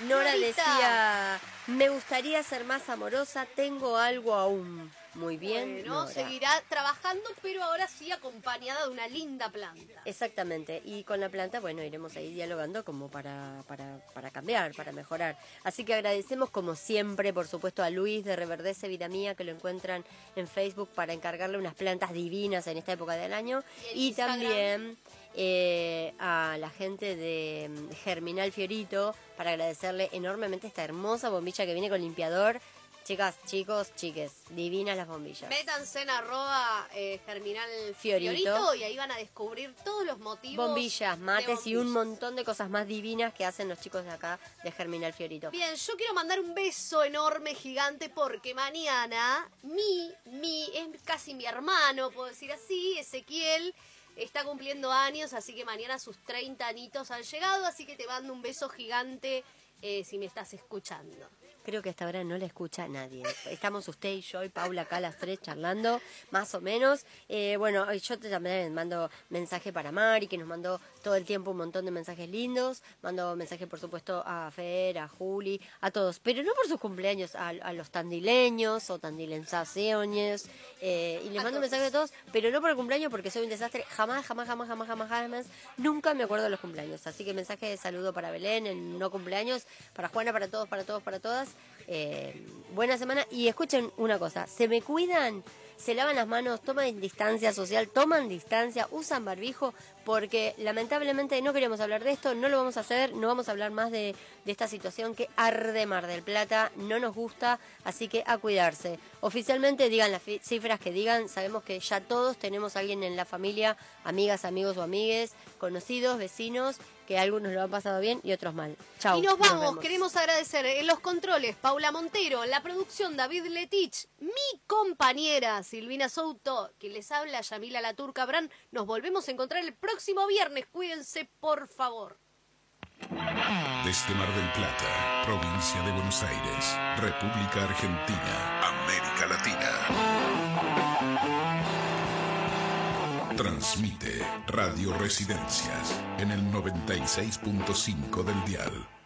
Nora Norita. decía, Me gustaría ser más amorosa, tengo algo aún. Muy bien. Bueno, Nora. seguirá trabajando, pero ahora sí acompañada de una linda planta. Exactamente, y con la planta, bueno, iremos ahí dialogando como para, para, para cambiar, para mejorar. Así que agradecemos como siempre, por supuesto, a Luis de Reverdece Vida Mía, que lo encuentran en Facebook para encargarle unas plantas divinas en esta época del año. Y también eh, a la gente de mm, Germinal Fiorito para agradecerle enormemente esta hermosa bombilla que viene con limpiador. Chicas, chicos, chiques, divinas las bombillas. Métanse en arroba eh, germinal Fiorito. fiorito. y ahí van a descubrir todos los motivos. Bombillas, mates y un montón de cosas más divinas que hacen los chicos de acá de Germinal Fiorito. Bien, yo quiero mandar un beso enorme, gigante, porque mañana mi, mi, es casi mi hermano, puedo decir así, Ezequiel, está cumpliendo años, así que mañana sus 30 anitos han llegado, así que te mando un beso gigante eh, si me estás escuchando. Creo que hasta ahora no la escucha nadie. Estamos usted y yo y Paula acá las tres charlando, más o menos. Eh, bueno, yo también mando mensaje para Mari, que nos mandó todo el tiempo un montón de mensajes lindos. Mando mensaje, por supuesto, a Fer, a Juli, a todos. Pero no por sus cumpleaños, a, a los tandileños o tandilensaciones. Eh, y les mando todos. mensaje a todos, pero no por el cumpleaños porque soy un desastre. Jamás, jamás, jamás, jamás, jamás, jamás. Nunca me acuerdo de los cumpleaños. Así que mensaje de saludo para Belén en no cumpleaños, para Juana, para todos, para todos, para todas. Eh, buena semana. Y escuchen una cosa, se me cuidan, se lavan las manos, toman distancia social, toman distancia, usan barbijo, porque lamentablemente no queremos hablar de esto, no lo vamos a hacer, no vamos a hablar más de, de esta situación que arde Mar del Plata, no nos gusta, así que a cuidarse. Oficialmente digan las cifras que digan, sabemos que ya todos tenemos a alguien en la familia, amigas, amigos o amigues, conocidos, vecinos, que algunos lo han pasado bien y otros mal. Chau. y nos vamos, queremos agradecer en los controles Paula Montero, la producción David Letich, mi compañera Silvina Souto, que les habla Yamila La Turca Brand. Nos volvemos a encontrar el próximo viernes, cuídense por favor. Desde Mar del Plata, provincia de Buenos Aires, República Argentina, América Latina. Transmite Radio Residencias en el 96.5 del dial.